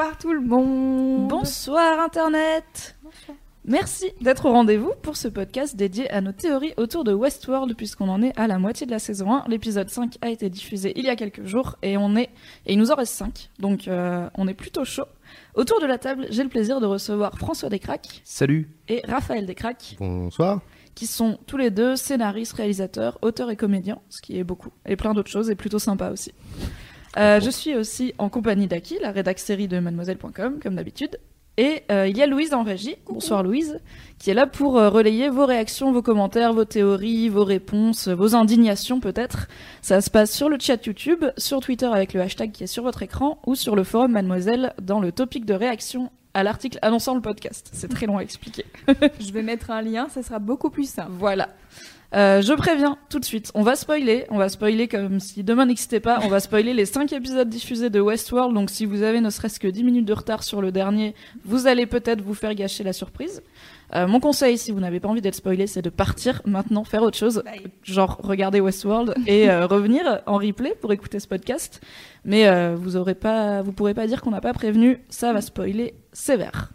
Bonsoir tout le monde. Bonsoir Internet. Merci d'être au rendez-vous pour ce podcast dédié à nos théories autour de Westworld puisqu'on en est à la moitié de la saison 1. L'épisode 5 a été diffusé il y a quelques jours et on est et il nous en reste 5. Donc euh, on est plutôt chaud. Autour de la table, j'ai le plaisir de recevoir François Descraques Salut. et Raphaël Descraques Bonsoir. qui sont tous les deux scénaristes, réalisateurs, auteurs et comédiens, ce qui est beaucoup, et plein d'autres choses, et plutôt sympa aussi. Euh, je suis aussi en compagnie d'Aki, la rédac série de mademoiselle.com, comme d'habitude. Et euh, il y a Louise en régie, bonsoir Louise, qui est là pour euh, relayer vos réactions, vos commentaires, vos théories, vos réponses, vos indignations peut-être. Ça se passe sur le chat YouTube, sur Twitter avec le hashtag qui est sur votre écran, ou sur le forum Mademoiselle dans le topic de réaction à l'article annonçant le podcast. C'est très long à expliquer. Je vais mettre un lien, ça sera beaucoup plus simple. Voilà. Euh, je préviens tout de suite, on va spoiler, on va spoiler comme si demain n'existait pas, on va spoiler les 5 épisodes diffusés de Westworld, donc si vous avez ne serait-ce que 10 minutes de retard sur le dernier, vous allez peut-être vous faire gâcher la surprise. Euh, mon conseil, si vous n'avez pas envie d'être spoilé, c'est de partir maintenant, faire autre chose, Bye. genre regarder Westworld et euh, revenir en replay pour écouter ce podcast. Mais euh, vous aurez pas, vous pourrez pas dire qu'on n'a pas prévenu, ça va spoiler sévère.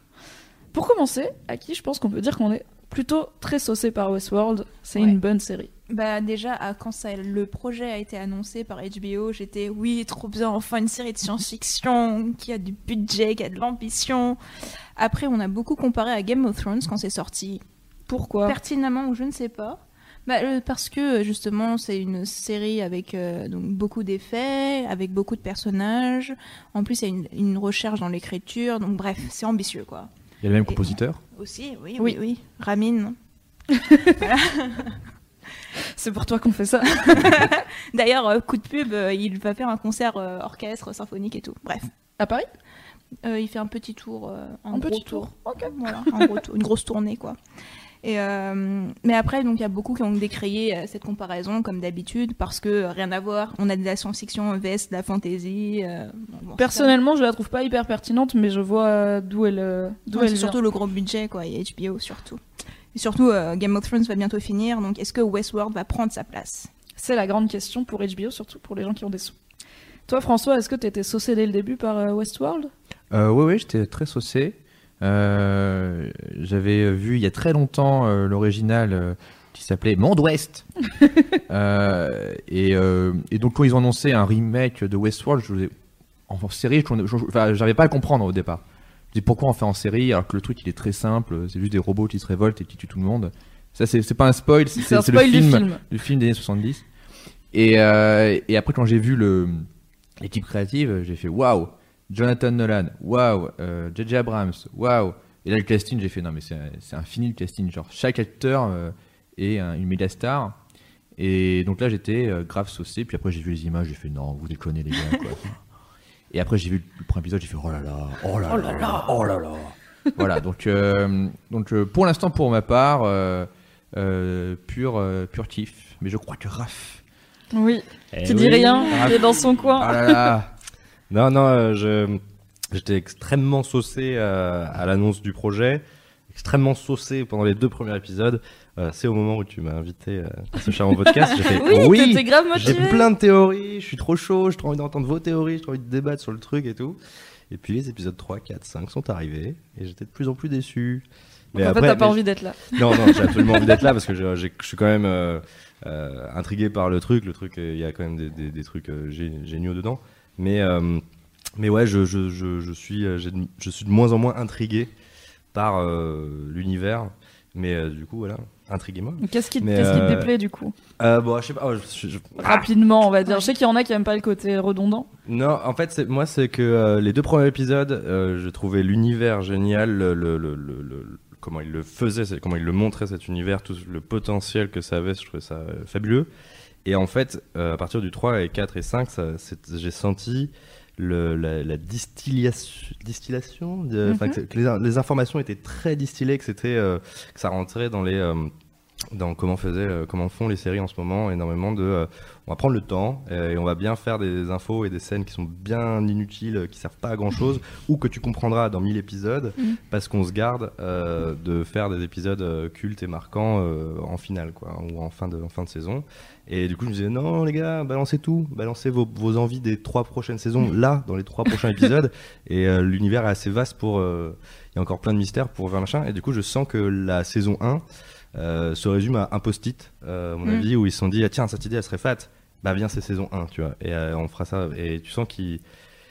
Pour commencer, à qui je pense qu'on peut dire qu'on est plutôt très saucé par Westworld. C'est Ouais. une bonne série. Bah déjà, quand ça, le projet a été annoncé par HBO, j'étais oui, trop bien, enfin une série de science-fiction qui a du budget, qui a de l'ambition. Après, on a beaucoup comparé à Game of Thrones quand c'est sorti. Pourquoi? Pertinemment ou je ne sais pas. Bah, euh, parce que justement, c'est une série avec euh, donc beaucoup d'effets, avec beaucoup de personnages. En plus, il y a une, une recherche dans l'écriture. Donc bref, c'est ambitieux quoi. Il y a le même compositeur. Aussi, oui, Oui. oui, oui. Ramin. C'est pour toi qu'on fait ça. D'ailleurs, euh, coup de pub, euh, il va faire un concert euh, orchestre, symphonique et tout. Bref, À Paris Euh, il fait un petit tour, euh, un, Un gros petit tour. tour. Ok. Voilà, un gros tour, une grosse tournée quoi. Et euh, mais après, donc il y a beaucoup qui ont décrié euh, cette comparaison comme d'habitude parce que euh, rien à voir. On a de la science-fiction vs de la fantasy. euh, bon, Personnellement, je la trouve pas hyper pertinente, mais je vois d'où elle, euh, d'où Ouais, elle surtout le gros budget quoi, et HBO surtout. Et surtout, euh, Game of Thrones va bientôt finir, donc est-ce que Westworld va prendre sa place? C'est la grande question pour HBO, surtout pour les gens qui ont des sous. Toi, François, est-ce que t'étais saucé dès le début par euh, Westworld? Euh, oui, oui, j'étais très saucé. Euh, J'avais vu il y a très longtemps euh, l'original euh, qui s'appelait Monde Ouest. Et, et donc quand ils ont annoncé un remake de Westworld, je voulais- en série, je, je- j'arrivais pas à le comprendre au départ. Je dis pourquoi on fait en série alors que le truc il est très simple, c'est juste des robots qui se révoltent et qui tuent tout le monde. Ça c'est pas un spoil, c'est le spoil du film, film. film des années 70. Et, et après, quand j'ai vu le l'équipe créative, j'ai fait waouh, Jonathan Nolan, waouh, euh, J.J. Abrams, waouh. Et là, le casting, j'ai fait non, mais c'est infini le casting. Genre, chaque acteur euh, est un- une méga star. Et donc là, j'étais euh, grave saucé. Puis après, j'ai vu les images, j'ai fait non, vous déconnez, les gars. Quoi. Et après, j'ai vu le premier épisode, j'ai fait oh là là, oh là là, oh là là. voilà, donc, euh, donc euh, pour l'instant, pour ma part, euh, euh, pur, euh, pur kiff. Mais je crois que Raph. Oui. Eh Qui dit oui. rien, il est dans son coin. Ah là là. Non, non, euh, je, j'étais extrêmement saucé euh, à l'annonce du projet, extrêmement saucé pendant les deux premiers épisodes. Euh, c'est au moment où tu m'as invité euh, à ce charmant podcast. J'ai fait Oui, grave j'ai plein de théories, je suis trop chaud, j'ai trop envie d'entendre vos théories, j'ai trop envie de débattre sur le truc et tout. Et puis les épisodes 3, 4, 5 sont arrivés et j'étais de plus en plus déçu. Donc, en fait, t'as pas envie d'être là. Non, non, j'ai absolument envie d'être là parce que je, suis quand même euh, intrigué par le truc. Le truc, il y a quand même des, des- des trucs gé- géniaux dedans. Mais, euh, mais ouais, je, je, je, je suis, euh, j'ai de- je suis de moins en moins intrigué par euh, l'univers. Mais euh, du coup, voilà, intriguez-moi. Qu'est-ce qui, Mais, qu'est-ce qui te euh, déplaît du coup? Euh, bon, je sais pas. oh, je- je- Rapidement, on va dire. Je sais qu'il y en a qui aiment pas le côté redondant. Non, en fait, moi, c'est que euh, les deux premiers épisodes, euh, je trouvais l'univers génial, le, le- le- le- le- comment il le faisait, comment il le montrait cet univers, tout le potentiel que ça avait, je trouvais ça euh, fabuleux. Et en fait, euh, à partir du 3 et 4 et 5, ça, c'est- j'ai senti le, la, la distillation, distillation de- enfin, Mhm. que, les, les informations étaient très distillées, que, c'était, euh, que ça rentrait dans les, euh, dans comment faisait, comment font les séries en ce moment, énormément de, on va prendre le temps et on va bien faire des infos et des scènes qui sont bien inutiles, qui servent pas à grand chose, ou que tu comprendras dans 1000 épisodes, Mhm. parce qu'on se garde euh, de faire des épisodes cultes et marquants euh, en finale, quoi, ou en fin de, en fin de saison. Et du coup, je me disais, non, les gars, balancez tout, balancez vos, vos envies des trois prochaines saisons là, dans les trois prochains épisodes. Et euh, l'univers est assez vaste pour. euh, Il y a encore plein de mystères pour faire machin. Et du coup, je sens que la saison 1 euh, se résume à un post-it, à mon Mm. avis, où ils se sont dit, ah, tiens, cette idée, elle serait fat. Bah, viens, c'est saison 1, tu vois. Et on fera ça. Et tu sens qu'ils.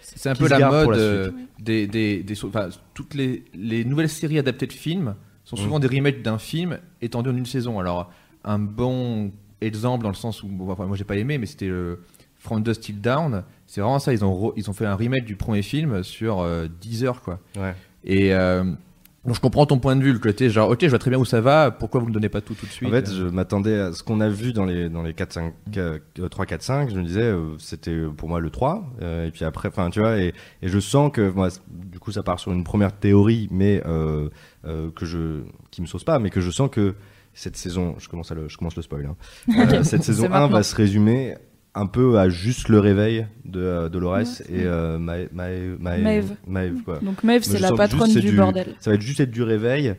C'est un peu la mode la des, des, des enfin, toutes les, les nouvelles séries adaptées de films sont souvent Mm. des remakes d'un film étendu en une saison. Alors un bon exemple dans le sens où bon, enfin, moi j'ai pas aimé, mais c'était euh, From Dust Till Down. C'est vraiment ça. Ils ont ils ont fait un remake du premier film sur euh, 10 heures quoi. Ouais. Et euh, donc je comprends ton point de vue, le côté genre ok je vois très bien où ça va. Pourquoi vous me donnez pas tout tout de suite En fait, je m'attendais à ce qu'on a vu dans les, dans les 4, 5, euh, 3, 4, 5. Je me disais, euh, c'était euh, pour moi le 3. euh, et puis après, enfin, tu vois, et, et je sens que, moi, du coup, ça part sur une première théorie, mais euh, euh, que je, qui me sauce pas, mais que je sens que cette saison, je commence, à le, je commence le spoil, hein. Euh, cette saison 1 maintenant. va se résumer un peu à juste le réveil de euh, Dolores Ouais. et euh, Maeve, quoi. Donc Maeve, c'est je la patronne juste, du, du- bordel. Ça va être juste être du réveil. Euh,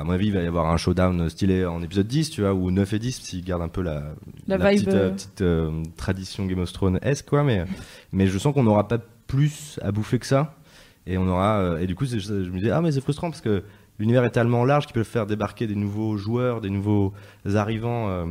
À mon avis, il va y avoir un showdown stylé en épisode 10, tu vois, ou 9 et 10, s'ils gardent un peu la, La vibe, petite, euh, euh. petite, euh, tradition Game of Thrones-esque, quoi. Mais, mais je sens qu'on n'aura pas plus à bouffer que ça. Et on aura. et du coup, c'est- je, me disais, ah, mais c'est frustrant parce que l'univers est tellement large qu'ils peuvent faire débarquer des nouveaux joueurs, des nouveaux arrivants. euh,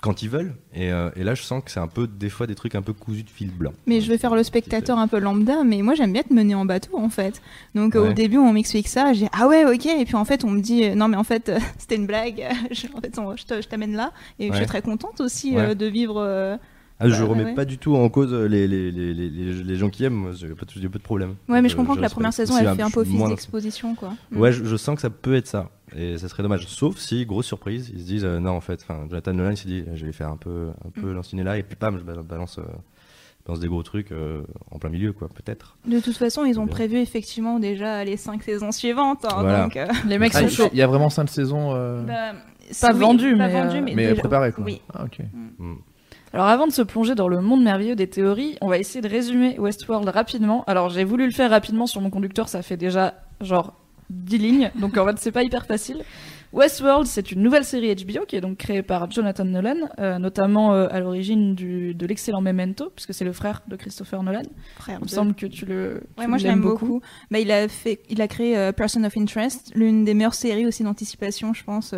quand ils veulent, et, euh, et là je sens que c'est un peu des fois des trucs un peu cousus de fil blanc. Mais je vais faire le spectateur un peu lambda, mais moi j'aime bien être mené en bateau en fait. Donc au début on m'explique ça, j'ai ah ouais ok, et puis en fait on me dit euh, non mais en fait c'était une blague, je, en fait on- je te- t'amène là, et je suis très contente aussi Ouais. de vivre. Euh, Ah, je Bah, remets ouais. pas du tout en cause les, les, les, les, les- gens qui aiment, moi, j'ai pas, pas de problème. Ouais mais je Euh, comprends que la première saison elle fait un peu office d'exposition quoi. Mm. Ouais, je, je sens que ça peut être ça. Et ça serait dommage. Sauf si, grosse surprise, ils se disent euh, non, en fait, enfin, Jonathan Nolan il s'est dit je vais faire un peu, un peu Mm. là, et puis bam, je ba- balance, euh, balance des gros trucs euh, en plein milieu, quoi, peut-être. De toute façon ils ont Bien. prévu effectivement déjà les cinq saisons suivantes, hein, Voilà. donc. euh, Les mecs Ah, sont il chauds. il y a vraiment cinq saisons, euh, bah, Pas c'est- oui, vendu, pas mais, vendu, euh, mais, mais déjà- préparées quoi. Oui. Ah, ok. Mm. Alors avant de se plonger dans le monde merveilleux des théories, on va essayer de résumer Westworld rapidement. Alors j'ai voulu le faire rapidement sur mon conducteur, ça fait déjà genre 10 lignes, donc en fait c'est pas hyper facile. Westworld, c'est une nouvelle série HBO qui est donc créée par Jonathan Nolan, euh, notamment euh, à l'origine de l'excellent Memento, puisque c'est le frère de Christopher Nolan. Frère Il me semble que tu le. Ouais, tu moi je l'aimes l'aime beaucoup. Bah, il a fait, il a créé euh, Person of Interest, l'une des meilleures séries aussi d'anticipation, je pense,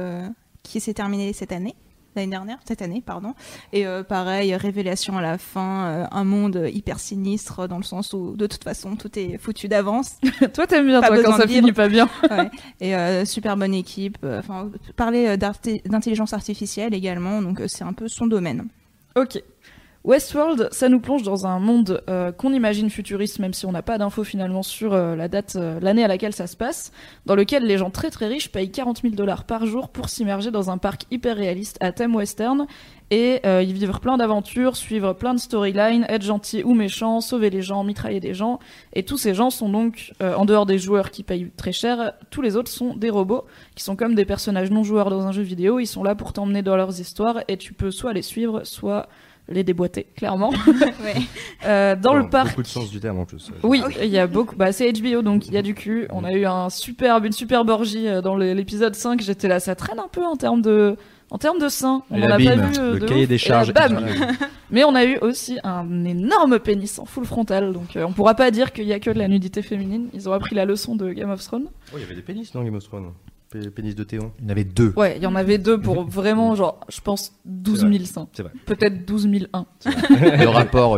qui s'est terminée cette année, l'année dernière, cette année, pardon. Et euh, pareil, révélation à la fin, euh, un monde hyper sinistre dans le sens où de toute façon tout est foutu d'avance. toi t'aimes bien Pas toi quand ça finit pas bien. Ouais. Et euh, super bonne équipe. Enfin, parler d'intelligence artificielle également, donc c'est un peu son domaine. Ok. Westworld, ça nous plonge dans un monde euh, qu'on imagine futuriste, même si on n'a pas d'infos finalement sur euh, la date, euh, l'année à laquelle ça se passe, dans lequel les gens très très riches payent 40 000 dollars par jour pour s'immerger dans un parc hyper réaliste à thème western et y vivre plein d'aventures, suivre plein de storylines, être gentil ou méchant, sauver les gens, mitrailler des gens. Et tous ces gens sont donc, en dehors des joueurs qui payent très cher, tous les autres sont des robots qui sont comme des personnages non joueurs dans un jeu vidéo. Ils sont là pour t'emmener dans leurs histoires et tu peux soit les suivre, soit les déboîter, clairement. Ouais. Euh, dans le Bon, parc. Beaucoup de sens du terme en plus. Oui, il y a beaucoup. Bah, c'est HBO, donc il y a du cul. On a eu un superbe, une superbe orgie euh, dans le- l'épisode 5. J'étais là, ça traîne un peu en termes de, en termes de seins. On Et en la a pas vu euh, Le de cahier ouf. des Et charges. là, bam Mais on a eu aussi un énorme pénis en full frontal. Donc euh, on pourra pas dire qu'il y a que de la nudité féminine. Ils ont appris la leçon de Game of Thrones. Oh, il y avait des pénis dans Game of Thrones. Pénis de Théon. Il y en avait deux. Ouais, il y en avait deux pour vraiment, genre, je pense 12 C'est 000 seins. C'est vrai. Peut-être 12 001. le rapport.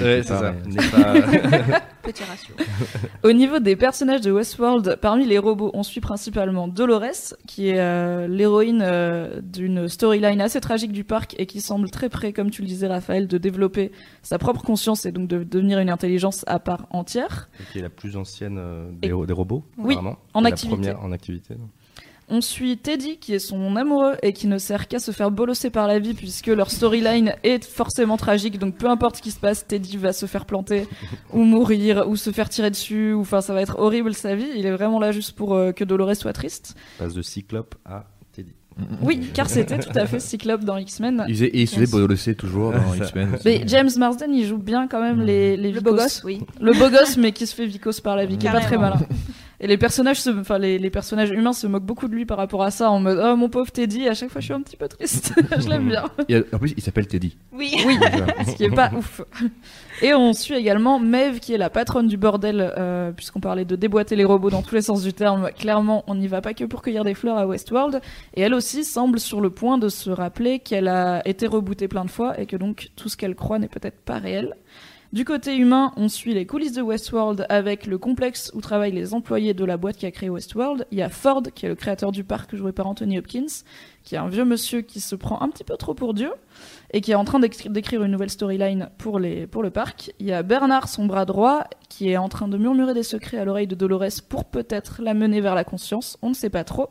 Ouais, c'est ça. N'est pas- Petit ratio. Au niveau des personnages de Westworld, parmi les robots, on suit principalement Dolores, qui est euh, l'héroïne euh, d'une storyline assez tragique du parc et qui semble très près, comme tu le disais Raphaël, de développer sa propre conscience et donc de devenir une intelligence à part entière. qui est la plus ancienne euh, des, Et- des robots, Oui, en activité. La première en activité. On suit Teddy, qui est son amoureux et qui ne sert qu'à se faire bolosser par la vie puisque leur storyline est forcément tragique. Donc peu importe ce qui se passe, Teddy va se faire planter ou mourir ou se faire tirer dessus. Ou enfin, ça va être horrible sa vie. Il est vraiment là juste pour euh, que Dolores soit triste. Passe de Cyclope à Teddy. Oui, car c'était tout à fait Cyclope dans X-Men. Il se Yes. bolosser toujours dans X-Men. Mais James Marsden, il joue bien quand même les, les Le vicos. beau gosse, oui. Le beau gosse, mais qui se fait vicose par la vie, qui est pas très malin. Et les personnages, se- enfin les, les personnages humains se moquent beaucoup de lui par rapport à ça, en mode oh mon pauvre Teddy. À chaque fois, je suis un petit peu triste. je l'aime bien. Et en plus, il s'appelle Teddy. Oui. Oui, ce qui est pas ouf. Et on suit également Maeve, qui est la patronne du bordel, euh, puisqu'on parlait de déboîter les robots dans tous les sens du terme. Clairement, on n'y va pas que pour cueillir des fleurs à Westworld. Et elle aussi semble sur le point de se rappeler qu'elle a été rebootée plein de fois et que donc tout ce qu'elle croit n'est peut-être pas réel. Du côté humain, on suit les coulisses de Westworld avec le complexe où travaillent les employés de la boîte qui a créé Westworld. Il y a Ford, qui est le créateur du parc joué par Anthony Hopkins, qui est un vieux monsieur qui se prend un petit peu trop pour Dieu et qui est en train d'écri- d'écrire une nouvelle storyline pour, pour le parc. Il y a Bernard, son bras droit, qui est en train de murmurer des secrets à l'oreille de Dolores pour peut-être la mener vers la conscience, on ne sait pas trop.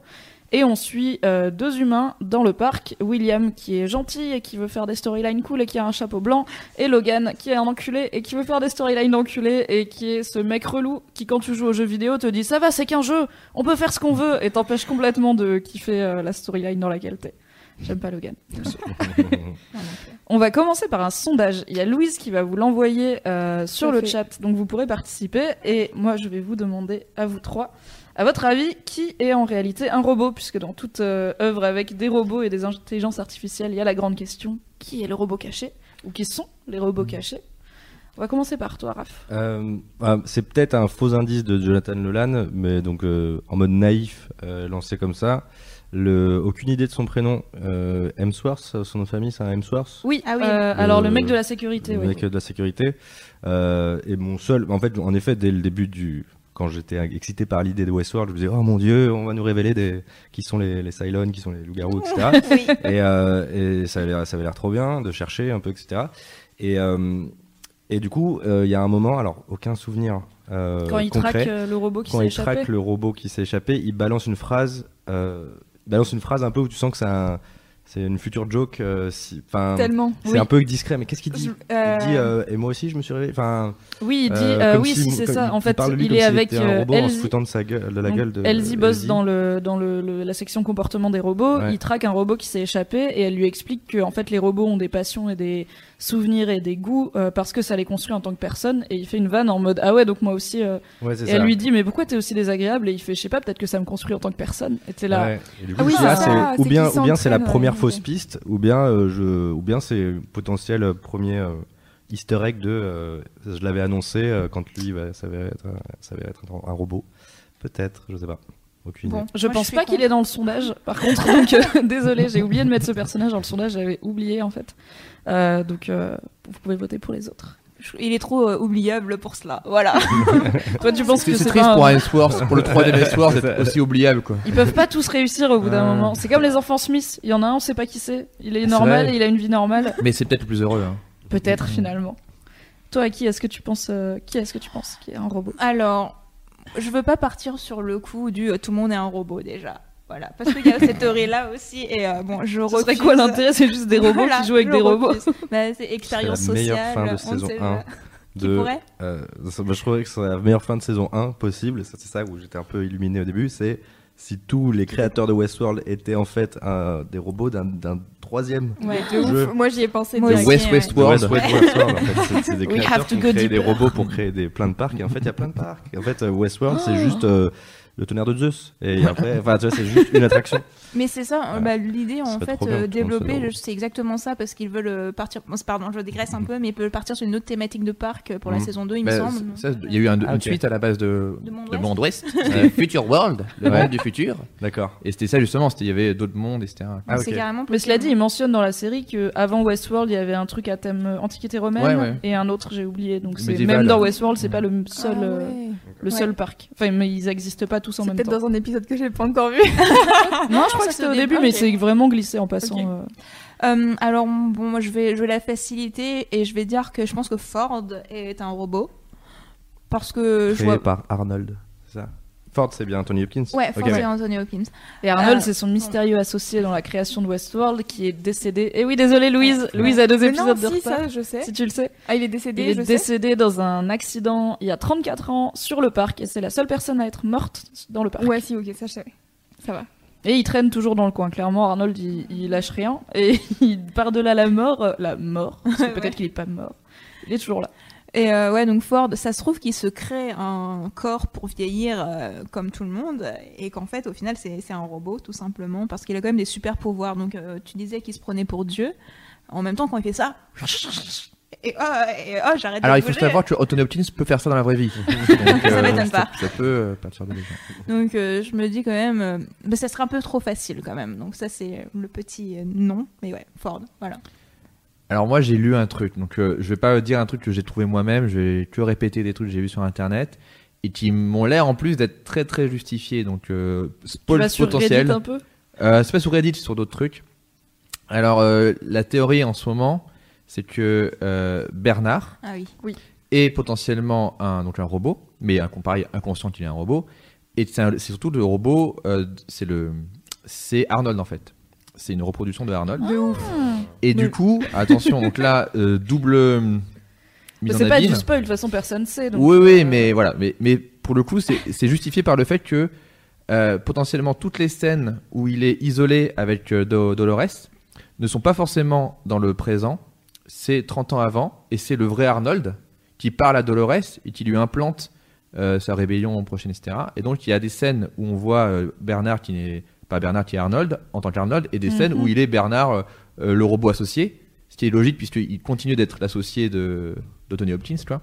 Et on suit euh, deux humains dans le parc, William qui est gentil et qui veut faire des storylines cool et qui a un chapeau blanc, et Logan qui est un enculé et qui veut faire des storylines d'enculé et qui est ce mec relou qui quand tu joues aux jeux vidéo te dit ça va c'est qu'un jeu, on peut faire ce qu'on veut et t'empêche complètement de kiffer euh, la storyline dans laquelle t'es. J'aime pas Logan. On va commencer par un sondage. Il y a Louise qui va vous l'envoyer euh, sur Tout le fait. chat, donc vous pourrez participer. Et moi, je vais vous demander à vous trois, à votre avis, qui est en réalité un robot Puisque dans toute euh, œuvre avec des robots et des intelligences artificielles, il y a la grande question qui est le robot caché Ou qui sont les robots cachés? On va commencer par toi, Raph. Euh, ah, c'est peut-être un faux indice de Jonathan Nolan, mais donc euh, en mode naïf, euh, lancé comme ça. Le, aucune idée de son prénom. Euh, Hemsworth, son nom de famille, c'est un Hemsworth? Oui, Ah oui. euh, alors le Le- mec de la sécurité, le oui. mec de la sécurité. Euh, et mon seul, en fait, en effet, dès le début du, quand j'étais excité par l'idée de Westworld, je me disais, oh mon dieu, on va nous révéler des, qui sont les, les Cylons, qui sont les loups-garous, etc. Oui. et, euh, et ça avait l'air, ça trop bien de chercher un peu, etc. Et, euh, et du coup, euh, il y a un moment, alors aucun souvenir Quand il concret. traque le robot qui quand s'est il échappé. traque le robot qui s'est échappé, il balance une phrase, il balance une phrase un peu où tu sens que c'est un, c'est une future joke. euh, si, Tellement. c'est Oui. un peu discret, mais qu'est-ce qu'il dit? Euh, Il dit euh, et moi aussi je me suis réveillé. Enfin, Oui, il dit, oui, si, il- c'est ça. il- En fait, il comme est avec un robot en se foutant de sa gueule, de la Donc, gueule de. Elsie bosse Elsie. dans le dans le, le- la section comportement des robots. Ouais. Il traque un robot qui s'est échappé et elle lui explique que en fait les robots ont des passions et des souvenirs et des goûts euh, parce que ça les construit en tant que personne. Et il fait une vanne en mode ah ouais donc moi aussi. euh, Ouais, et ça. elle lui dit mais pourquoi t'es aussi désagréable? Et il fait je sais pas peut-être que ça me construit en tant que personne. Et t'es là. Ouais. Et Ah oui, ça, ou bien, qu'il ou bien c'est la première ouais, fausse piste, ou bien euh, je, ou bien c'est potentiel euh, premier euh, Easter egg de. euh, je l'avais annoncé euh, quand lui va s'avérer être, être un, un robot. Peut-être, je sais pas. Aucune Bon, idée. Je moi, pense pas qu'il est dans le sondage. Par contre, donc euh, désolé, j'ai oublié de mettre ce personnage dans le sondage. J'avais oublié en fait. Euh, donc euh, vous pouvez voter pour les autres. Il est trop euh, oubliable pour cela. Voilà. Toi, tu penses que c'est triste pas pour un- Hemsworth, pour le troisième Hemsworth, d'être aussi oubliable quoi. Ils peuvent pas tous réussir au bout d'un Ah. moment. C'est comme les enfants Smith. Il y en a un, on sait pas qui c'est. Il est C'est normal il a une vie normale. Mais c'est peut-être le plus heureux. hein. Peut-être finalement. Toi, à qui est-ce que tu penses euh, Qui est-ce que tu penses qui est un robot? Alors, je veux pas partir sur le coup du euh, tout le monde est un robot déjà. Voilà, parce qu'il y a cette théorie-là aussi. Et euh, bon, je Ce refuse. serait quoi l'intérêt? C'est juste des robots Voilà, qui jouent avec des robots. Bah, c'est expérience C'est la meilleure sociale. fin de saison sait 1 pas. Qui de- pourrait? Euh, bah, je trouvais que c'est la meilleure fin de saison 1 possible. Ça, C'est ça où j'étais un peu illuminé au début. C'est si tous les créateurs de Westworld étaient en fait un- des robots d'un- troisième. Ouais, de Je- ouf. Moi, j'y ai pensé Moi direct. aussi. West ouais. Westworld. West- West- Westworld, en fait, c'est- des We créateurs have to qui créé des robots pour créer des, plein de parcs. Et en fait, il y a plein de parcs. Et en fait, euh, Westworld, c'est juste euh, le tonnerre de Zeus. Et après, enfin, tu vois, c'est juste une attraction. Mais c'est ça, euh, bah, l'idée en fait euh, je- c'est exactement ça parce qu'ils veulent euh, partir. bon, pardon, je dégraisse un peu, mais ils veulent partir sur une autre thématique de parc euh, pour la Mhm. saison 2, il me Bah, semble. ça, Il y a eu un- Ah, une suite à la base de, De Monde de Ouest. C'était Future World, le Ouais. monde du futur. D'accord. Et c'était ça justement, il y avait d'autres mondes, etc. Ah, C'est ok. carrément Mais cela dit, possible. il mentionne dans la série que avant Westworld, il y avait un truc à thème euh, antiquité romaine Ouais, ouais. et un autre j'ai oublié. Donc même dans Westworld, c'est pas le seul Ah euh, ouais. le Ouais. seul parc. Enfin, mais ils existent pas tous en même peut-être temps. dans un épisode que j'ai pas encore vu. Non, je crois ça, que c'était au début, début, mais c'est vraiment glissé en passant. Euh. Euh, alors bon, moi je vais, je vais la faciliter et je vais dire que je pense que Ford est un robot parce que je Créé vois. par Arnold. C'est ça? Ford, c'est bien Anthony Hopkins. Ouais, Ford Ok, c'est Anthony Hopkins. Et Arnold, Euh, c'est son mystérieux associé dans la création de Westworld qui est décédé. Et oui, désolé Louise, Louise a deux Mais épisodes non, de si, retard. ça, je sais. Si tu le sais. Ah, il est décédé, Il est je sais. décédé dans un accident il y a 34 ans sur le parc et c'est la seule personne à être morte dans le parc. Ouais, si, ok, ça, je savais. Ça va. Et il traîne toujours dans le coin. Clairement, Arnold, il, il lâche rien. Et il part de là la mort. euh, la mort. Parce que Peut-être Ouais. qu'il est pas mort. Il est toujours là. Et euh, ouais, donc Ford, ça se trouve qu'il se crée un corps pour vieillir euh, comme tout le monde, et qu'en fait, au final, c'est un robot, tout simplement, parce qu'il a quand même des super pouvoirs. Donc, euh, tu disais qu'il se prenait pour Dieu. En même temps, quand il fait ça, et oh, et, oh, j'arrête Alors de il faut bouger. savoir que Anthony Hopkins peut faire ça dans la vraie vie. Donc, Ça m'étonne pas. Ça, ça peut euh, perturber les gens. Donc, euh, je me dis quand même, euh, bah, ça serait un peu trop facile quand même. Donc, ça, c'est le petit euh, non, mais ouais, Ford, voilà. Alors moi j'ai lu un truc, donc euh, je vais pas dire un truc que j'ai trouvé moi-même, je vais que répéter des trucs que j'ai vus sur internet et qui m'ont l'air en plus d'être très très justifiés. Donc euh, Tu spoil vas sur potentiel. Reddit un peu? Euh, c'est pas sur Reddit, c'est sur d'autres trucs. Alors euh, la théorie en ce moment, c'est que euh, Bernard Ah oui. est potentiellement un donc un robot, mais un pareil inconscient qu'il est un robot. Et c'est surtout le robot, euh, c'est le c'est Arnold en fait. C'est une reproduction de Arnold. De ouf. Et Mais- du coup, attention, donc là, euh, double en c'est pas abîme. du spoil, de toute façon, personne sait. donc, Oui, oui, euh, mais voilà. Mais, mais pour le coup, c'est c'est justifié par le fait que potentiellement toutes les scènes où il est isolé avec Do- Dolores ne sont pas forcément dans le présent. C'est 30 ans avant et c'est le vrai Arnold qui parle à Dolores et qui lui implante euh, sa rébellion prochaine, etc. Et donc il y a des scènes où on voit euh, Bernard qui n'est pas Bernard qui est Arnold en tant qu'Arnold et des scènes Mhm. où il est Bernard euh, le robot associé, ce qui est logique puisqu'il continue d'être l'associé de d'Anthony Hopkins, tu vois.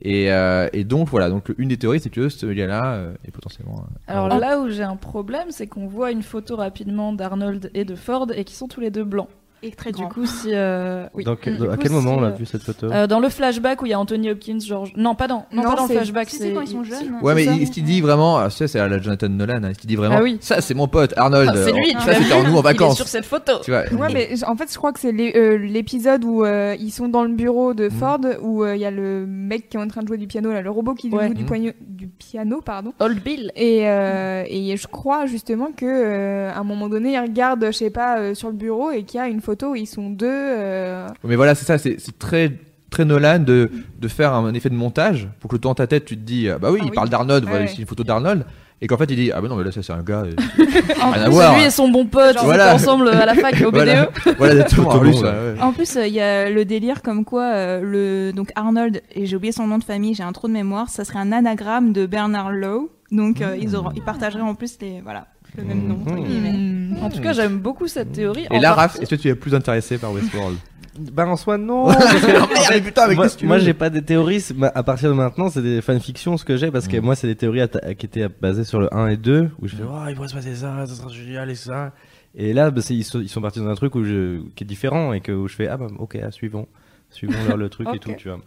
Et, euh, et donc voilà, donc une des théories c'est que ce gars-là euh, est potentiellement. euh, Alors là où j'ai un problème, c'est qu'on voit une photo rapidement d'Arnold et de Ford et qui sont tous les deux blancs. Et très Du grand. coup, si. euh, oui. Du à coup, quel moment si, on a euh, vu cette photo euh, dans le flashback où il y a Anthony Hopkins, genre. Non, pas dans, non, Non, pas dans le flashback. C'est quand ils sont jeunes. Ouais, mais ça. il- ce qu'il dit vraiment, ah, ça c'est à la Jonathan Nolan, hein, ce qu'il dit vraiment, Ah oui. ça c'est mon pote Arnold, Ah, c'est lui, tu ça c'était en nous en Il est vacances. sur cette photo. Tu vois. Ouais, mais en fait, je crois que c'est l'é- euh, l'épisode où euh, ils sont dans le bureau de Ford, où euh, il y a le mec qui est en train de jouer du piano, là, le robot qui joue du, poigno- du piano, pardon. Old Bill. Et, et je crois justement que à un moment donné, il regarde, je sais pas, sur le bureau et qu'il y a une où ils sont deux. euh, Mais voilà, c'est ça, c'est c'est très très Nolan de, de faire un, effet de montage pour que toi dans ta tête tu te dis ah bah oui Ah il oui. parle d'Arnold, voilà Ouais. ici une photo d'Arnold et qu'en fait il dit ah bah non mais là ça c'est un gars En rien à plus, voir. lui et son bon pote, ils Voilà. étaient ensemble à la fac au BDE. Voilà. voilà exactement. Tout en plus, bon, ouais, ouais. ouais. En plus, euh, il y a le délire comme quoi euh, le donc Arnold et j'ai oublié son nom de famille, j'ai un trou de mémoire, ça serait un anagramme de Bernard Lowe. Donc euh, ils auront, ils partageraient en plus les voilà le même nom. entre Mhm. guillemets. En tout cas, j'aime beaucoup cette théorie. Et en là partie- est-ce que tu es plus intéressé par Westworld Bah en soi non. Merde, putain, avec moi, qu'est-ce que tu moi, veux j'ai pas des théories. c'est- ma- À partir de maintenant, c'est des fanfictions ce que j'ai parce que Mm. moi c'est des théories atta- qui étaient basées sur le 1 et 2 où je fais oh il pourrait se passer ça, ça sera génial et ça. Et là bah, c'est- ils, sont, ils sont partis dans un truc où je, qui est différent et que où je fais ah bah ok ah, suivons suivons leur le truc et Ok. tout tu vois.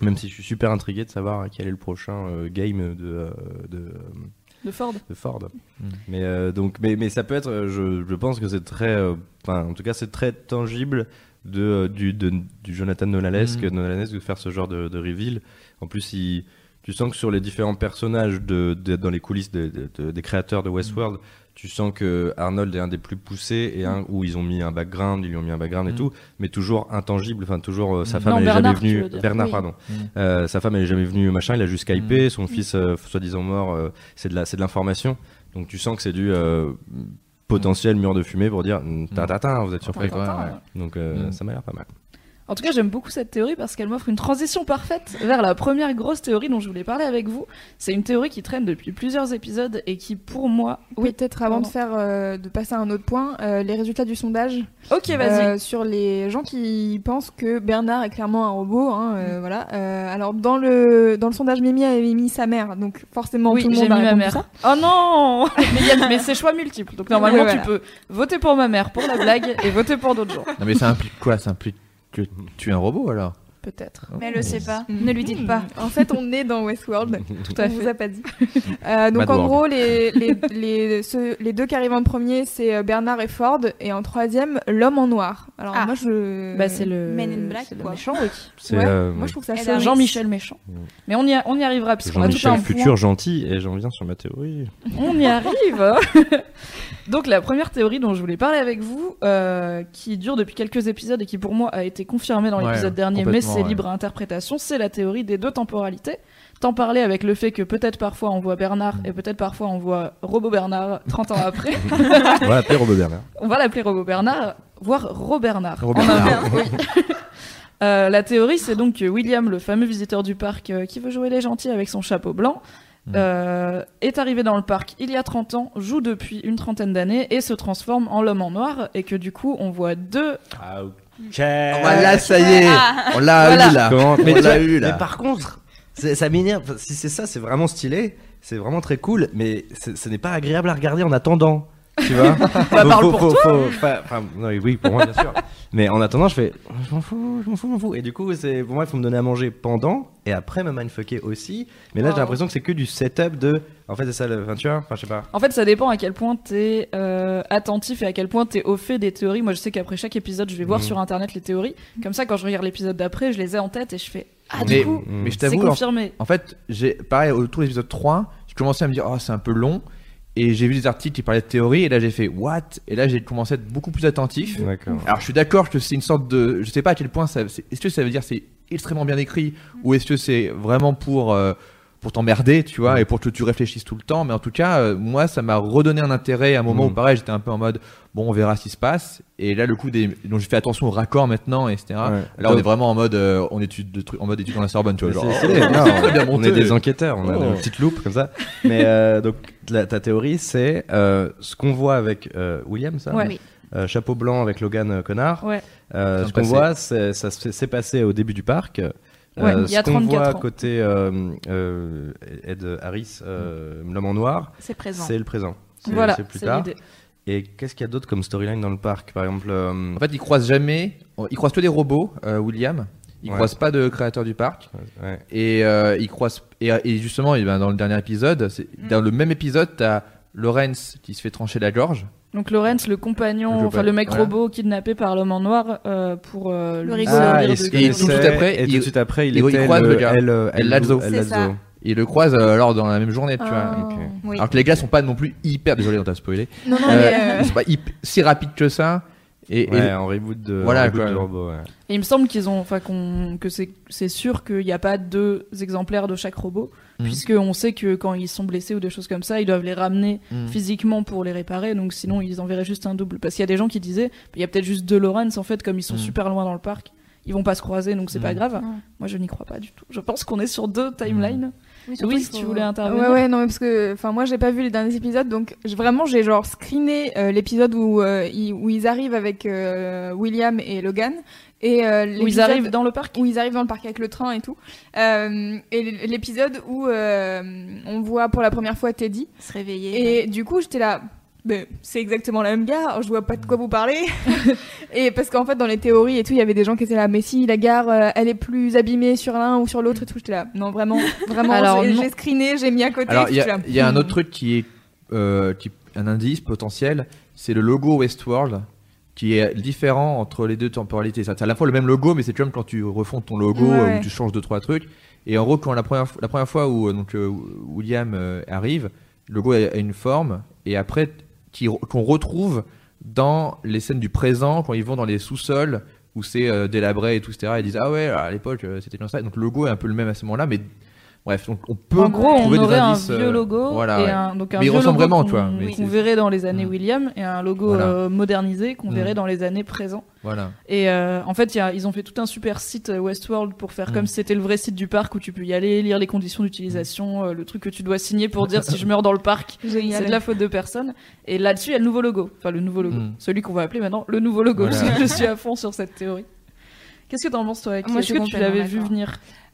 Même si je suis super intrigué de savoir quel est le prochain euh, game de, euh, de, euh, de Ford. de Ford. Mm. Mais euh, donc, mais, mais ça peut être, euh, je, je pense que c'est très, euh, en tout cas, c'est très tangible de, euh, du, de- du Jonathan Nolanesque, Mm. Nolanesque de faire ce genre de, de reveal. En plus, il, tu sens que sur les différents personnages de, de- dans les coulisses de- de- de- des créateurs de Westworld, tu sens que Arnold est un des plus poussés et un où ils ont mis un background, ils lui ont mis un background et Mm. tout, mais toujours intangible. Enfin, toujours euh, sa Mm. femme Non, elle est Bernard, jamais venue. Bernard, Oui. pardon. Mm. Euh, sa femme elle est jamais venue machin. Il a juste skypé. Son fils, euh, soi-disant mort, euh, c'est de la, c'est de l'information. Donc tu sens que c'est du euh, potentiel mur de fumée pour dire ta vous êtes surpris ouais. ouais. Donc euh, ça m'a l'air pas mal. En tout cas, j'aime beaucoup cette théorie parce qu'elle m'offre une transition parfaite vers la première grosse théorie dont je voulais parler avec vous. C'est une théorie qui traîne depuis plusieurs épisodes et qui, pour moi, oui. Peut-être avant pardon. de faire, euh, de passer à un autre point, euh, les résultats du sondage Ok, vas-y. euh, sur les gens qui pensent que Bernard est clairement un robot. hein, euh, voilà. Euh, alors dans le dans le sondage, Mimi avait mis sa mère, donc forcément oui, tout le j'ai monde a mis ma mère. ça. Oh non Mais, c'est choix multiples. Donc normalement, Ouais, tu peux voter pour ma mère pour la blague et voter pour d'autres gens. Non mais ça implique quoi? Ça implique tu es un robot alors Peut-être. Mais elle le sait pas. Ne lui dites pas. En fait, on est dans Westworld. Tout à on vous fait. a pas dit. Euh, donc Mad en World. gros, les, les, les, ceux- les deux qui arrivent en premier, c'est euh, Bernard et Ford, et en troisième, l'homme en noir. Alors Ah. moi, je... Bah, c'est le, Men in Black, c'est le quoi. méchant, oui. C'est Ouais, euh, moi je trouve ça Et chaud. Dark. Jean-Michel méchant. Mais on y, a- on y arrivera parce qu'on a tout Jean-Michel un futur point. gentil et j'en viens sur ma théorie. On y arrive. Donc la première théorie dont je voulais parler avec vous, euh, qui dure depuis quelques épisodes et qui pour moi a été confirmée dans Ouais, l'épisode dernier, mais c'est ouais. libre à interprétation, c'est la théorie des deux temporalités. t'en parler avec le fait que peut-être parfois on voit Bernard et peut-être parfois on voit Robo Bernard 30 ans après. On va l'appeler Robert Bernard. on va l'appeler Robo Bernard, voire Robernard. Robert Bernard. mot, oui. Euh, la théorie, c'est donc que William, le fameux visiteur du parc euh, qui veut jouer les gentils avec son chapeau blanc, Mm. euh, est arrivé dans le parc il y a 30 ans, joue depuis une trentaine d'années et se transforme en l'homme en noir et que du coup on voit deux Ah, ok. Voilà, ça y est, on l'a Voilà. eu là. Comment- On l'a eu là. mais par contre, c'est- ça m'énerve. Si c'est ça, c'est vraiment stylé. C'est vraiment très cool. Mais ce n'est pas agréable à regarder en attendant. Tu vois Bah, Faut- parle faut- pour faut- toi. faut- enfin, enfin, non, oui, pour moi, bien sûr. Mais en attendant, je fais je m'en fous, je m'en fous, je m'en fous. Et du coup, c'est pour moi, il faut me donner à manger pendant et après me mindfucker aussi. Mais là, Wow. j'ai l'impression que c'est que du setup de. En fait, c'est ça, le... enfin, tu vois, enfin, je sais pas. En fait, ça dépend à quel point t'es euh, attentif et à quel point t'es au fait des théories. Moi, je sais qu'après chaque épisode, je vais voir Mhm. sur internet les théories. Comme ça, quand je regarde l'épisode d'après, je les ai en tête et je fais Ah, mais, du coup, mais je c'est t'avoue, en, confirmé. en fait, j'ai pareil autour de l'épisode 3, j'ai commencé à me dire oh c'est un peu long et j'ai vu des articles qui parlaient de théorie et là j'ai fait what? Et là j'ai commencé à être beaucoup plus attentif. Alors je suis d'accord que c'est une sorte de je sais pas à quel point ça est-ce que ça veut dire c'est extrêmement bien écrit ou est-ce que c'est vraiment pour euh, pour t'emmerder, tu vois, Mm. et pour que tu réfléchisses tout le temps. Mais en tout cas, euh, moi, ça m'a redonné un intérêt à un moment Mm. où, pareil, j'étais un peu en mode, bon, on verra ce qui se passe. Et là, le coup des, donc j'ai fait attention aux raccords maintenant, etc. Ouais. Là, on Donc- est vraiment en mode, euh, on étude de trucs, en mode étude dans la Sorbonne, tu vois. Genre, c'est oh, non, bien on monté. est des enquêteurs, on a Oh. une petite loupe comme ça. Mais euh, donc la- ta théorie, c'est euh, ce qu'on voit avec euh, William, ça Ouais. Oui. Euh, Chapeau blanc avec Logan euh, Connard. Ouais. Euh, ce qu'on voit, c'est- ça s'est passé au début du parc. Euh, Ouais, il y a ce qu'on 34 voit ans. côté euh, euh, Ed Harris, euh, l'homme en noir, C'est présent. c'est le présent. C'est- Voilà, c'est plus c'est tard. Et qu'est-ce qu'il y a d'autre comme storyline dans le parc Par exemple, euh, En fait, il croise jamais, il croise que des robots, euh, William. Il Ouais. croise pas de créateur du parc. ouais. Et euh, il croise et, et justement, eh ben, dans le dernier épisode, c'est- Mm. dans le même épisode, t'as Lorenz qui se fait trancher la gorge. Donc Lorenz, le compagnon, Le enfin le mec voilà. robot kidnappé par l'homme en noir euh, pour euh, Le rigolo. Ah, se et tout connaissait, après, et tout il- de suite après, il, il- il était croise le gars. El, El, Lazo. Il le croise euh, alors dans la même journée, tu vois. Ah. Ok. Oui. Alors que les gars sont pas non plus hyper, désolé, on t'a spoilé. Non, non, Euh, mais. euh, Ils sont pas hyp- si rapides que ça. Et, et- Ouais, en reboot de, Voilà, reboot quoi. de robot. ouais. Et il me semble qu'ils ont, enfin qu'on, que c'est, c'est sûr qu'il n'y a pas deux exemplaires de chaque robot, Mhm. puisque on sait que quand ils sont blessés ou des choses comme ça, ils doivent les ramener Mhm. physiquement pour les réparer. Donc sinon, ils enverraient juste un double. Parce qu'il y a des gens qui disaient, il y a peut-être juste deux Lorenz en fait, comme ils sont Mhm. super loin dans le parc, ils vont pas se croiser, donc c'est pas grave. Moi, je n'y crois pas du tout. Je pense qu'on est sur deux timelines. Oui, surtout, Oui, il si tu voulais intervenir. Ouais, ouais, non, mais parce que, enfin, moi, j'ai pas vu les derniers épisodes, donc vraiment, j'ai genre screené euh, l'épisode où, euh, ils, où ils arrivent avec euh, William et Logan, et euh, Où ils l'épisode- arrivent dans le parc. où ils arrivent dans le parc avec le train et tout, Euh, et l'épisode où euh, on voit pour la première fois Teddy, Se réveiller. et du coup, j'étais là. C'est exactement le même gars, je vois pas de quoi vous parlez. et parce qu'en fait, dans les théories et tout, il y avait des gens qui étaient là, mais si la gare, euh, elle est plus abîmée sur l'un ou sur l'autre et tout, j'étais là. Non, vraiment, vraiment, Alors, j'ai screené, j'ai mis à côté. Alors, il y, y a un autre truc qui est euh, qui- un indice potentiel, c'est le logo Westworld qui est différent entre les deux temporalités. C'est à la fois le même logo, mais c'est comme quand tu refonds ton logo Ouais, euh, ouais. où tu changes deux trois trucs. Et en gros, quand la première, la première fois où euh, donc, euh, William arrive, le logo a, a une forme, et après qu'on retrouve dans les scènes du présent quand ils vont dans les sous-sols où c'est délabré et tout, etc. Ils disent ah ouais, à l'époque c'était comme ça. Donc le logo est un peu le même à ce moment-là, mais bref, donc on peut En gros, on aurait un indices, vieux euh, logo voilà, et un, donc un Mais il vieux ressemble logo vraiment, qu'on- tu vois, mais qu'on verrait dans les années Mm. William et un logo Voilà. euh, modernisé qu'on Mm. verrait dans les années présents. Voilà. Et euh, en fait, il y a- ils ont fait tout un super site Westworld pour faire Mm. comme si c'était le vrai site du parc où tu peux y aller, lire les conditions d'utilisation, euh, le truc que tu dois signer pour dire si je meurs dans le parc, c'est de la faute de personne. Et là-dessus, il y a le nouveau logo. Enfin, le nouveau logo. Celui qu'on va appeler maintenant le nouveau logo. Voilà. Parce que je suis à fond sur cette théorie. Qu'est-ce que t'en penses, toi, Aki Moi, je Est-ce que tu l'avais vu venir?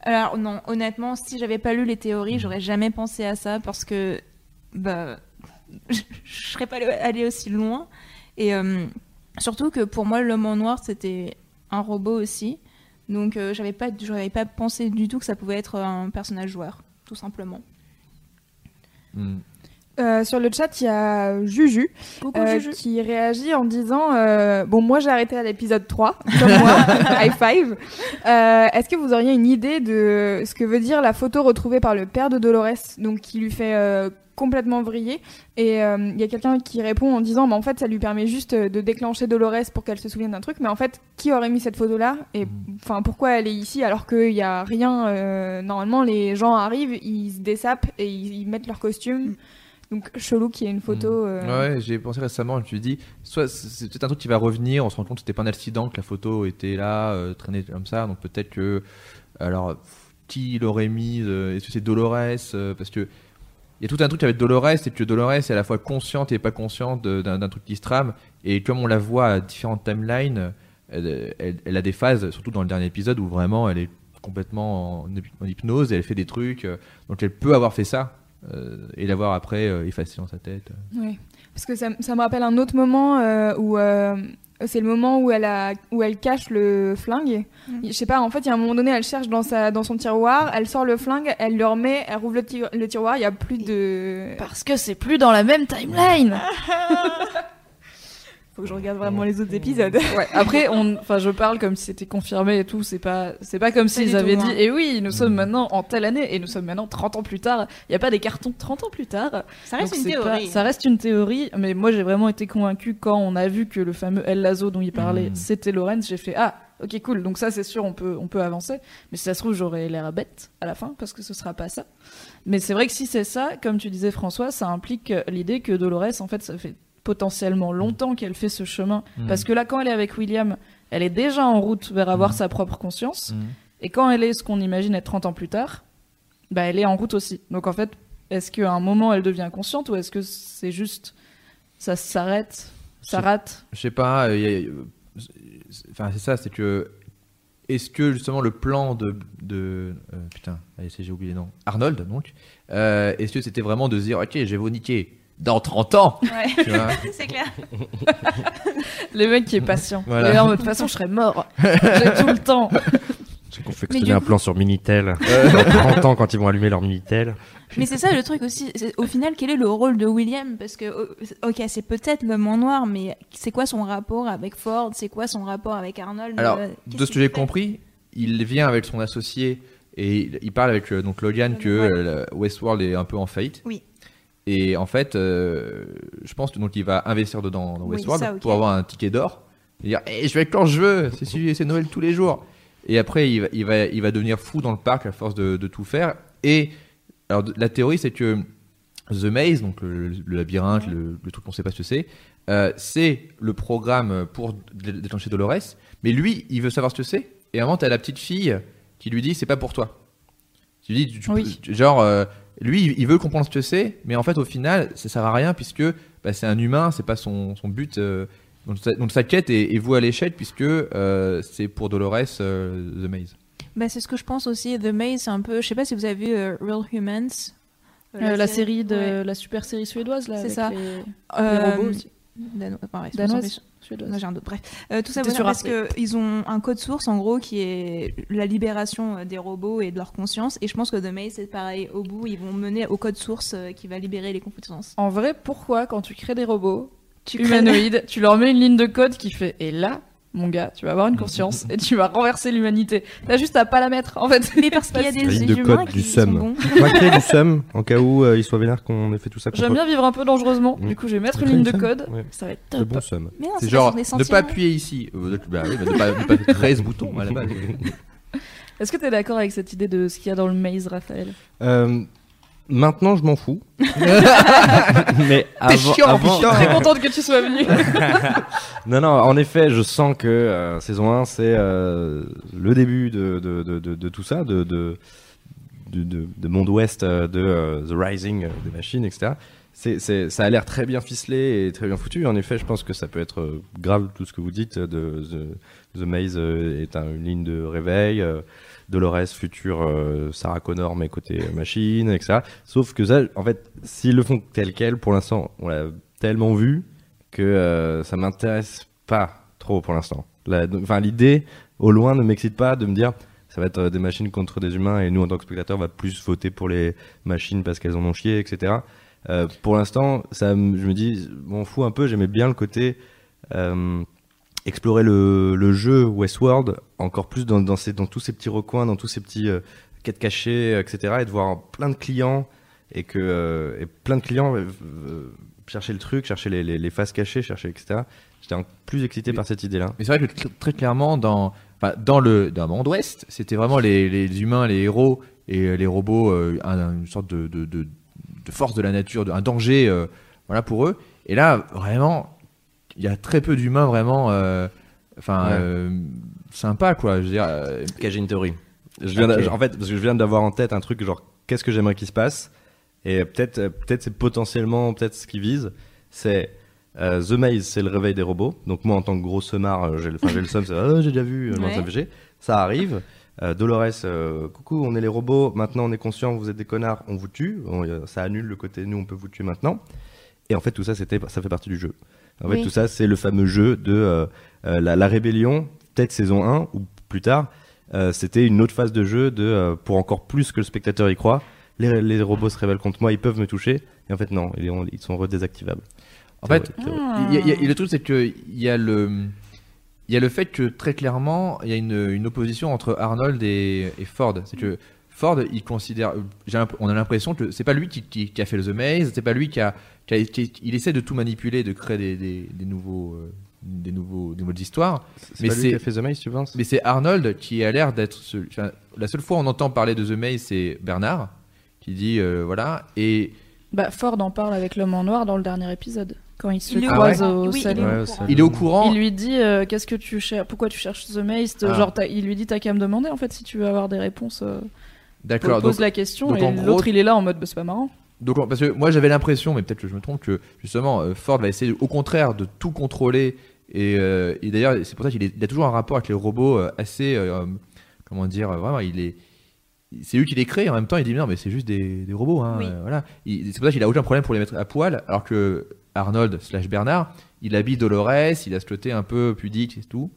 Alors non, honnêtement, si j'avais pas lu les théories, j'aurais jamais pensé à ça parce que bah je, je serais pas allé- allée aussi loin. Et euh, surtout que pour moi, l'homme en noir c'était un robot aussi, donc euh, j'avais pas, j'avais pas pensé du tout que ça pouvait être un personnage joueur, tout simplement. Mm. Euh, sur le chat, il y a Juju, Coucou, euh, Juju. qui réagit en disant euh, Bon, moi j'ai arrêté à l'épisode 3, comme moi, high five. Euh, Est-ce que vous auriez une idée de ce que veut dire la photo retrouvée par le père de Dolores, donc qui lui fait euh, complètement vrillé. Et euh, il y a quelqu'un qui répond en disant, bah, en fait, ça lui permet juste de déclencher Dolores pour qu'elle se souvienne d'un truc. Mais en fait, qui aurait mis cette photo-là? Et Mm. enfin, pourquoi elle est ici alors qu'il n'y a rien euh, Normalement, les gens arrivent, ils se dessapent et ils, ils mettent leur costume? Donc chelou qu'il y ait une photo. euh, Mm. Ouais, j'ai pensé récemment, je me suis dit, soit c'est peut-être un truc qui va revenir, on se rend compte que c'était pas un accident, que la photo était là, euh, traînée comme ça, donc peut-être que. Alors, qui l'aurait mise euh, Est-ce que c'est Dolores euh, Parce que. Il y a tout un truc avec Dolores, c'est que Dolores est à la fois consciente et pas consciente d'un truc qui se trame, et comme on la voit à différentes timelines, elle, elle- elle a des phases, surtout dans le dernier épisode, où vraiment elle est complètement en, hypnose et elle fait des trucs, euh, donc elle peut avoir fait ça, euh, et l'avoir après euh, effacé dans sa tête. Ouais. Parce que ça, ça me rappelle un autre moment euh, où euh, c'est le moment où elle, a, où elle cache le flingue. Mm. Je sais pas, en fait, il y a un moment donné, elle cherche dans, sa, dans son tiroir, elle sort le flingue, elle le remet, elle rouvre le, ti- le tiroir, il y a plus de. Parce que c'est plus dans la même timeline. Faut que je regarde vraiment les autres épisodes. Ouais. Après, on, enfin, je parle comme si c'était confirmé et tout. C'est pas, c'est pas comme s'ils avaient tout, dit. hein. Et oui, nous sommes maintenant en telle année et nous sommes maintenant 30 ans plus tard. Il y a pas des cartons 30 ans plus tard. Ça reste Donc une pas- théorie. ça reste une théorie, mais moi j'ai vraiment été convaincue quand on a vu que le fameux El Lazo dont il parlait, Mhm. c'était Lorenz. J'ai fait ah ok cool, donc ça c'est sûr on peut on peut avancer. Mais si ça se trouve j'aurais l'air bête à la fin parce que ce sera pas ça. Mais c'est vrai que si c'est ça, comme tu disais François, ça implique l'idée que Dolores en fait ça fait potentiellement longtemps qu'elle fait ce chemin Mhm. parce que là quand elle est avec William, elle est déjà en route vers avoir Mhm. sa propre conscience. Et quand elle est ce qu'on imagine être 30 ans plus tard, bah elle est en route aussi. Donc en fait, est-ce qu'à un moment elle devient consciente ou est-ce que c'est juste ça s'arrête, ça rate? Je sais pas. euh, a- euh, Enfin, c'est ça, c'est que. Est-ce que justement le plan de. de euh, putain, j'ai oublié le nom. Arnold, donc. euh, Est-ce que c'était vraiment de dire, ok, je vais vous niquer? Dans 30 ans Ouais. tu vois c'est clair. Le mec qui est patient. Voilà. En mode, de toute façon, je serais mort. J'ai tout le temps. J'ai confectionné un coup- plan sur Minitel. Dans 30 ans, quand ils vont allumer leur Minitel. Mais c'est ça le truc aussi. Au final, quel est le rôle de William? Parce que, oh, ok, c'est peut-être l'homme en noir, mais c'est quoi son rapport avec Ford? C'est quoi son rapport avec Arnold? Alors, Euh, de ce que j'ai compris, il vient avec son associé et il- il parle avec euh, donc Logan que Ouais. euh, Westworld est un peu en faillite. Oui. Et en fait, euh, je pense que donc il va investir dedans dans Oui, Westworld ça, pour avoir un ticket d'or et dire Eh, je vais quand je veux, c'est Noël tous les jours. Et après, il va, il va, il va devenir fou dans le parc à force de, de tout faire. Et alors, la théorie, c'est que The Maze, donc le, le labyrinthe, le, le truc qu'on sait pas ce que c'est, euh, c'est le programme pour dé- déclencher Dolores. Mais lui, il veut savoir ce que c'est. Et un moment, t'as la petite fille qui lui dit c'est pas pour toi. Tu lui dis, tu- tu Oui. genre, euh, lui, il veut comprendre ce que c'est, mais en fait, au final, ça sert à rien puisque bah, c'est un humain, c'est pas son, son but. euh, donc, sa, donc sa quête est, est vouée à l'échec puisque euh, c'est pour Dolores euh, The Maze. Bah, c'est ce que je pense aussi. The Maze, c'est un peu. Je sais pas si vous avez vu euh, Real Humans. La série de Ouais. la super série suédoise là. C'est ça. Les, les robots aussi. Dano- pareil, c'est Danoise. Pas- Suédoise. Non, j'ai un doute. Bref, Euh, tout ça sur parce qu'ils ont un code source en gros qui est la libération euh, des robots et de leur conscience. Et je pense que The Maze c'est pareil. Au bout, ils vont mener au code source euh, qui va libérer les consciences. En vrai, pourquoi quand tu crées des robots Tu humanoïdes, tu leur mets une ligne de code qui fait et là, mon gars, tu vas avoir une conscience et tu vas renverser l'humanité. T'as juste à pas la mettre en fait. Mais parce qu'il y a des ligne de humains code qui du sont SEM. créer du SUM, en cas où euh, ils soient vénères qu'on ait fait tout ça contre J'aime bien vivre un peu dangereusement. Mm. Du coup, je vais mettre une ligne de code. Ouais. Ça va être le top. bon SUM. Mais non, C'est genre, ne pas appuyer ici. Euh, bah oui, bah, ne pas, ne pas faire 13 boutons à la base. Est-ce que t'es d'accord avec cette idée de ce qu'il y a dans le maze, Raphaël? Euh, maintenant, je m'en fous. Mais avant, chiant, avant- putain. Très contente que tu sois venu. Non, non, en effet, je sens que euh, saison 1, c'est euh, le début de, de, de, de, de tout ça, de, de, de, de, de monde ouest, euh, de euh, The Rising des machines, etc. Ça a l'air très bien ficelé et très bien foutu. En effet, je pense que ça peut être grave tout ce que vous dites. De, The, The Maze est un- une ligne de réveil. euh, Dolores, future euh, Sarah Connor, mais côté machine, etc. Sauf que ça, en fait, s'ils le font tel quel, pour l'instant, on l'a tellement vu que euh, ça m'intéresse pas trop pour l'instant. Enfin, l'idée, au loin, ne m'excite pas de me dire ça va être euh, des machines contre des humains et nous, en tant que spectateurs, on va plus voter pour les machines parce qu'elles en ont chié, etc. Euh, pour l'instant, ça, je me dis, m'en fous un peu. J'aimais bien le côté euh, explorer le, le jeu Westworld encore plus dans, dans, ces, dans tous ces petits recoins, dans tous ces petits euh, quêtes cachées, etc. Et de voir plein de clients et que euh, et plein de clients euh, cherchaient le truc, cherchaient les, les, les faces cachées, cherchaient etc. J'étais plus excité Mais- par cette idée-là. Mais c'est vrai que très clairement, dans, dans le dans le monde ouest, c'était vraiment les, les humains, les héros et les robots, un- une sorte de, de, de, de force de la nature, un danger voilà, pour eux. Et là, vraiment, il y a très peu d'humains vraiment euh, enfin, Ouais. euh, sympas, quoi. Je veux dire, euh, j'ai une théorie. Je viens en fait, parce que je viens d'avoir en tête un truc genre qu'est-ce que j'aimerais qu'il se passe? Et peut-être euh, peut-être c'est potentiellement peut-être ce qu'ils visent, c'est euh, The Maze, c'est le réveil des robots. Donc moi en tant que gros semard, j'ai le, le somme, c'est ah, j'ai déjà vu dans Ouais. un VG. Ça arrive. Euh, Dolores, euh, coucou, on est les robots. Maintenant, on est conscient, vous êtes des connards, on vous tue. On- ça annule le côté nous, on peut vous tuer maintenant. Et en fait, tout ça, c'était, ça fait partie du jeu. En fait, Oui. tout ça, c'est le fameux jeu de euh, euh, la, la rébellion, peut-être saison 1 ou plus tard. Euh, c'était une autre phase de jeu de euh, pour encore plus que le spectateur y croit. Les, les robots se révèlent contre moi, ils peuvent me toucher. Et en fait, non, ils, ont- ils sont redésactivables. en fait, Ah. Il y a- il y a- le truc, c'est qu'il y a le. Il y a le fait que très clairement, il y a une, une opposition entre Arnold et, et Ford. C'est que Ford, il considère, l'imp- on a l'impression que c'est pas lui qui, qui- qui a fait le The Maze, c'est pas lui qui a, qui a- qui- il essaie de tout manipuler, de créer des, des, des nouveaux, euh, des nouveaux, des nouvelles histoires. C'est Mais pas lui c'est- qui a fait The Maze, tu penses? Mais c'est Arnold qui a l'air d'être. ce- enfin, la seule fois où on entend parler de The Maze, c'est Bernard qui dit euh, voilà et Bah, Ford en parle avec l'homme en noir dans le dernier épisode, quand il se Il croise au Oui, il salon. est au Ouais, courant. ça- il est au courant. Il lui dit euh, qu'est-ce que tu cherches, pourquoi tu cherches The Maze? Ah. Genre, il lui dit t'as qu'à me demander en fait si tu veux avoir des réponses. euh, D'accord. pose Donc, la question donc, et l'autre il est là en mode bah, c'est pas marrant. donc parce que moi j'avais l'impression, mais peut-être que je me trompe, que justement euh, Ford va essayer au contraire de tout contrôler et, euh, et d'ailleurs c'est pour ça qu'il a toujours un rapport avec les robots euh, assez euh, comment dire vraiment il est c'est lui qui les crée en même temps il dit non mais c'est juste des, des robots hein, Oui. euh, voilà Il- c'est pour ça qu'il a aucun problème pour les mettre à poil alors que Arnold slash Bernard il habille Dolores il a ce côté un peu pudique et tout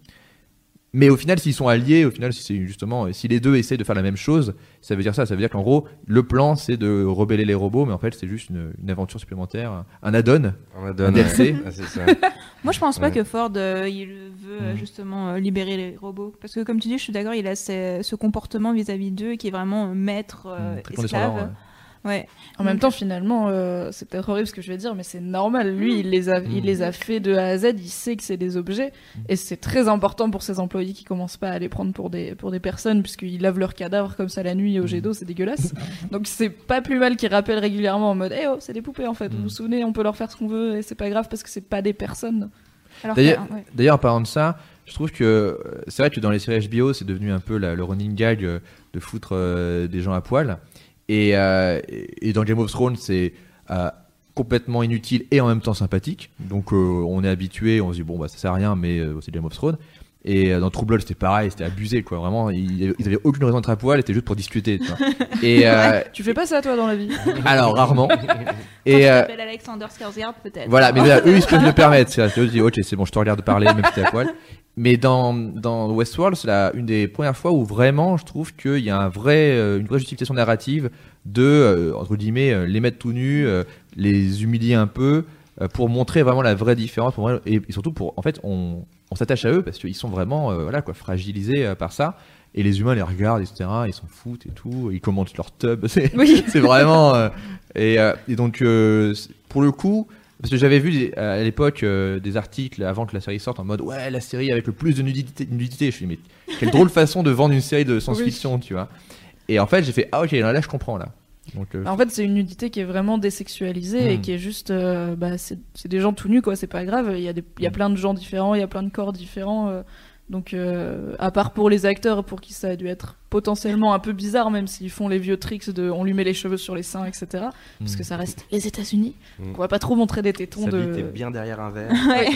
mais au final s'ils sont alliés au final si c'est justement si les deux essaient de faire la même chose ça veut dire ça ça veut dire qu'en gros le plan c'est de rebeller les robots mais en fait c'est juste une, une aventure supplémentaire un- add-on un DLC Ah. Moi, je pense pas Ouais. que Ford euh, il veut Mhm. justement euh, libérer les robots. Parce que, comme tu dis, je suis d'accord, il a ce, ce comportement vis-à-vis d'eux qui est vraiment euh, maître, euh, Mmh, très condescendant, esclave. Ouais. En même temps, finalement, euh, c'est peut-être horrible ce que je vais dire, mais c'est normal. Lui, il les, a, il les a fait de A à Z, il sait que c'est des objets, et c'est très important pour ses employés qui commencent pas à les prendre pour des, pour des personnes, puisqu'ils lavent leurs cadavres comme ça la nuit au jet d'eau, c'est dégueulasse. Donc c'est pas plus mal qu'ils rappellent régulièrement en mode Eh oh, c'est des poupées en fait, vous vous souvenez, on peut leur faire ce qu'on veut, et c'est pas grave parce que c'est pas des personnes. D'ailleurs- que, ouais. D'ailleurs, en parlant de ça, je trouve que euh, c'est vrai que dans les séries HBO, c'est devenu un peu la- le running gag euh, de foutre euh, des gens à poil. Et, euh, et dans Game of Thrones, c'est euh, complètement inutile et en même temps sympathique. Donc euh, on est habitué, on se dit bon bah ça sert à rien, mais c'est Game of Thrones. Et euh, dans True Blood, c'était pareil, c'était abusé quoi. Vraiment, ils, ils avaient aucune raison d'être à poil, c'était juste pour discuter. tu vois. Et euh, Tu fais pas ça toi dans la vie alors rarement. Quand Et tu euh, Alexander Skarsgård, peut-être. voilà, mais là, eux, ils se peuvent le permettre. C'est-à-dire, Tu dis, ok, c'est bon, je te regarde parler, même si t'es à poil. Mais dans, dans Westworld, c'est la- une des premières fois où vraiment, je trouve qu'il y a un vrai, une vraie justification narrative de, euh, entre guillemets, les mettre tout nus, euh, les humilier un peu, euh, pour montrer vraiment la vraie différence. Pour, et, et surtout, pour, en fait, on, on s'attache à eux parce qu'ils sont vraiment, euh, voilà, quoi, fragilisés euh, par ça. Et les humains les regardent, etc. Ils s'en foutent et tout. Ils commentent leur tub. C'est Oui. vraiment. euh, et, et donc, pour le coup, parce que j'avais vu à l'époque des articles avant que la série sorte en mode ouais, la série avec le plus de nudité. nudité. Je me suis dit, mais quelle drôle façon de vendre une série de science-fiction, tu vois. Et en fait, j'ai fait ah, ok, là, là, je comprends là. Donc, euh, En fait, c'est une nudité qui est vraiment désexualisée et Hmm. qui est juste. euh, bah, c'est des gens tout nus, quoi, c'est pas grave. Il y, a des- il y a Hmm. plein de gens différents, il y a plein de corps différents. euh, donc, euh, à part pour les acteurs, pour qui ça a dû être potentiellement un peu bizarre, même s'ils font les vieux tricks de on lui met les cheveux sur les seins, etc. Parce hmm. que ça reste les États-Unis. Hmm. Donc On va pas trop montrer des tétons Sa de. bien derrière un verre. Ouais.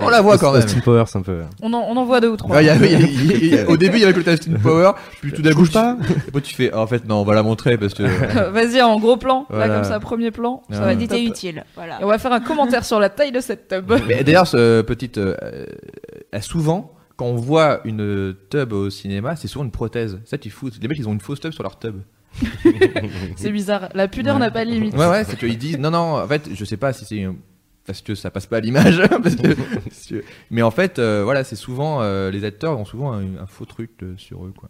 On la voit quand même. Austin Powers, un peu. On, en, on en voit deux ou trois. Ouais, il y a- il y a- il y a- il y a- au début, il y avait le côté Austin Power, puis tout d'un coup, bouge tu- pas. Et puis tu fais, ah, en fait, non, on va la montrer parce que. Vas-y, en gros plan, Voilà. là comme ça, premier plan. Ça va être top. utile. Voilà. Et on va faire un commentaire sur la taille de cette tub. Mais d'ailleurs, ce petite, euh, euh, souvent, quand on voit une tub au cinéma, c'est souvent une prothèse. Ça foutent. Les mecs, ils ont une fausse tub sur leur tub. c'est bizarre. La pudeur Ouais. n'a pas de limite. Ouais, ouais, c'est qu'ils disent, non, non, en fait, je sais pas si c'est une- parce que ça passe pas à l'image, que- mais en fait, euh, voilà, c'est souvent, euh, les acteurs ont souvent un, un faux truc euh, sur eux, quoi.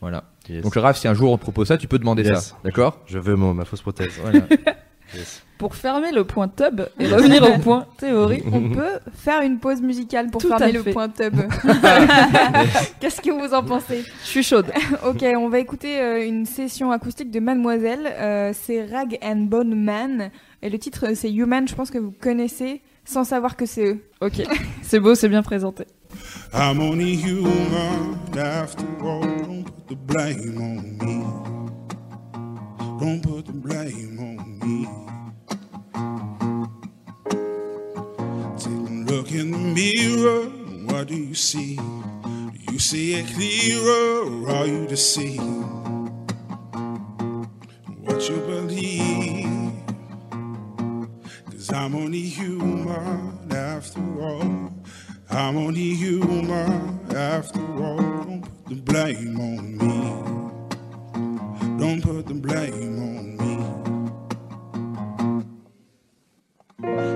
Voilà. Yes. Donc, Raph, si un jour on te propose ça, tu peux demander Yes. ça. D'accord Je veux mon- ma fausse prothèse. Voilà. Yes. Pour fermer le point tub et revenir au point théorie, On peut faire une pause musicale pour Tout fermer le point tub. Qu'est-ce que vous en pensez? Je suis chaude. Ok, on va écouter une session acoustique de Mademoiselle. Euh, c'est Rag and Bone Man. Et le titre, euh, c'est Human. Je pense que vous connaissez sans savoir que c'est eux. Ok, c'est beau, c'est bien présenté. I'm only human after all. Don't put the blame on me. Don't put the blame on me. Take a look in the mirror. What do you see? Do you see it clearer? Or are you deceived? What you believe? Cause I'm only human after all. I'm only human after all. Don't put the blame on me. Don't put the blame on me.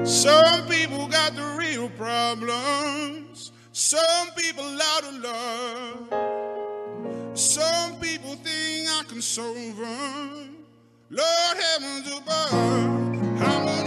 Some people got the real problems. Some people out of love. Some people think I can solve them. Lord heavens above, I'm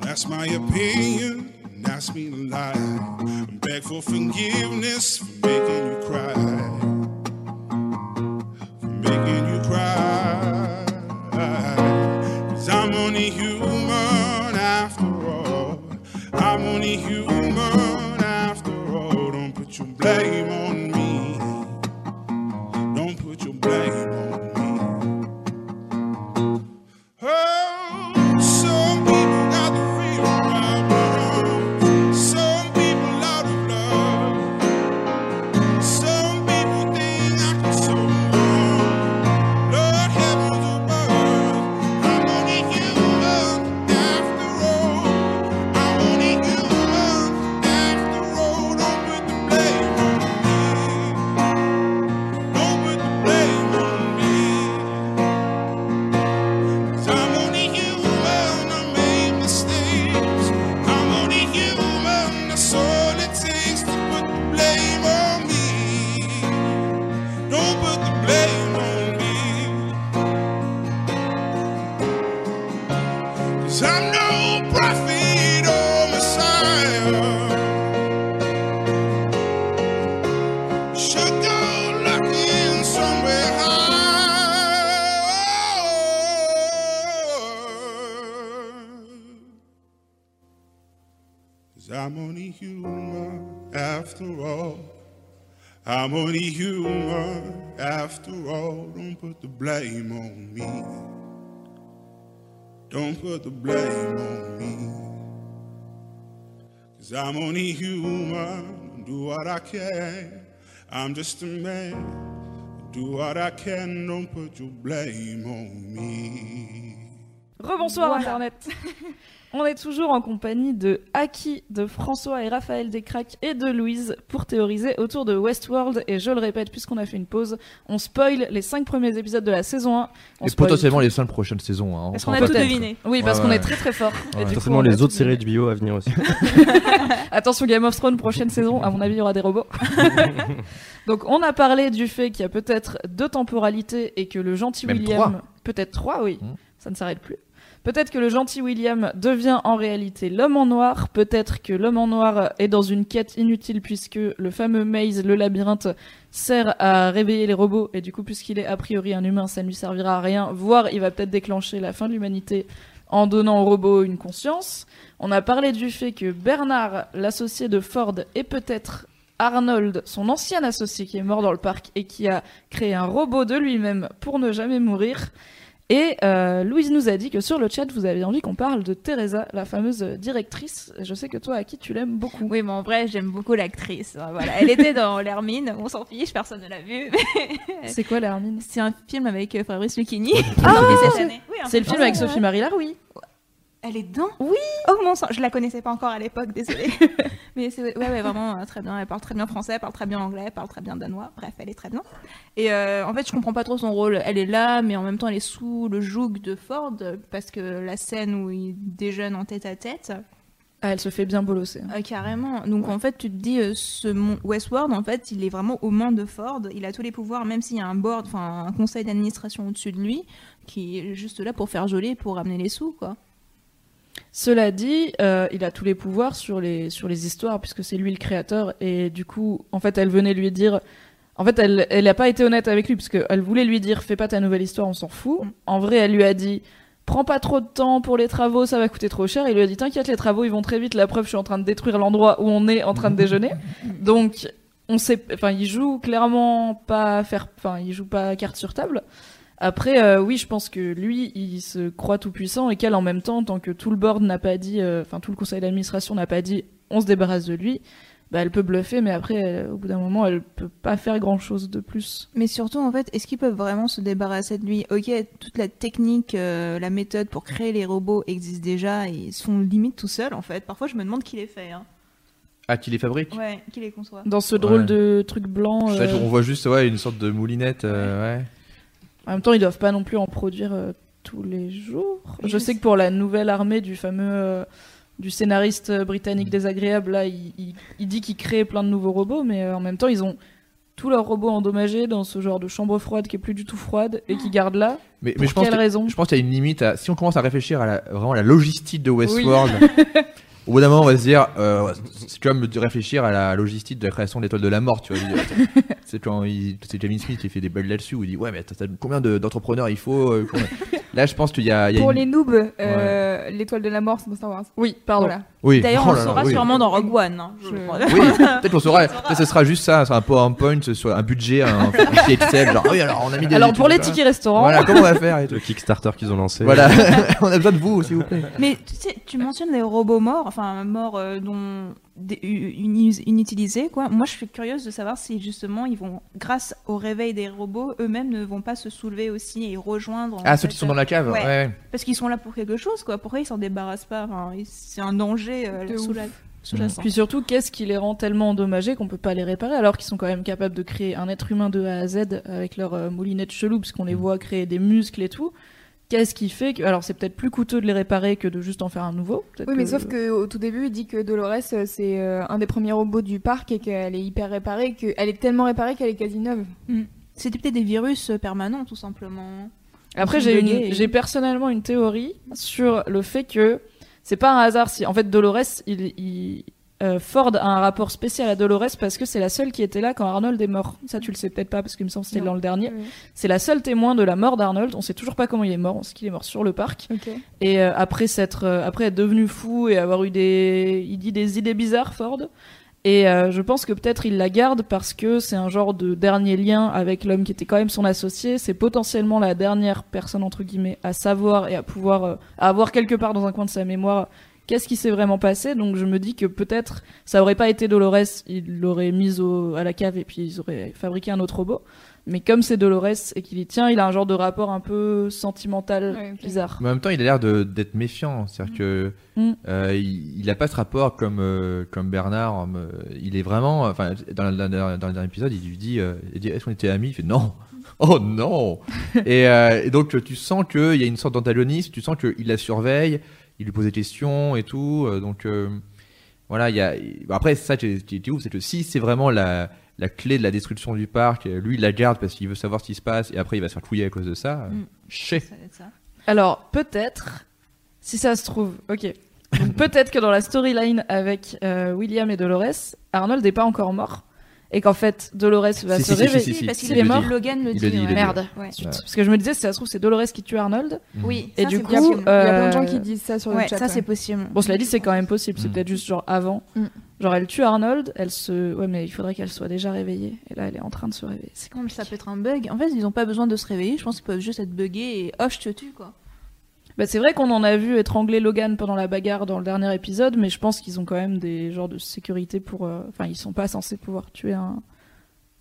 That's my opinion, that's me lie. I beg for forgiveness for making you cry after all. I'm only human after all. Don't put the blame on me. Don't put the blame on me. Cause I'm only human. Do what I can. I'm just a man. Do what I can. Don't put your blame on me. Rebonsoir Voilà. Internet On est toujours en compagnie de Aki, de François et Raphaël Descraques et de Louise pour théoriser autour de Westworld. Et je le répète, puisqu'on a fait une pause, on spoil les 5 premiers épisodes de la saison 1. On Et spoil potentiellement tout. les 5 prochaines saisons. Hein, Est-ce on qu'on a tout deviné Oui, parce Ouais, qu'on ouais. est très très fort. Et Ouais. on a les autres séries de bio à venir aussi. Attention Game of Thrones, prochaine saison, à mon avis, il y aura des robots. Donc on a parlé du fait qu'il y a peut-être deux temporalités et que le gentil Même William... Peut-être trois, oui. Mm. Ça ne s'arrête plus. Peut-être que le gentil William devient en réalité l'homme en noir. Peut-être que l'homme en noir est dans une quête inutile puisque le fameux maze, le labyrinthe, sert à réveiller les robots. Et du coup, puisqu'il est a priori un humain, ça ne lui servira à rien. Voire, il va peut-être déclencher la fin de l'humanité en donnant aux robots une conscience. On a parlé du fait que Bernard, l'associé de Ford, est peut-être Arnold, son ancien associé qui est mort dans le parc et qui a créé un robot de lui-même pour ne jamais mourir. Et euh, Louise nous a dit que sur le chat, vous avez envie qu'on parle de Teresa, la fameuse directrice. Je sais que toi, à qui tu l'aimes beaucoup. Oui, mais en vrai, j'aime beaucoup l'actrice. Voilà, elle était dans l'Hermine. On s'en fiche, personne ne l'a vue. C'est quoi l'Hermine? C'est un film avec euh, Fabrice Lucchini. Ah, cette c'est-. Oui, le film avec français, Sophie Marie Laroui. Elle est dedans Oui. Oh mon sang, je la connaissais pas encore à l'époque, désolée. Mais c'est ouais, ouais, vraiment euh, très bien. Elle parle très bien français, elle parle très bien anglais, elle parle très bien danois. Bref, elle est très bien. Et euh, en fait, je comprends pas trop son rôle. Elle est là, mais en même temps, elle est sous le joug de Ford parce que la scène où il déjeune en tête à tête, Ah, elle se fait bien bolosser. euh, carrément. Donc en fait, tu te dis, euh, ce Westworld, en fait, il est vraiment aux mains de Ford. Il a tous les pouvoirs, même s'il y a un board, enfin un conseil d'administration au-dessus de lui, qui est juste là pour faire geler, pour ramener les sous, quoi. Cela dit, euh, il a tous les pouvoirs sur les, sur les histoires, puisque c'est lui le créateur. Et du coup, en fait, elle venait lui dire. En fait, elle elle n'a pas été honnête avec lui, parce qu'elle voulait lui dire Fais pas ta nouvelle histoire, on s'en fout. Mm. En vrai, elle lui a dit Prends pas trop de temps pour les travaux, ça va coûter trop cher. Il lui a dit T'inquiète, les travaux, ils vont très vite. La preuve, je suis en train de détruire l'endroit où on est en train de déjeuner. Donc, on sait. Enfin, il joue clairement pas faire. Enfin, il joue pas carte sur table. Après, euh, oui, je pense que lui, il se croit tout puissant et qu'elle, en même temps, tant que tout le board n'a pas dit, euh, enfin tout le conseil d'administration n'a pas dit, on se débarrasse de lui, bah, elle peut bluffer, mais après, elle- au bout d'un moment, elle peut pas faire grand chose de plus. Mais surtout, en fait, est-ce qu'ils peuvent vraiment se débarrasser de lui? Ok, toute la technique, euh, la méthode pour créer les robots existe déjà et ils sont limite tout seuls, en fait. Parfois, je me demande qui les fait. Hein. Ah, qui les fabrique? Ouais, qui les conçoit. Dans ce drôle Ouais. de truc blanc, En fait, euh, On voit juste ouais, une sorte de moulinette. euh, ouais. En même temps, ils doivent pas non plus en produire euh, tous les jours. Je Je sais que pour la nouvelle armée du fameux euh, du scénariste euh, britannique désagréable, là, il, il- il dit qu'il crée plein de nouveaux robots, mais euh, en même temps, ils ont tous leurs robots endommagés dans ce genre de chambre froide qui est plus du tout froide et qui gardent là. Mais, Pour mais je pense quelle que- raison? Je pense qu'il y a une limite à. Si on commence à réfléchir à la, vraiment à la logistique de Westworld, au bout d'un moment, on va se dire. Euh, c'est comme de réfléchir à la logistique de la création de l'étoile de la mort, tu vois. C'est quand il- c'est Jamie Smith qui fait des bugs là-dessus où il dit Ouais, mais attends, t'as- combien de- d'entrepreneurs il faut euh, combien- Là, je pense qu'il y y a Pour une- les noobs, euh, l'étoile de la mort, c'est Star Wars. Oui, pardon. Voilà. Oui. D'ailleurs, Oh on le saura oui. sûrement dans Rogue One. hein, je. Oui, peut-être qu'on saura. Peut-être ce sera juste ça, un PowerPoint, sur un budget, un, fichier Excel. Genre, oui, alors on a mis des. Alors pour les études, tickets restaurants, Voilà, comment on va faire et tout. Le Kickstarter qu'ils ont lancé. Voilà, on a besoin de vous, s'il vous plaît. Mais tu sais, tu mentionnes les robots morts, enfin morts euh, dont des- uni- inutilisés quoi. Moi, je suis curieuse de savoir si justement ils vont, grâce au réveil des robots, eux-mêmes ne vont pas se soulever aussi et rejoindre. Ah, ceux fait, qui sont dans la cave Ouais. ouais. Parce qu'ils sont là pour quelque chose, quoi. Pourquoi ils s'en débarrassent pas? Enfin, C'est un danger euh, De sous ouf. la. Puis surtout, qu'est-ce qui les rend tellement endommagés qu'on peut pas les réparer alors qu'ils sont quand même capables de créer un être humain de A à Z avec leur euh, moulinette chelou, puisqu'on les voit créer des muscles et tout. Qu'est-ce qui fait que. Alors, c'est peut-être plus coûteux de les réparer que de juste en faire un nouveau. Oui, mais que- sauf qu'au tout début, il dit que Dolores, euh, c'est euh, un des premiers robots du parc et qu'elle est hyper réparée, qu'elle est tellement réparée qu'elle est quasi neuve. C'était peut-être des virus euh, permanents, tout simplement. Après, j'ai une- buggés et- j'ai personnellement une théorie sur le fait que c'est pas un hasard si. En fait, Dolores, il. il- euh, Ford a un rapport spécial à Dolores parce que c'est la seule qui était là quand Arnold est mort. Ça, tu le sais peut-être pas parce qu'il me semble que c'était dans le dernier. Oui. C'est la seule témoin de la mort d'Arnold. On sait toujours pas comment il est mort. On sait qu'il est mort sur le parc. Et euh, après s'être, euh, après être devenu fou et avoir eu des, il dit des idées bizarres, Ford. Et je pense que peut-être il la garde parce que c'est un genre de dernier lien avec l'homme qui était quand même son associé. C'est potentiellement la dernière personne entre guillemets à savoir et à pouvoir, à avoir quelque part dans un coin de sa mémoire qu'est-ce qui s'est vraiment passé? Donc je me dis que peut-être ça aurait pas été Dolores, il l'aurait mise au, à la cave et puis ils auraient fabriqué un autre robot. Mais comme c'est Dolores et qu'il y tient, il a un genre de rapport un peu sentimental, Ouais, bizarre. Mais en même temps, il a l'air d'être méfiant. C'est-à-dire que Mm. euh, il, il a pas ce rapport comme euh, comme Bernard. euh, il est vraiment. Enfin, dans, le- dans, dans le dernier épisode, il lui dit, euh, dit Est-ce qu'on était amis? Il fait non. Oh non et, euh, et donc tu sens qu'il y a une sorte d'antagonisme. Tu sens qu'il la surveille. Il lui pose des questions et tout. euh, donc euh, voilà, il y a. bon, Après, ça qui est, ouf, c'est que si c'est vraiment la la clé de la destruction du parc, euh, lui il la garde parce qu'il veut savoir ce qui se passe et après il va se faire couiller à cause de ça. Mm. Être ça. Alors, peut-être, si ça se trouve, ok. Peut-être que dans la storyline avec euh, William et Dolores, Arnold n'est pas encore mort. Et qu'en fait, Dolores va Si, se si, réveiller. si, si, parce si, qu'il il est mort. dit. Logan le dit. ouais. Merde. Ouais. Parce que je me disais, si ça se trouve, c'est Dolores qui tue Arnold. Oui. Et ça, du c'est coup, Il y, a, possible. il y a plein de Euh, gens qui disent ça sur le chat. ça c'est possible. Bon, cela dit, c'est quand même possible. C'est Mm. peut-être juste genre avant. Mm. Genre, elle tue Arnold, elle se. Ouais, mais il faudrait qu'elle soit déjà réveillée. Et là, elle est en train de se réveiller. C'est mais ça peut être un bug. En fait, ils ont pas besoin de se réveiller. Je pense qu'ils peuvent juste être buggés et oh, je te tue quoi. Bah, c'est vrai qu'on en a vu étrangler Logan pendant la bagarre dans le dernier épisode, mais je pense qu'ils ont quand même des genres de sécurité pour. euh, Enfin, ils sont pas censés pouvoir tuer un,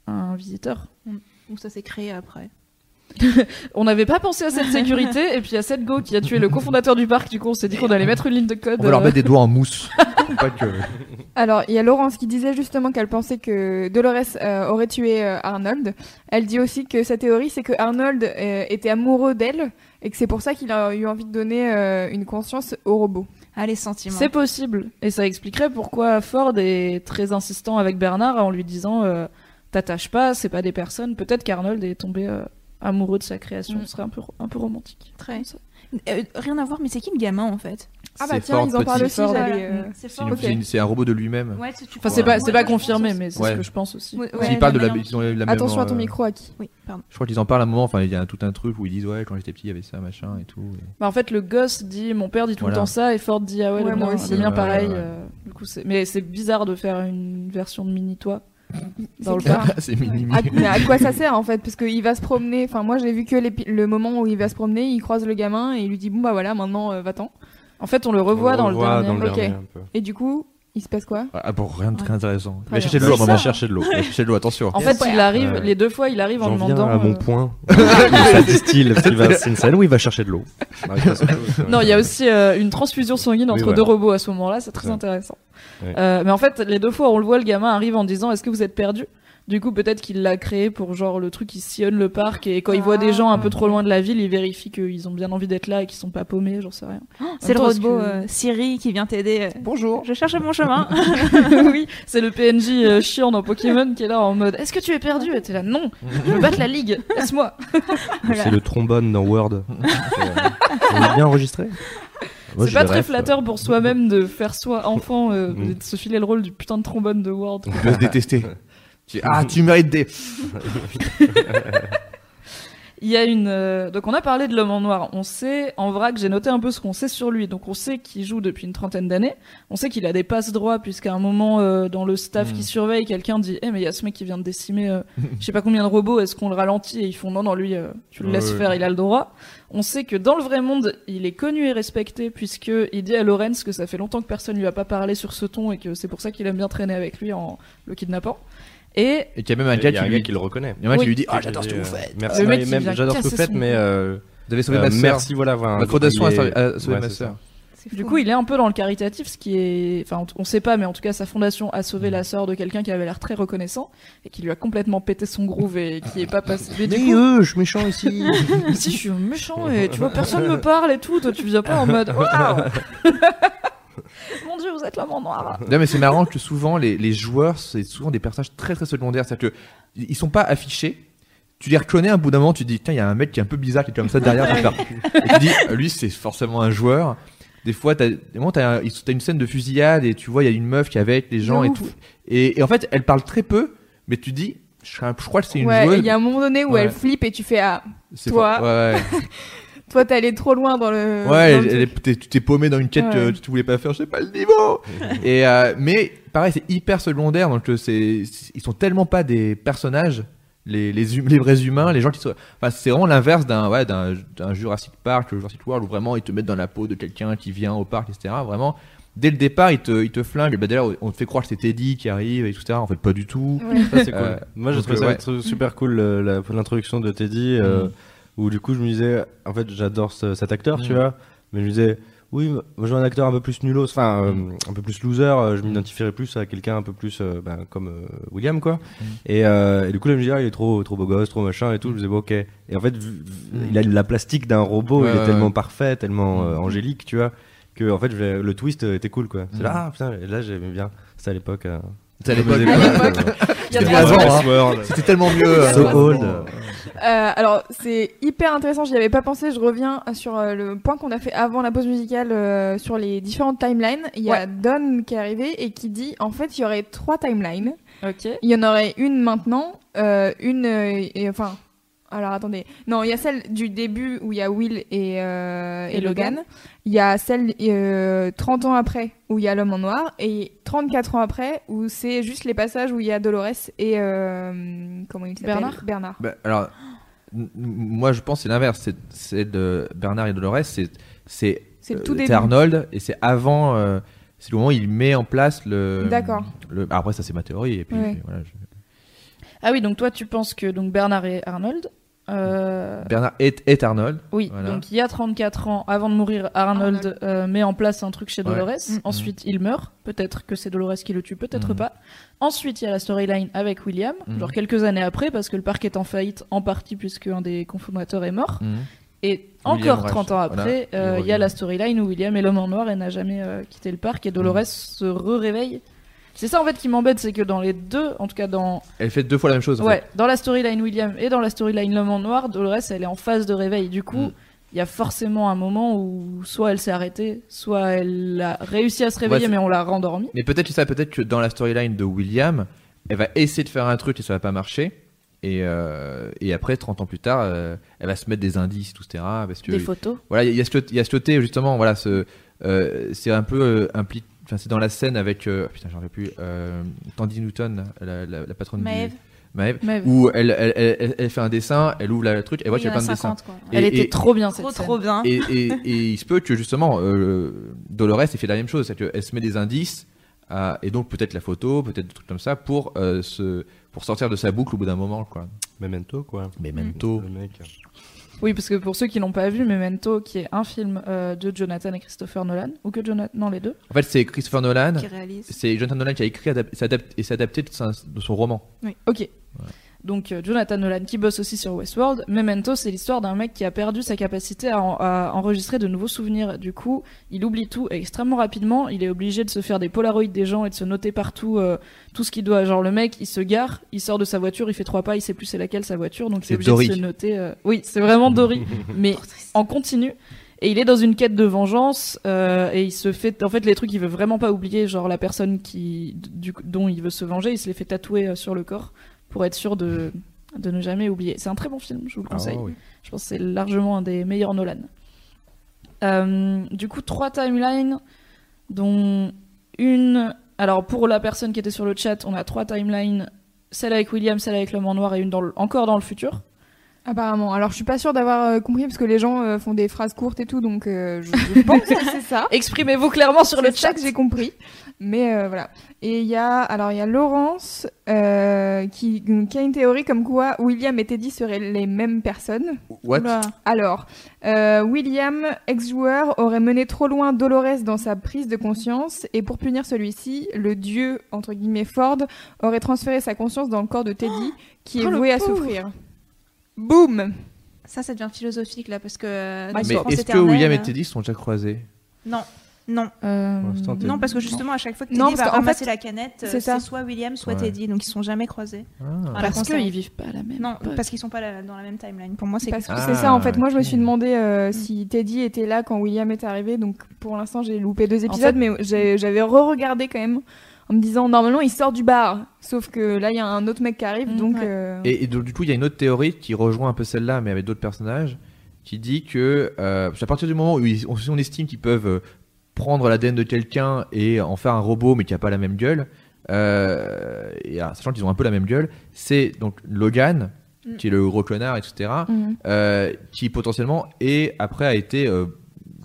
un visiteur. Ou ça s'est créé après. On n'avait pas pensé à cette sécurité, et puis il y a Seth Go qui a tué le cofondateur du parc. Du coup, on s'est dit qu'on allait mettre une ligne de code. On va leur euh, mettre des doigts en mousse. Faut pas que- Alors, il y a Laurence qui disait justement qu'elle pensait que Dolores euh, aurait tué euh, Arnold. Elle dit aussi que sa théorie, c'est que Arnold euh, était amoureux d'elle et que c'est pour ça qu'il a eu envie de donner euh, une conscience au robot. Allez, sentiments. C'est possible. Et ça expliquerait pourquoi Ford est très insistant avec Bernard en lui disant euh, T'attaches pas, c'est pas des personnes. Peut-être qu'Arnold est tombé euh, amoureux de sa création. Mm. Ce serait un peu, un peu romantique. Très. Euh, rien à voir, mais c'est qui le gamin en fait? Ah bah C'est tiens, Ford ils en parlent petit. aussi, Ford. j'allais... Voilà. euh, C'est C'est fort. une- Ok. c'est une- c'est un robot de lui-même. Ouais, tu- tu Enfin, c'est pas, c'est Ouais, pas confirmé, mais c'est Ouais. ce que je pense aussi. Ouais, parlent de la, ils ont la même, Attention à euh, ton micro, Aki. Oui, pardon. Je crois qu'ils en parlent à un moment. Enfin, il y a tout un truc où ils disent ouais, quand j'étais petit, il y avait ça, machin et tout. et- Bah, en fait, le gosse dit Mon père dit tout Voilà. le temps ça, et Ford dit Ah ouais, Ouais, le moi mien, aussi. le mien Ouais, pareil. ouais, ouais. euh, du coup, c'est- mais c'est bizarre de faire une version de mini-toi dans le parc. c'est minime. À, mais à quoi ça sert en fait? Parce qu'il va se promener. Enfin, moi j'ai vu que le moment où il va se promener, il croise le gamin et il lui dit Bon bah voilà, maintenant euh, va-t'en. En fait, on le revoit On dans le dernier. dans le Ok. dernier un peu. Et du coup, il se passe quoi Ah bon, rien de très intéressant. Il va chercher de l'eau ça. chercher de l'eau. Il va chercher de l'eau, attention. En fait, il arrive, les deux fois, il arrive en demandant. à mon euh, point. ça distille. parce qu'il va- C'est une scène où il va chercher de l'eau. Non, il y a aussi euh, une transfusion sanguine entre deux robots à ce moment-là, c'est très Ouais. intéressant. Ouais. Euh, mais en fait, les deux fois, on le voit, le gamin arrive en disant Est-ce que vous êtes perdu? Du coup, peut-être qu'il l'a créé pour genre le truc qui sillonne le parc et quand il voit des gens un peu trop loin de la ville, il vérifie qu'ils ont bien envie d'être là et qu'ils sont pas paumés, j'en sais rien. C'est le robot que- euh, Siri qui vient t'aider. euh, Bonjour. Je cherche mon chemin. oui, c'est le PNJ euh, chiant dans Pokémon qui est là en mode Est-ce que tu es perdu? Et t'es là Non, je veux battre la ligue, laisse-moi. Voilà. C'est le trombone dans Word. On est bien enregistré? Moi, C'est je pas très flatteur pour soi-même de faire soi enfant, euh, Mm. et de se filer le rôle du putain de trombone de Word. On peut se détester. Ah, tu mérites des. Il y a une. euh, Donc, on a parlé de l'homme en noir. On sait, en vrac, j'ai noté un peu ce qu'on sait sur lui. Donc, on sait qu'il joue depuis une trentaine d'années. On sait qu'il a des passes droits, puisqu'à un moment, euh, dans le staff qui surveille, quelqu'un dit Eh, mais il y a ce mec qui vient de décimer euh, je sais pas combien de robots, est-ce qu'on le ralentit Et ils font Non, non, lui, euh, tu le Ouais, laisses ouais. faire, il a le droit. On sait que dans le vrai monde, il est connu et respecté, puisqu'il dit à Lorenz que ça fait longtemps que personne lui a pas parlé sur ce ton et que c'est pour ça qu'il aime bien traîner avec lui en le kidnappant. Et qu'il y a même un Il gars qui un lui gars qui le reconnaît. Il y en a un qui Oui. lui dit Ah, j'adore ce que vous faites. Merci, même j'adore ce que vous faites, son mais euh, Vous avez sauvé euh, ma sœur. merci, voilà. voilà, Votre fondation il a sauvé- ma sœur. Du coup, il est un peu dans le caritatif, ce qui est, enfin, on- sait pas, mais en tout cas, sa fondation a sauvé Mm. la sœur de quelqu'un qui avait l'air très reconnaissant et qui lui a complètement pété son groove et qui est pas passé. Mais du Mais coup, eux, je suis méchant ici. si je suis méchant et tu vois, personne me parle et tout, toi tu viens pas en mode waouh. Mon dieu, vous êtes l'homme en noir. Non, mais c'est marrant que souvent, les, les joueurs, c'est souvent des personnages très très secondaires. C'est-à-dire que ils sont pas affichés. Tu les reconnais un bout d'un moment, tu te dis, tiens, il y a un mec qui est un peu bizarre qui est comme ça derrière. Et tu dis, euh, lui, c'est forcément un joueur. Des fois, t'as, un- t'as une scène de fusillade et tu vois, il y a une meuf qui est avec les gens et tout. Et, et en fait, elle parle très peu, mais tu dis, je, crois que c'est une Ouais, joueuse. il y a un moment donné où Ouais. elle flippe et tu fais Ah, C'est toi. Ouais, toi t'es allé trop loin dans le. ouais. Dans le t'es- tu t'es paumé dans une quête Ouais. que tu voulais pas faire, je sais pas le niveau. et euh, mais pareil, c'est hyper secondaire, donc euh, c'est, c'est- ils sont tellement pas des personnages. Les, les, hum- les vrais humains, les gens qui sont. Enfin, c'est vraiment l'inverse d'un ouais, d'un, d'un Jurassic Park, le Jurassic World, où vraiment ils te mettent dans la peau de quelqu'un qui vient au parc, etc. Vraiment, dès le départ, ils te, ils te flinguent. Bah, D'ailleurs, on te fait croire que c'est Teddy qui arrive, et tout ça. En fait, pas du tout. Ouais. Ça, c'est cool. Euh, Moi, donc, trouvé ça ouais. être super cool, le- la- l'introduction de Teddy, euh, Mhm. Où du coup, je me disais, en fait, j'adore ce- cet acteur, tu Mhm. vois, mais je me disais, oui, moi, je veux un acteur un peu plus nulos, enfin, euh, Mhm. un peu plus loser, euh, je m'identifierais plus à quelqu'un un peu plus euh, ben, comme euh, William, quoi. Et, euh, et du coup, là, je me disais, ah, il est trop, trop beau gosse, trop machin et tout, je me disais, bon, ok. Et en fait, vu- vu- il a la plastique d'un robot, Ouais, il est ouais, tellement ouais. parfait, tellement euh, angélique, tu vois, que en fait, je- le twist euh, était cool, quoi. C'est là, ah, putain, et là, j'aimais bien. C'était à l'époque. euh, à l'époque. C'était tellement mieux. euh, So vraiment. old. Euh, alors, c'est hyper intéressant, j'y avais pas pensé. Je reviens sur euh, le point qu'on a fait avant la pause musicale euh, sur les différentes timelines. Il y a Don qui est arrivé et qui dit en fait, il y aurait trois timelines. Ok. Il y en aurait une maintenant, euh, une. euh, et, enfin. Alors attendez. Non, il y a celle du début où il y a Will et, euh, et, Et Logan. Il y a celle euh, 30 ans après où il y a l'homme en noir. Et 34 ans après où c'est juste les passages où il y a Dolores et. euh, comment il s'appelle? Bernard Bernard. Bah, alors, moi je pense que c'est l'inverse. C'est, de Bernard et Dolores. C'est, c'est, euh. Arnold et c'est avant. euh, c'est le moment où il met en place le. D'accord. Le, ah, après ça c'est ma théorie et puis, Ouais. voilà. je- Ah oui, donc toi tu penses que donc Bernard et Arnold, Euh, Bernard est, est Arnold. Oui, Voilà. donc il y a 34 ans, avant de mourir, Arnold euh, met en place un truc chez Ouais. Dolores. Mm. Ensuite, il meurt. Peut-être que c'est Dolores qui le tue, peut-être Mhm. pas. Ensuite, il y a la storyline avec William, Mhm. genre quelques années après, parce que le parc est en faillite, en partie puisque un des cofondateurs est mort. Et William encore 30 ans après, voilà, euh, il y a la storyline où William est l'homme en noir et n'a jamais euh, quitté le parc, et Dolores se re-réveille. C'est ça en fait qui m'embête, c'est que dans les deux, en tout cas dans Elle fait deux fois la même chose. en Ouais, fait. dans la storyline William et dans la storyline L'homme en noir, Dolores, elle est en phase de réveil. Du coup, Mm. il y a forcément un moment où soit elle s'est arrêtée, soit elle a réussi à se réveiller, Ouais, mais on l'a rendormie. Mais peut-être ça, peut-être que dans la storyline de William, elle va essayer de faire un truc et ça va pas marcher. Et, euh, et après, 30 ans plus tard, euh, elle va se mettre des indices, tout, etc. Parce que Des photos. voilà, il y, a ce côté- il y a ce côté justement, voilà, ce, euh, c'est un peu impli- Enfin, c'est dans la scène avec euh, putain, j'en plus. Euh, Tandy Newton, la, la, la patronne Maeve. du Maeve, Maeve. où elle, elle, elle, elle- elle fait un dessin, elle ouvre la truc, et voit qu'il y a plein de dessins. 50, quoi. Elle Et- était et- trop bien cette Trop, scène. trop bien. Et, et, et il se peut que justement euh, Dolores ait fait la même chose, c'est qu'elle se met des indices à- et donc peut-être la photo, peut-être des trucs comme ça pour euh, se pour sortir de sa boucle au bout d'un moment quoi. Memento, quoi. Memento. Le mec. Oui, parce que pour ceux qui l'ont pas vu, Memento, qui est un film euh, de Jonathan et Christopher Nolan, ou que Jonathan, non les deux. En fait, c'est Christopher Nolan, Qui réalise. c'est Jonathan Nolan qui a écrit adap- et s'est adapté de, son roman. Ok. Donc euh, Jonathan Nolan qui bosse aussi sur Westworld. Memento, c'est l'histoire d'un mec qui a perdu sa capacité à, en- à enregistrer de nouveaux souvenirs. Du coup, il oublie tout extrêmement rapidement. Il est obligé de se faire des polaroids des gens et de se noter partout euh, tout ce qu'il doit. Genre le mec, il se gare, il sort de sa voiture, il fait trois pas, il sait plus c'est laquelle sa voiture, donc il C'est est obligé Dory. de se noter. euh, Oui, c'est vraiment Dory, mais en continu. Et il est dans une quête de vengeance euh, et il se fait en fait les trucs qu'il veut vraiment pas oublier, genre la personne qui du, dont il veut se venger, il se les fait tatouer euh, sur le corps pour être sûr de de ne jamais oublier. C'est un très bon film, je vous le conseille. Ah oui. Je pense que c'est largement un des meilleurs Nolan. Euh, du coup, trois timelines, dont une. Alors, pour la personne qui était sur le chat, on a trois timelines celle avec William, celle avec l'homme en noir et une dans le- encore dans le futur. Apparemment. Alors, je suis pas sûre d'avoir euh, compris parce que les gens euh, font des phrases courtes et tout, donc euh, je, je pense que c'est ça. Exprimez-vous clairement sur le C'est ça chat. que j'ai compris. Mais euh, voilà. Et il y a, alors il y a Laurence euh, qui, qui a une théorie comme quoi William et Teddy seraient les mêmes personnes. What? Oula. Alors, euh, William, ex-joueur, aurait mené trop loin Dolores dans sa prise de conscience et pour punir celui-ci, le dieu entre guillemets Ford aurait transféré sa conscience dans le corps de Teddy qui est Oh, voué à souffrir. Boum Ça, ça devient philosophique là parce que. euh, Bah, Mais est-ce que William et Teddy sont déjà croisés? Non, non, Euh, non, parce que justement, à chaque fois que Non, Teddy parce va qu'en ramasser fait, la canette, euh, c'est ça. c'est soit William, soit Ouais. Teddy, donc ils sont jamais croisés. Ah. À Parce qu'ils vivent pas à la même Non, époque. parce qu'ils sont pas la- dans la même timeline. Pour moi, c'est Parce que Ah, c'est ça en fait. Moi, je me suis demandé euh, si Teddy était là quand William est arrivé. Donc pour l'instant, j'ai loupé deux En épisodes, fait- mais j'avais re-regardé quand même en me disant normalement il sort du bar. Sauf que là, il y a un autre mec qui arrive, Mm, donc. ouais. euh, Et, et donc, du coup, il y a une autre théorie qui rejoint un peu celle-là, mais avec d'autres personnages, qui dit que euh, qu'à partir du moment où ils- on, on estime qu'ils peuvent euh, prendre l'ADN de quelqu'un et en faire un robot, mais qui a pas la même gueule, euh, et alors, sachant qu'ils ont un peu la même gueule, c'est donc Logan, Mm. qui est le gros clonard, etc., mhm. euh, qui potentiellement et après a été euh,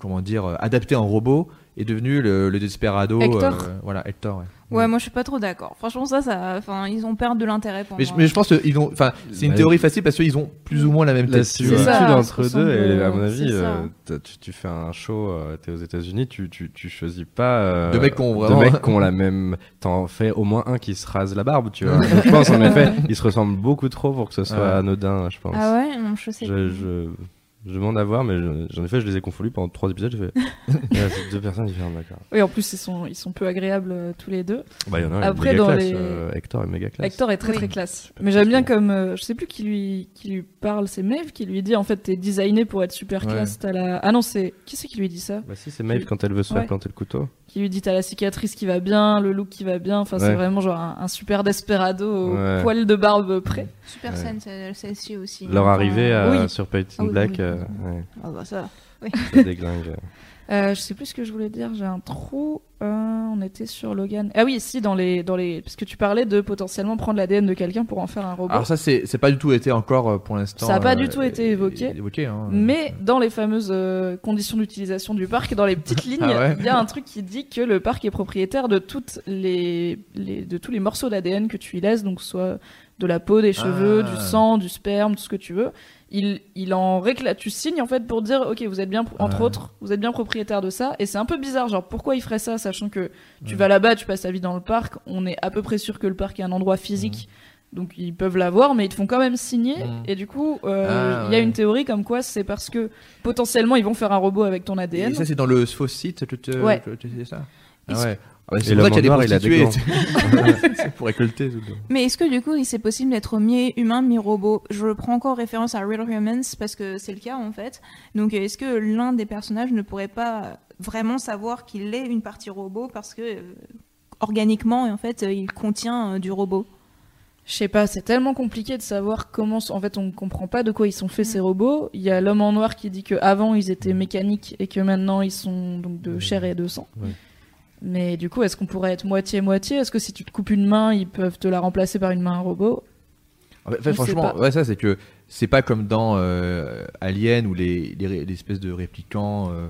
comment dire euh, adapté en robot et devenu le, le Desperado Hector. voilà Hector ouais. Ouais, moi je suis pas trop d'accord. Franchement, ça, ça, enfin, ils ont perdu de l'intérêt pour mais, je, mais je pense qu'ils ont enfin c'est une La- théorie facile parce qu'ils ont plus ou moins la même La tête similitude ça, entre deux, et à mon avis, euh, tu, tu fais un show, euh, t'es aux États-Unis, tu, tu, tu choisis pas euh, De mecs qui ont de vraiment- mecs qui ont la même. T'en fais au moins un qui se rase la barbe, tu vois. je pense en effet, ils se ressemblent beaucoup trop pour que ce soit Ouais. anodin, je pense. Ah ouais, non, je sais. Je, je, je demande à voir, mais je- j'en ai fait, je les ai confondus pendant trois épisodes. J'ai fait. C'est deux personnes différentes, d'accord. Oui, en plus ils sont ils sont peu agréables euh, tous les deux. Bah, il y en a un, Après, méga dans classe. les- euh, Hector est méga classe. Hector est très Oui. très classe. Mais j'aime bien comme euh, je sais plus qui lui qui lui parle, c'est Maeve qui lui dit en fait t'es designé pour être super Ouais. classe. T'as la ah non c'est qui c'est qui lui dit ça? Bah, si, c'est Maeve quand elle veut se faire Ouais. planter le couteau. Qui lui dit t'as la cicatrice qui va bien, le look qui va bien. Enfin c'est Ouais. vraiment genre un, un super desperado au Ouais. poil de barbe près. Super Ouais. scène, c'est- celle-ci aussi. Leur arrivée à- oui. sur Painting Ah oui, Black, oui. euh, ouais, Ah bah ça. ça déglingue. Euh, je sais plus ce que je voulais dire, j'ai un trou. Euh, on était sur Logan. Ah oui, si dans les dans les parce que tu parlais de potentiellement prendre l'ADN de quelqu'un pour en faire un robot. alors ça c'est pas du tout été encore euh, pour l'instant Ça a pas euh, du tout été évoqué. évoqué hein. Mais dans les fameuses euh, conditions d'utilisation du parc, dans les petites lignes, il Ah ouais y a un truc qui dit que le parc est propriétaire de toutes les, les- de tous les morceaux d'ADN que tu y laisses, donc soit de la peau, des cheveux, Ah. du sang, du sperme, tout ce que tu veux. Il, il en réclame. Tu signes en fait pour dire, ok, vous êtes bien, entre autres, vous êtes bien propriétaire de ça. Et c'est un peu bizarre, genre pourquoi il ferait ça, sachant que tu Ouais. vas là-bas, tu passes ta vie dans le parc. On est à peu près sûr que le parc est un endroit physique. Donc ils peuvent l'avoir, mais ils te font quand même signer. Mhm. Et du coup, euh, Ah, il y a ouais. une théorie comme quoi c'est parce que potentiellement ils vont faire un robot avec ton ADN. Et ça, c'est dans le faux site, tu te, Ouais. tu- tu sais ça? Ah ouais. Ah bah, Et c'est pour ça qu'il y a des l'homme en noir, il a des prostituées. C'est pour récolter. tout. Mais est-ce que du coup, c'est possible d'être mi-humain, mi-robot Je prends encore référence à Real Humans parce que c'est le cas en fait. Donc est-ce que l'un des personnages ne pourrait pas vraiment savoir qu'il est une partie robot parce que euh, organiquement, en fait, euh, il contient euh, du robot? Je sais pas, c'est tellement compliqué de savoir comment. En fait, on comprend pas de quoi ils sont faits Mm. ces robots. Il y a l'homme en noir qui dit que avant ils étaient mécaniques et que maintenant ils sont donc de chair et de sang. Ouais. Mais du coup, est-ce qu'on pourrait être moitié-moitié? Est-ce que si tu te coupes une main, ils peuvent te la remplacer par une main robot? En fait, franchement, ouais, ça c'est que c'est pas comme dans euh, Alien où les, les, ré- les espèces de réplicants euh,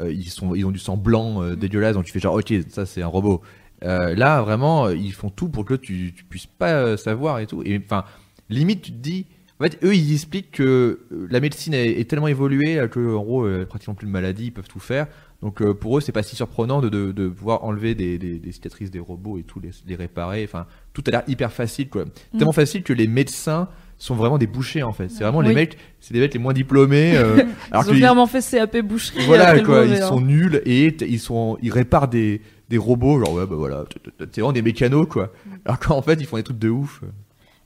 euh, ils sont ils ont du sang blanc euh, dégueulasse donc tu fais genre ok ça c'est un robot. Là vraiment ils font tout pour que tu, tu puisses pas savoir et tout. Et enfin limite tu te dis en fait eux ils expliquent que la médecine est, est tellement évoluée que en gros pratiquement plus de maladies ils peuvent tout faire donc euh, pour eux c'est pas si surprenant de, de, de pouvoir enlever des, des, des cicatrices des robots et tout les, les réparer enfin tout a l'air hyper facile quoi Mm. tellement facile que les médecins sont vraiment des bouchers en fait c'est vraiment les mecs c'est des mecs les moins diplômés euh, alors Ils ont clairement fait CAP boucherie. voilà quoi ils hein. sont nuls et ils sont ils réparent des des robots genre ouais bah voilà c'est vraiment des mécanos quoi alors qu'en fait ils font des trucs de ouf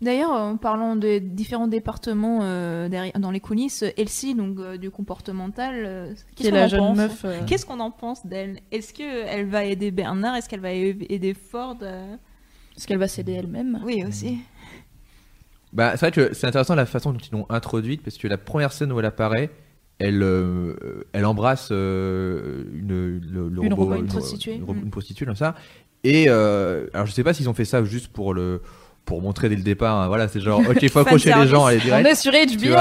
D'ailleurs, en parlant des différents départements euh, derrière, dans les coulisses, Elsie, donc euh, du comportemental, euh, qu'est-ce qu'on en jeune pense meuf. euh, Qu'est-ce qu'on en pense d'elle? Est-ce qu'elle va aider Bernard? Est-ce qu'elle va aider Ford Est-ce qu'elle va s'aider elle-même? Oui, aussi. bah c'est vrai que c'est intéressant la façon dont ils l'ont introduite parce que la première scène où elle apparaît elle euh, elle embrasse euh, une le, le Une robot, robot, une prostituée. une, ro- Mm. une prostituée comme ça et euh, alors je sais pas s'ils ont fait ça juste pour le pour montrer dès le départ hein, voilà c'est genre ok faut accrocher les gens allez On direct est sur HBO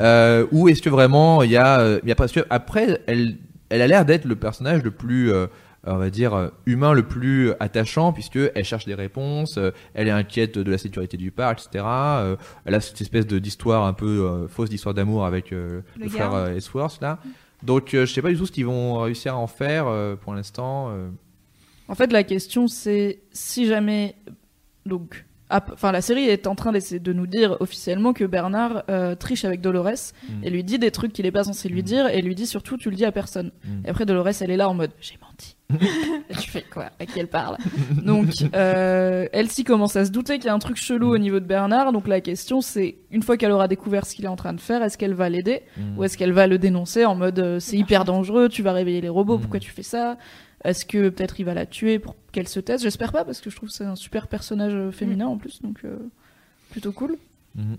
Euh, ou est-ce que vraiment il y a, euh, il y a parce que après elle elle a l'air d'être le personnage le plus euh, on va dire euh, humain le plus attachant puisque elle cherche des réponses elle est inquiète de la sécurité du parc etc elle a cette espèce de d'histoire un peu euh, fausse d'histoire d'amour avec euh, Le le, frère Ellsworth là. Donc je sais pas du tout ce qu'ils vont réussir à en faire pour l'instant. En fait, la question c'est si jamais donc enfin la série est en train d'essayer de nous dire officiellement que Bernard euh, triche avec Dolores Mm. et lui dit des trucs qu'il est pas censé lui dire et lui dit surtout tu le dis à personne. Mm. Et après Dolores elle est là en mode j'ai menti. tu fais quoi? À qui elle parle? Donc euh, Elsie commence à se douter qu'il y a un truc chelou au niveau de Bernard. Donc la question c'est une fois qu'elle aura découvert ce qu'il est en train de faire, est-ce qu'elle va l'aider? Mm. ou est-ce qu'elle va le dénoncer en mode euh, c'est hyper dangereux, tu vas réveiller les robots, Mm. pourquoi tu fais ça? Est-ce que peut-être il va la tuer pour qu'elle se taise? J'espère pas parce que je trouve que c'est un super personnage euh, féminin en plus, donc euh, plutôt cool. Mhm.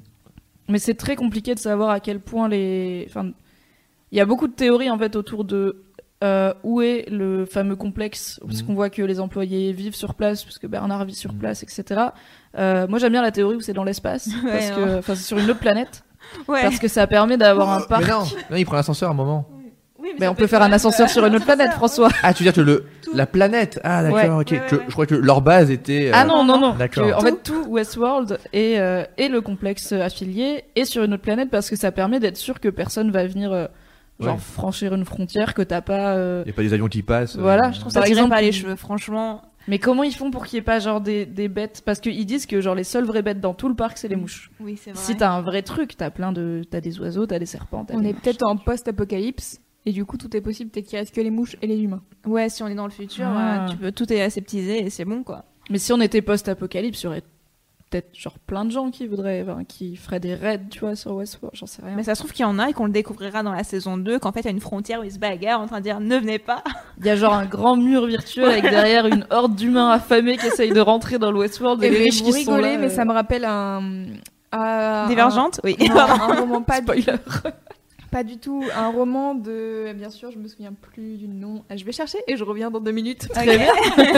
Mais c'est très compliqué de savoir à quel point les. Enfin, il y a beaucoup de théories en fait autour de euh, où est le fameux complexe, parce qu'on voit que les employés vivent sur place, parce que Bernard vit sur Mhm. place, etc. Euh, moi j'aime bien la théorie où c'est dans l'espace, parce que, enfin, c'est sur une autre planète, Ouais. parce que ça permet d'avoir un parc. mais non, non il prend l'ascenseur à un moment Oui, Mais on peut faire un ascenseur euh, sur une autre planète, François. ah tu veux dire que le la planète ah d'accord Ouais. ok Ouais, ouais, que- ouais. je crois que leur base était euh, Ah non, non, non. D'accord. En fait, tout Westworld et, euh, et le complexe affilié est sur une autre planète parce que ça permet d'être sûr que personne va venir euh, genre Ouais. franchir une frontière que t'as pas. euh, il y a pas des avions qui passent euh, Voilà, Je trouve Par ça tirait exemple, pas les cheveux, franchement. Mais comment ils font pour qu'il y ait pas genre des, des bêtes? Parce qu'ils disent que genre les seules vraies bêtes dans tout le parc c'est les mouches. Oui, c'est vrai. Si t'as un vrai truc, t'as plein de, t'as des oiseaux, t'as des serpents. t'as On des est peut-être en post-apocalypse et du coup tout est possible, peut-être qu'il reste que les mouches et les humains. Ouais, si on est dans le futur, Ah. euh, tu peux tout est aseptisé et c'est bon quoi. Mais si on était post-apocalypse, il y aurait peut-être genre plein de gens qui voudraient, enfin, qui feraient des raids, tu vois, sur Westworld. J'en sais rien. Mais ça se trouve qu'il y en a et qu'on le découvrira dans la saison 2, qu'en fait il y a une frontière où ils se bagarrent en train de dire ne venez pas. Il y a genre un grand mur virtuel avec derrière une horde d'humains affamés qui essayent de rentrer dans le Westworld et Et les mais riches qui sont là, mais euh, ça me rappelle un. un- Divergente Oui. un- non, un roman pas Spoiler. Pas du tout. Un roman de. Bien sûr, je me souviens plus du nom. Je vais chercher et je reviens dans deux minutes. Très bien.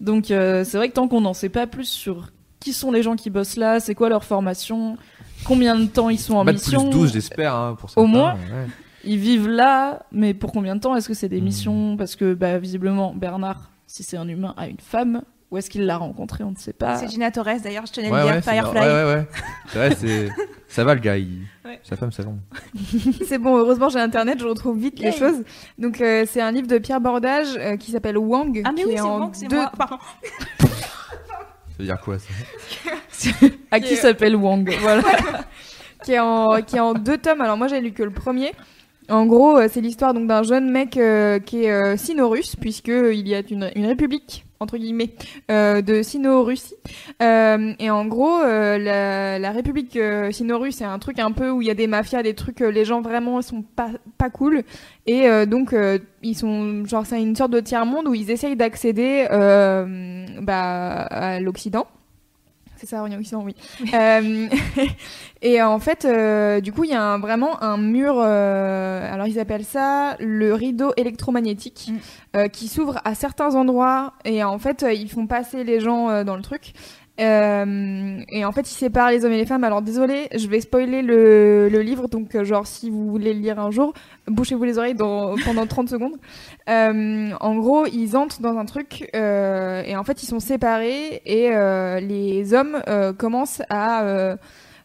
Donc euh, c'est vrai que tant qu'on n'en sait pas plus sur qui sont les gens qui bossent là, c'est quoi leur formation, combien de temps ils sont en Bac mission, plus 12 j'espère hein, pour Au moins. ouais. ils vivent là, mais pour combien de temps? Est-ce que c'est des Hmm. missions? Parce que bah, visiblement Bernard, si c'est un humain, a une femme Où est-ce qu'il l'a rencontré On ne sait pas. C'est Gina Torres d'ailleurs, je tenais Ouais, à le ouais, dire, c'est Firefly. ouais, ouais, ouais. C'est vrai, c'est. Ça va le gars, il... Ouais. sa femme, ça va. C'est bon, heureusement j'ai internet, je retrouve vite les choses. Donc euh, c'est un livre de Pierre Bordage euh, qui s'appelle Wang. Ah mais qui oui, est c'est en bon, c'est deux- moi. Pardon. Ça veut dire quoi ça? À qui s'appelle Wang Voilà. qui est en qui est en deux tomes. Alors moi j'ai lu que le premier. En gros, euh, c'est l'histoire donc d'un jeune mec euh, qui est euh, sino-russe puisque euh, il y a une, une république entre guillemets euh, de Sino-Russie. Euh, et en gros, euh, la, la république sino-russe c'est un truc un peu où il y a des mafias, des trucs les gens vraiment sont pas pas cool et donc ils sont genre c'est une sorte de tiers monde où ils essayent d'accéder bah, à l'Occident. C'est ça, Orient Occident, oui. Euh, et en fait, euh, du coup, il y a un- vraiment un mur. euh, alors, ils appellent ça le rideau électromagnétique, Mm. qui s'ouvre à certains endroits. Et en fait, ils font passer les gens dans le truc. Euh, et en fait, ils séparent les hommes et les femmes. Alors, désolé, je vais spoiler le, le livre. Donc, euh, genre, si vous voulez le lire un jour, bouchez-vous les oreilles dans, pendant 30 secondes. Euh, en gros, ils entrent dans un truc euh, et en fait, ils sont séparés et euh, les hommes euh, commencent à euh,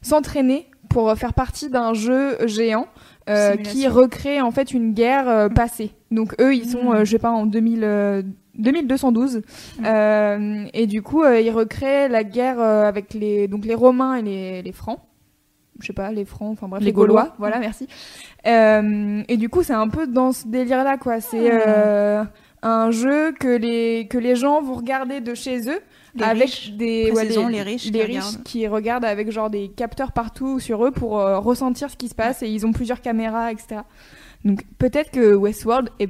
s'entraîner pour faire partie d'un jeu géant euh, qui recrée en fait une guerre passée. Donc eux, ils sont, euh, je sais pas, en 2000, euh, 2212 Euh, et du coup, euh, ils recréent la guerre euh, avec les donc les Romains et les, les Francs. Je sais pas, les Francs, enfin bref, Les les, Gaulois. Gaulois. Voilà, merci. Et du coup, c'est un peu dans ce délire-là, quoi. C'est euh, un jeu que les que les gens vont regarder de chez eux Les avec riches. des Précisons, les riches qui les riches regardent. qui regardent avec genre des capteurs partout sur eux pour ressentir ce qui se passe et ils ont plusieurs caméras etc donc peut-être que Westworld et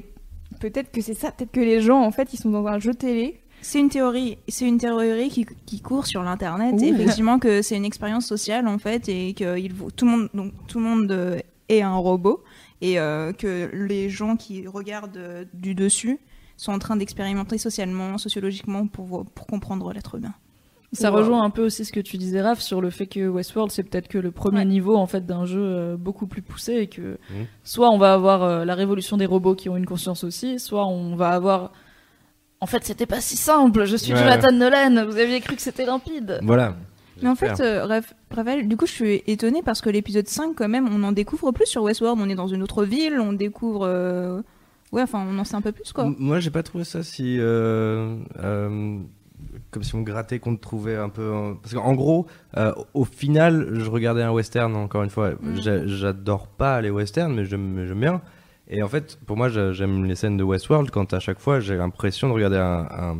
peut-être que c'est ça peut-être que les gens en fait ils sont dans un jeu télé C'est une théorie, c'est une théorie qui, qui court sur l'internet. Effectivement que c'est une expérience sociale en fait et que il tout le monde donc tout le monde euh, est un robot et euh, que les gens qui regardent euh, du dessus sont en train d'expérimenter socialement, sociologiquement pour comprendre l'être humain. Ça Wow. rejoint un peu aussi ce que tu disais, Raph, sur le fait que Westworld, c'est peut-être que le premier Ouais. niveau en fait d'un jeu euh, beaucoup plus poussé et que Mhm. soit on va avoir euh, la révolution des robots qui ont une conscience aussi, soit on va avoir. En fait, c'était pas si simple. Je suis Ouais. Jonathan Nolan. Vous aviez cru que c'était limpide. Voilà. Mais en fait, euh, Raph- Raphaël, du coup, je suis étonnée parce que l'épisode 5, quand même, on en découvre plus sur Westworld. On est dans une autre ville, on découvre. euh, Ouais, enfin, on en sait un peu plus, quoi. M- Moi, j'ai pas trouvé ça si. Comme si on grattait qu'on te trouvait un peu. en- Parce qu'en gros, euh, au final, je regardais un western, encore une fois. Mm. J'a- J'adore pas les westerns, mais j'aime bien. Et en fait, pour moi, j'a- j'aime les scènes de Westworld quand à chaque fois j'ai l'impression de regarder un,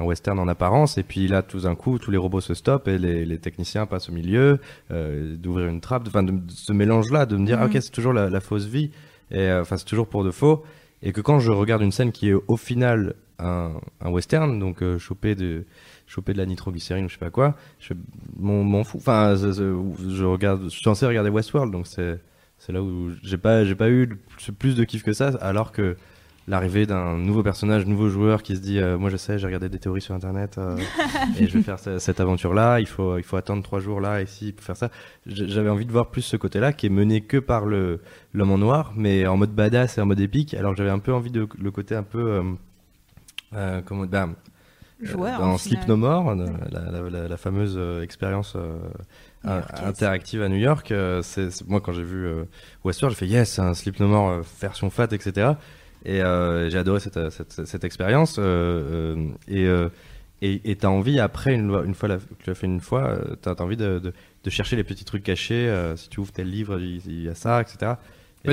western en apparence, et puis là, tout d'un coup, tous les robots se stoppent et les, les techniciens passent au milieu, euh, d'ouvrir une trappe, enfin, de, de ce mélange-là, de me dire, Mhm. ah, ok, c'est toujours la, la fausse vie, et euh, enfin, c'est toujours pour de faux, et que quand je regarde une scène qui est au final un, un western, donc euh, chopé de choper de la nitroglycérine ou je sais pas quoi, je m'en fous. Enfin, je, regarde, je suis censé regarder Westworld, donc c'est c'est là où j'ai pas j'ai pas eu plus de kiff que ça, alors que l'arrivée d'un nouveau personnage, nouveau joueur qui se dit euh, moi je sais, j'ai regardé des théories sur internet euh, et je vais faire ce- cette aventure là, il faut il faut attendre trois jours là ici pour faire ça. J'avais envie de voir plus ce côté-là qui est mené que par le l'homme en noir, mais en mode badass et en mode épique. Alors que j'avais un peu envie de le côté un peu euh, comment bah, Joueur. dans Sleep. No More, la, la- la- la fameuse expérience interactive à New York, c'est moi quand j'ai vu Westworld, j'ai fait yes, un Sleep No More version fat, etc. Et euh, j'ai adoré cette, cette, cette expérience. euh, euh, et euh, et et t'as envie après une, fois- que tu l'as fait une fois, euh, t'as t'as envie de, de, chercher les petits trucs cachés. euh, si tu ouvres tel livre, il y a ça, etc.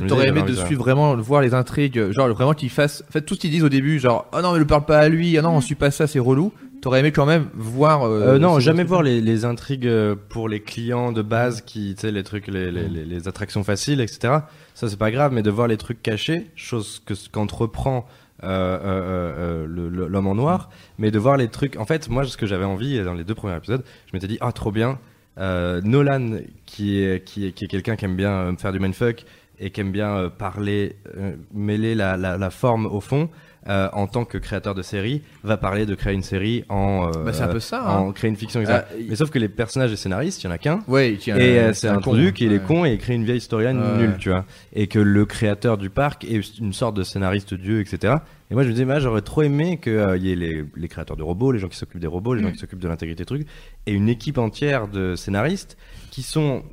Me t'aurais aimé de suivre vraiment, de voir les intrigues, genre vraiment qu'ils fassent, en fait, tout ce qu'ils disent au début, genre, oh non, mais ne parle pas à lui, ah non, on suit pas ça, c'est relou. T'aurais aimé quand même voir. Euh, non, ces jamais voir les, les intrigues euh, pour les clients de base qui, tu sais, les trucs, les, les, les, les attractions faciles, etc. Ça, c'est pas grave, mais de voir les trucs cachés, chose que qu'entreprend euh, euh, euh, le- le- l'homme en noir, mais de voir les trucs. En fait, moi, ce que j'avais envie dans les deux premiers épisodes, je m'étais dit, ah, trop bien. Euh, Nolan, qui est, qui est, qui est quelqu'un qui aime bien euh, faire du mindfuck et qui aime bien euh, parler, euh, mêler la, la, la forme au fond, euh, en tant que créateur de série, va parler de créer une série en, euh, Bah, c'est un peu ça. hein. en créer une fiction, etc. Mais sauf que les personnages et scénaristes, il y en a qu'un. Ouais, Et c'est un con, qu'il est ouais. con et il crée une vieille storyline nulle, tu vois. Et que le créateur du parc est une sorte de scénariste dieu, etc. Et moi je me disais, moi j'aurais trop aimé qu'il y ait les, les créateurs de robots, les gens qui s'occupent des robots, les gens Mm. qui s'occupent de l'intégrité des trucs, et une équipe entière de scénaristes qui sont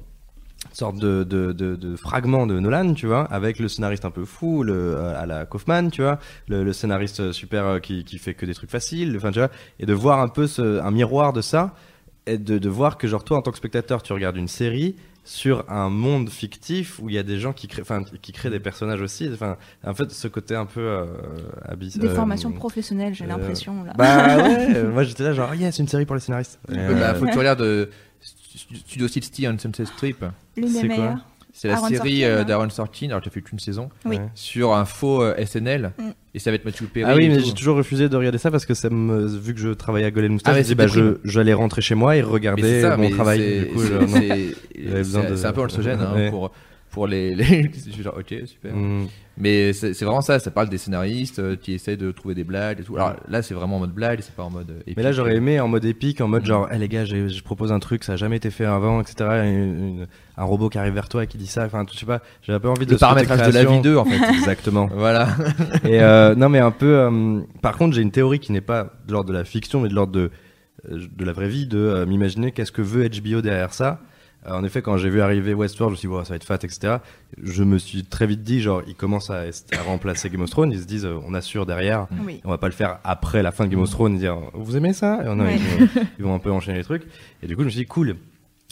sorte de, de, de, de fragments de Nolan, tu vois, avec le scénariste un peu fou, le, euh, à la Kaufman, tu vois, le, le scénariste super euh, qui, qui fait que des trucs faciles, enfin, tu vois, et de voir un peu ce, un miroir de ça, et de, de voir que, genre, toi, en tant que spectateur, tu regardes une série sur un monde fictif où il y a des gens qui créent, enfin, qui créent des personnages aussi, enfin, en fait, ce côté un peu euh, abyss- Des euh, formations professionnelles, j'ai euh, l'impression là. Bah ouais, euh, moi j'étais là, genre, yes, une série pour les scénaristes. Ouais, bah, euh, faut que tu regardes euh, Studio 60 on Sunset Strip. L'une c'est des quoi meilleures. C'est la Aaron série euh, hein. d'Aaron Sorkin, alors tu as fait qu'une saison, Oui. Sur un faux euh, SNL. Mm. Et ça va être Matthew Perry. Ah oui, mais j'ai toujours refusé de regarder ça parce que ça me, vu que je travaillais à Golden Moustache, Ah, je bah, j'allais rentrer chez moi et regarder ça, mon mais travail. c'est un peu anxiogène hein, Ouais. pour, pour les. les... je suis genre, ok, super. Mm. Mais c'est vraiment ça, ça parle des scénaristes euh, qui essaient de trouver des blagues et tout. Alors là, c'est vraiment en mode blague, c'est pas en mode. euh, Mais là, épique. j'aurais aimé en mode épique, en mode Mm. genre, Eh, les gars, je propose un truc, ça a jamais été fait avant, etc. Une- une- un robot qui arrive vers toi et qui dit ça. Enfin, je sais pas, j'avais un peu envie de Le paramétrage de la vie 2, en fait. Exactement. voilà. Et euh, non, mais un peu. euh, par contre, j'ai une théorie qui n'est pas de l'ordre de la fiction, mais de l'ordre de, de la vraie vie, de euh, m'imaginer qu'est-ce que veut HBO derrière ça. Euh, en effet, quand j'ai vu arriver Westworld, je me suis dit, Wow, ça va être fat, etc. Je me suis très vite dit, genre, ils commencent à, à remplacer Game of Thrones, ils se disent, euh, on assure derrière. Oui. On va pas le faire après la fin de Game of Thrones et dire, vous aimez ça? Et Ouais. ils, vont, ils vont un peu enchaîner les trucs. Et du coup, je me suis dit, cool.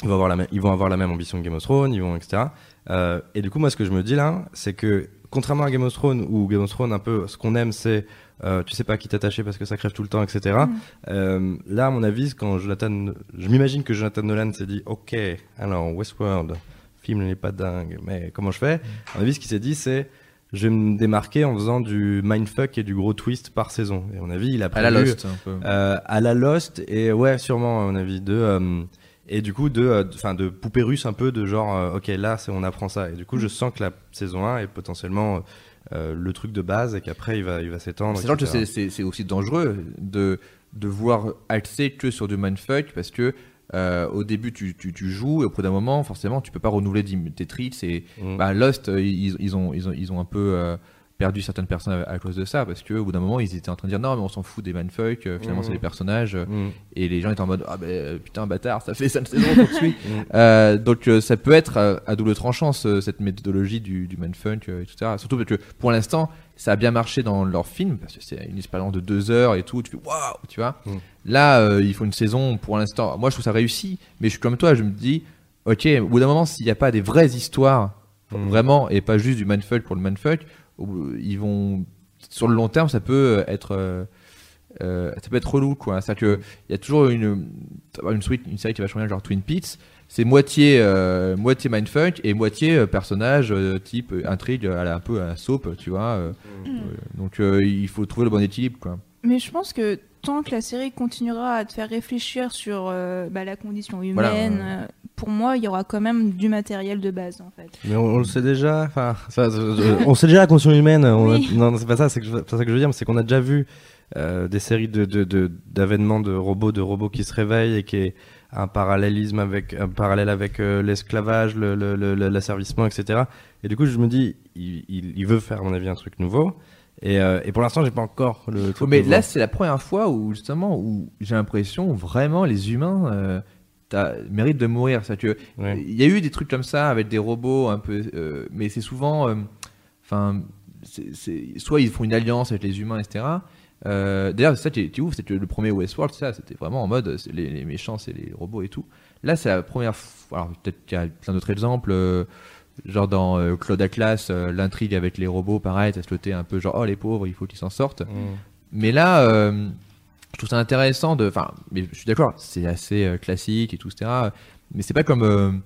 Ils vont avoir la même, ils vont avoir la même ambition que Game of Thrones, ils vont, etc. Euh, et du coup, moi, ce que je me dis là, c'est que contrairement à Game of Thrones, où Game of Thrones, un peu, ce qu'on aime, c'est euh, tu sais pas à qui t'attacher parce que ça crève tout le temps, etc. Mm. Euh, là, à mon avis, quand Jonathan, je m'imagine que Jonathan Nolan s'est dit, ok, alors Westworld, film n'est pas dingue, mais comment je fais À mon avis, ce qu'il s'est dit, c'est je vais me démarquer en faisant du mindfuck et du gros twist par saison. Et à mon avis, il a À prévu la Lost, un peu. euh, à la Lost et ouais sûrement à mon avis de euh, et du coup de euh, enfin de, poupée russe un peu de genre euh, ok là on apprend ça et du coup je sens que la saison 1 est potentiellement euh, le truc de base et qu'après il va il va s'étendre C'est aussi dangereux de, de vouloir axer que sur du mindfuck parce que euh, au début tu, tu, tu joues et au bout d'un moment forcément tu peux pas renouveler tes tricks et Mm. bah, Lost euh, ils, ils ont, ils, ont, ils ont un peu euh, perdu certaines personnes à, à cause de ça parce que au bout d'un moment ils étaient en train de dire non mais on s'en fout des mindfuck euh, finalement Mm. c'est des personnages euh, Mm. et les gens étaient en mode ah ben euh, putain bâtard ça fait 5 saisons Mm. Euh, donc ça peut être à double tranchant ce- cette méthodologie du, du mindfuck euh, etc surtout parce que pour l'instant ça a bien marché dans leur film parce que c'est une expérience de deux heures et tout tu fais waouh tu vois Mm. là euh, il faut une saison pour l'instant moi je trouve ça réussi mais je suis comme toi je me dis ok au bout d'un moment s'il n'y a pas des vraies histoires Mm. vraiment et pas juste du mindfuck pour le mindfuck où ils vont sur le long terme ça peut être euh, euh, ça peut être relou quoi. C'est à dire que il y a toujours une une suite une série qui va changer genre Twin Peaks. C'est moitié euh, moitié mindfuck et moitié personnage euh, type intrigue à la, un peu à la soap tu vois Mm. donc il faut trouver le bon équilibre quoi Mais je pense que tant que la série continuera à te faire réfléchir sur euh, bah, la condition humaine, Voilà, euh, pour moi, il y aura quand même du matériel de base en fait. mais on, on le sait déjà enfin ça, ça, je- on sait déjà la conscience humaine on a- Oui. non c'est pas ça c'est pas ça que je veux dire c'est qu'on a déjà vu euh, des séries de de- de- d'avènements de, robots de robots qui se réveillent et qui est un parallélisme avec un parallèle avec euh, l'esclavage le, le, le- le- l'asservissement etc et du coup je me dis il, il, il veut faire à mon avis un truc nouveau et, euh, et pour l'instant j'ai pas encore le truc mais là c'est la première fois où justement où j'ai l'impression vraiment les humains euh, méritent de mourir ça que Ouais. il y a eu des trucs comme ça avec des robots un peu euh, mais c'est souvent enfin soit ils font une alliance avec les humains etc Euh, d'ailleurs c'est ça est ouf c'est que le premier Westworld ça c'était vraiment en mode les, les méchants c'est les robots et tout. Là c'est la première fois alors peut-être qu'il y a plein d'autres exemples euh, genre dans euh, Claude Atlas euh, l'intrigue avec les robots pareil se lotait un peu genre oh les pauvres il faut qu'ils s'en sortent Mm. mais là, euh, je trouve ça intéressant de. Enfin, mais je suis d'accord, c'est assez classique et tout, etc. Mais c'est pas comme.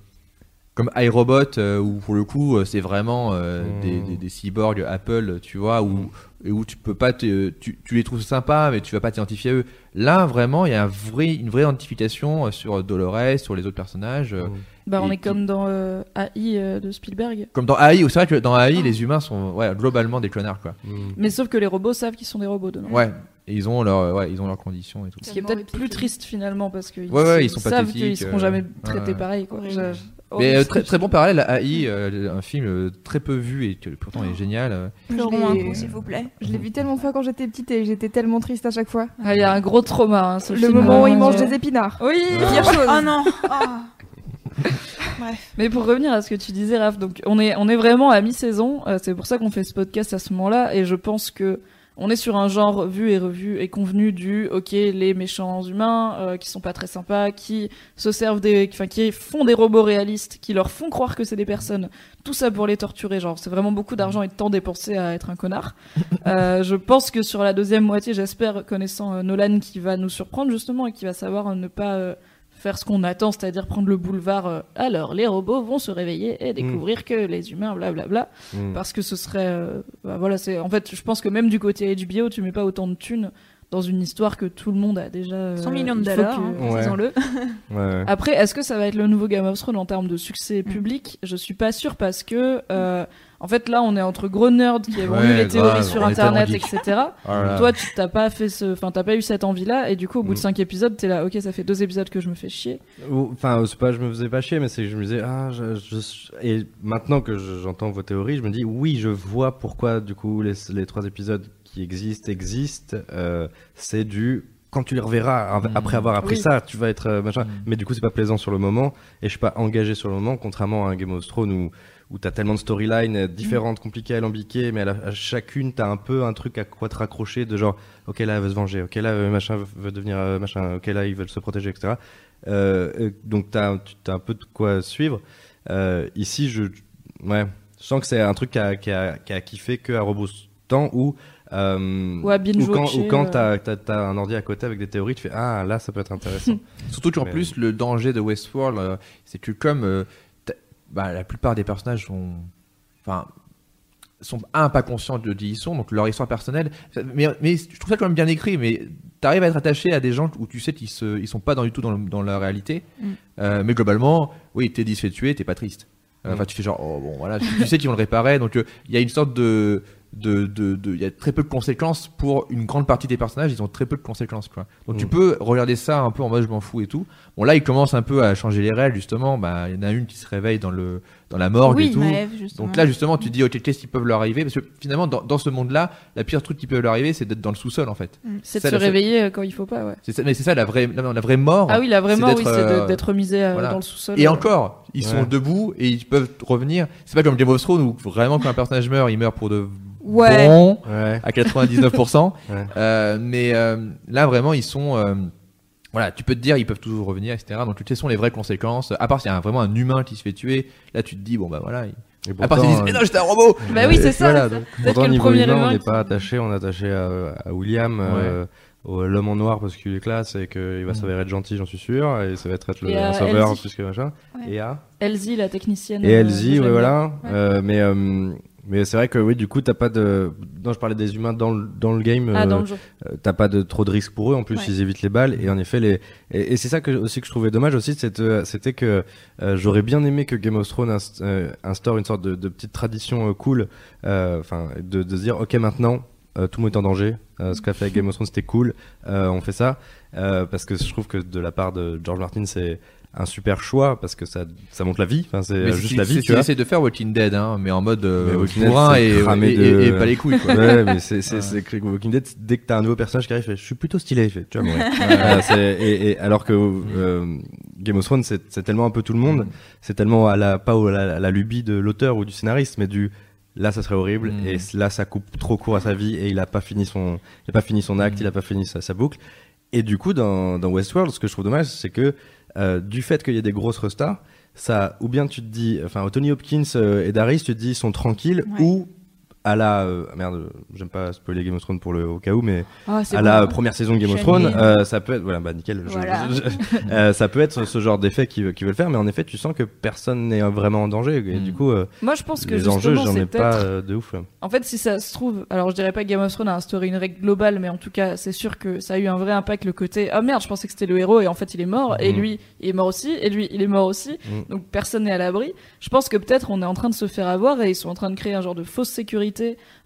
Comme iRobot euh, où pour le coup euh, c'est vraiment euh, Mm. des, des, des cyborgs Apple, tu vois, où et où tu peux pas te, tu, tu les trouves sympas mais tu vas pas t'identifier à eux. Là vraiment il y a un vrai, une vraie identification euh, sur Dolores, sur les autres personnages. euh, Bah, on est qui- comme dans euh, AI euh, de Spielberg. Comme dans AI, où c'est vrai que dans AI les humains sont ouais, globalement des clonards quoi. Mm. Mais sauf que les robots savent qu'ils sont des robots dedans. Ouais, et ils ont leur ouais, ils ont leurs conditions et tout. Ce qui est peut-être plus triste finalement parce qu'ils Ouais, ouais, ils savent qu'ils seront jamais traités ouais. pareil. Quoi. Mais euh, très, très bon parallèle à AI, euh, un film euh, très peu vu et qui pourtant est génial. euh. Pleurons un coup, s'il vous plaît. Je l'ai vu tellement de fois quand j'étais petite et j'étais tellement triste à chaque fois. Ah, Il y a un gros trauma. hein, ce Le film. moment où il Euh, mange des épinards. Oui, Pire chose. Oh non Ah. Bref. Mais pour revenir à ce que tu disais, Raph, donc on est, on est vraiment à mi-saison. euh, c'est pour ça qu'on fait ce podcast à ce moment-là. Et je pense que on est sur un genre vu et revu et convenu du ok les méchants humains euh, qui sont pas très sympas, qui se servent des, enfin qui font des robots réalistes, qui leur font croire que c'est des personnes. Tout ça pour les torturer. Genre c'est vraiment beaucoup d'argent et de temps dépensé à être un connard. Euh, je pense que sur la deuxième moitié, j'espère connaissant euh, Nolan qui va nous surprendre justement et qui va savoir euh, ne pas euh, faire ce qu'on attend, c'est-à-dire prendre le boulevard. euh, alors, les robots vont se réveiller et découvrir que les humains, blablabla. Mm. Parce que ce serait. euh, bah, voilà, c'est. En fait, je pense que même du côté HBO, tu mets pas autant de thunes dans une histoire que tout le monde a déjà. euh, 100 millions de dollars, que- hein, Ouais. disons-le. Ouais. Après, est-ce que ça va être le nouveau Game of Thrones en termes de succès Mm. public? Je suis pas sûre parce que. En fait, là, on est entre gros nerds qui avons Ouais, les théories grave, sur internet, etc. Oh là là. Toi, tu t'as pas fait ce, enfin, t'as pas eu cette envie-là, et du coup, au bout de Mm. cinq épisodes, t'es là, ok, ça fait deux épisodes que je me fais chier. Enfin, c'est pas je me faisais pas chier, mais c'est que je me disais ah, je, je- et maintenant que je- j'entends vos théories, je me dis oui, je vois pourquoi du coup les, les trois épisodes qui existent existent. Euh, c'est du quand tu les reverras Mm. après avoir appris Oui. ça, tu vas être euh, machin. Mm. Mais du coup, c'est pas plaisant sur le moment, et je suis pas engagé sur le moment, contrairement à un Game of Thrones où où t'as tellement de storylines euh, différentes, compliquées, alambiquées, mais à, la- à chacune t'as un peu un truc à quoi te raccrocher de genre, ok là elle veut se venger, ok là euh, machin veut- devenir euh, machin, ok là ils veulent se protéger, etc. Euh, donc t'as tu- t'as un peu de quoi suivre. Euh, ici je ouais, je sens que c'est un truc qui a, qui a, qui a kiffé que à euh, Ou à binge ou quand, watcher, ou quand t'as t'as- t'as un ordi à côté avec des théories, tu fais ah là ça peut être intéressant. Surtout qu'en plus, le danger de Westworld, c'est que comme euh, bah, la plupart des personnages sont, enfin, sont un pas conscients de qui ils sont, donc leur histoire personnelle. Mais, mais je trouve ça quand même bien écrit. Mais t'arrives à être attaché à des gens où tu sais qu'ils se, ils sont pas dans, du tout dans, le- dans la réalité. Mm. Euh, mais globalement, oui, Teddy se fait tuer, t'es pas triste. Euh, Enfin, Mm. tu fais genre, oh, bon, voilà, tu, tu sais qu'ils vont le réparer. Donc, euh, il y a une sorte de, de, de, de- il y a très peu de conséquences pour une grande partie des personnages. Ils ont très peu de conséquences, quoi. Donc, tu Mm. peux regarder ça un peu en mode je m'en fous et tout. Bon, là, ils commencent un peu à changer les règles, justement. Bah, il y en a une qui se réveille dans le, dans la morgue oui, et tout. Maëv. Donc là, justement, tu te dis, ok, qu'est-ce qui peut leur arriver Parce que finalement, dans, dans ce monde-là, la pire truc qui peut leur arriver, c'est d'être dans le sous-sol, en fait. C'est de se la- réveiller euh, quand il faut pas, ouais. C'est ça, mais c'est ça la vraie, la, la vraie mort. Ah oui, là vraiment, c'est oui, c'est euh, d'être misé euh, voilà. dans le sous-sol. Et encore, ils sont Ouais. debout et ils peuvent revenir. C'est pas comme Game of Thrones où vraiment quand un personnage meurt, il meurt pour de Ouais. bon Ouais. à 99%. Ouais. Euh, mais euh, là vraiment, ils sont euh, voilà, tu peux te dire ils peuvent toujours revenir, etc. Donc quelles sont les vraies conséquences À part s'il y a un- vraiment un humain qui se fait tuer, là tu te dis bon bah voilà. il- Et À part s'ils disent pourtant, mais non j'étais un robot. Bah oui, euh, c'est ça. voilà, donc, pourtant, que le niveau premier humain, humain on n'est pas attaché, on est attaché à, à William, euh, au- l'homme en noir parce qu'il est classe et qu'il va Mm. s'avérer être gentil, j'en suis sûr, et ça va être, être le un sauveur plus que machin. Ouais. Et à Elsie, la technicienne. et euh, Elsie, que ouais, voilà. Ouais. Euh, mais euh, mais c'est vrai que oui, du coup, t'as pas de. Non, je parlais des humains dans le, dans le game. Ah, euh, euh, t'as pas de trop de risques pour eux en plus Ouais. ils évitent les balles et en effet les et, et c'est ça que aussi que je trouvais dommage aussi c'était que euh, j'aurais bien aimé que Game of Thrones euh, instaure une sorte de, de petite tradition euh, cool enfin de, de se dire ok maintenant euh, tout le monde est en danger Euh, ce qu'a fait avec Game of Thrones c'était cool Euh, on fait ça parce que je trouve que de la part de George Martin c'est un super choix parce que ça ça montre la vie enfin c'est euh, juste la vie tu vois essaient de faire Walking Dead, hein, mais en mode euh, Mais Walking Dead, bourrin c'est et, et, de- et- et pas les couilles. Quoi. ouais, mais c'est c'est Ouais. Walking Dead, dès que t'as un nouveau personnage qui arrive, je suis plutôt stylé, fait, tu. Euh, c'est- et, et alors que euh, Game of Thrones, c'est c'est tellement un peu tout le monde, Mm. c'est tellement à la pas à la, à la lubie de l'auteur ou du scénariste, mais du là ça serait horrible Mm. et là ça coupe trop court à sa vie et il a pas fini son il a pas fini son acte, Mm. il a pas fini sa, sa boucle. Et du coup dans, dans Westworld, ce que je trouve dommage, c'est que euh, du fait qu'il y ait des grosses restars, ça ou bien tu te dis, enfin Tony Hopkins euh, et Darius, tu te dis ils sont tranquilles Ouais. ou à la euh, merde, j'aime pas spoiler Game of Thrones pour le au cas où, mais Ah, à bon. la première saison de Game of Thrones, euh, ça peut être voilà bah nickel, je- Voilà. je- je- euh, ça peut être ce genre d'effet qu'ils veulent faire, mais en effet tu sens que personne n'est vraiment en danger et Mm. du coup euh, Moi, je pense que les enjeux j'en ai pas de ouf. là. En fait, si ça se trouve, alors je dirais pas que Game of Thrones a instauré une règle globale, mais en tout cas, c'est sûr que ça a eu un vrai impact le côté ah merde, je pensais que c'était le héros et en fait il est mort et Mhm. lui il est mort aussi et lui il est mort aussi, Mhm. donc personne n'est à l'abri. Je pense que peut-être on est en train de se faire avoir et ils sont en train de créer un genre de fausse sécurité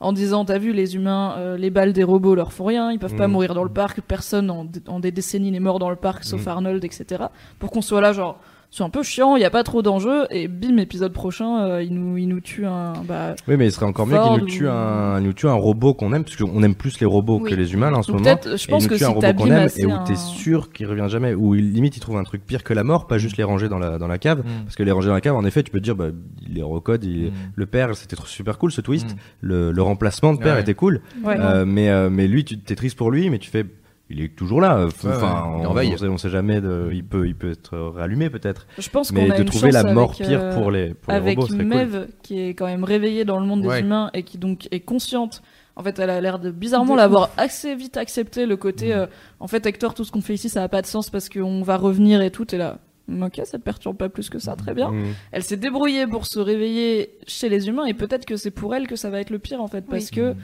en disant t'as vu les humains, euh, les balles des robots leur font rien, ils peuvent pas Mhm. mourir dans le parc, personne en, en des décennies n'est mort dans le parc sauf Mhm. Arnold, etc. Pour qu'on soit là genre c'est un peu chiant, il y a pas trop d'enjeux et bim épisode prochain euh, il nous il nous tue un bah Oui, mais il serait encore mieux qu'il nous tue ou- un, nous tue un robot qu'on aime, parce qu'on aime plus les robots Oui. que les humains là, en ce moment. peut-être, je Et il pense nous que tue si un robot qu'on aime et où un- t'es sûr qu'il revient jamais, où il- limite il trouve un truc pire que la mort, pas juste les ranger dans la, dans la cave. Mm. Parce que les ranger dans la cave, en effet, tu peux te dire, bah, il les recode, il- Mm. le père, c'était trop- super cool ce twist. Mm. Le, le remplacement de père Ouais. était cool. Ouais. Euh, mais, euh, mais lui, tu t'es triste pour lui, mais tu fais, il est toujours là. Enfin, Ouais, ouais, il on, on sait, on sait jamais de, il peut, il peut être rallumé peut-être. Je pense qu'on Mais a de une trouver la mort avec, pire euh, pour les, pour les avec robots serait cool. Mev qui est quand même réveillée dans le monde Ouais. des humains et qui donc est consciente. En fait, elle a l'air de bizarrement De l'avoir assez vite accepté le côté. Mm. euh, en fait, Hector, tout ce qu'on fait ici, ça a pas de sens parce qu'on va revenir et tout. Et là, ok, ça te perturbe pas plus que ça, très bien. Mm. Elle s'est débrouillée pour se réveiller chez les humains et peut-être que c'est pour elle que ça va être le pire en fait parce que Mm.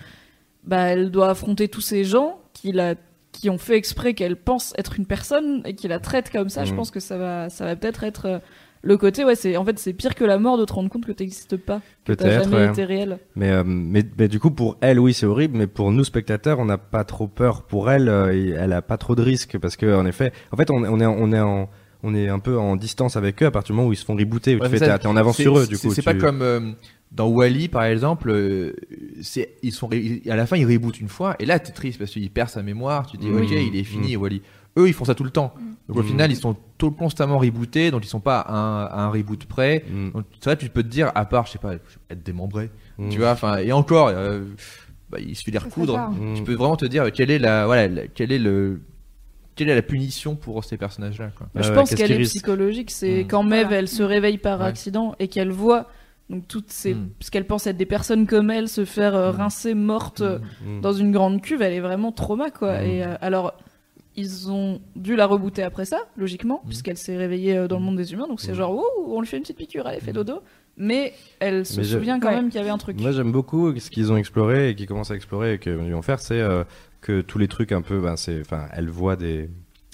bah elle doit affronter tous ces gens qui la qui ont fait exprès qu'elle pense être une personne et qui la traitent comme ça. Je Mhm. pense que ça va ça va peut-être être euh, le côté ouais c'est en fait c'est pire que la mort de te rendre compte que t'existes pas que t'as jamais ouais. été réel. Mais, euh, mais, mais du coup, pour elle, oui, c'est horrible, mais pour nous, spectateurs, on n'a pas trop peur. Pour elle, euh, elle a pas trop de risques, parce que, en effet, en fait, on, on est, on est en, on est un peu en distance avec eux à partir du moment où ils se font rebooter, où Ouais, tu fais, ça, t'es en avance sur eux, du c'est- coup. C'est tu- pas comme euh, dans Wally par exemple. euh, c'est ils sont à la fin ils rebootent une fois et là t'es triste parce qu'il perd sa mémoire. Tu te dis Oui. ok il est fini Wally. Eux ils font ça tout le temps. Donc au Mm. final ils sont tout constamment rebootés donc ils sont pas à un, à un reboot près. Mm. Donc c'est vrai tu peux te dire à part je sais pas être démembré. Mm. Tu vois enfin et encore euh, bah, il suffit de les Ça recoudre. Mm. Tu peux vraiment te dire quelle est la voilà la- quelle est le quelle est la punition pour ces personnages là quoi. Ouais, je ouais, pense qu'elle est risque psychologique, c'est Mm. quand Mev Voilà. elle se réveille par Ouais. accident et qu'elle voit donc toutes ces Mm. ce qu'elle pense être des personnes comme elle se faire euh, Mm. rincer mortes Mm. dans une grande cuve, elle est vraiment trauma quoi. Et euh, alors ils ont dû la rebooter après ça, logiquement, puisqu'elle s'est réveillée euh, dans le monde des humains. Donc c'est genre ouh, on lui fait une petite piqûre, elle fait dodo. Mais elle se Mais souvient quand Ouais. même qu'il y avait un truc. Moi, j'aime beaucoup ce qu'ils ont exploré et qu'ils commencent à explorer et qu'ils vont faire, c'est euh, que tous les trucs un peu, ben, c'est, enfin, elle voit des,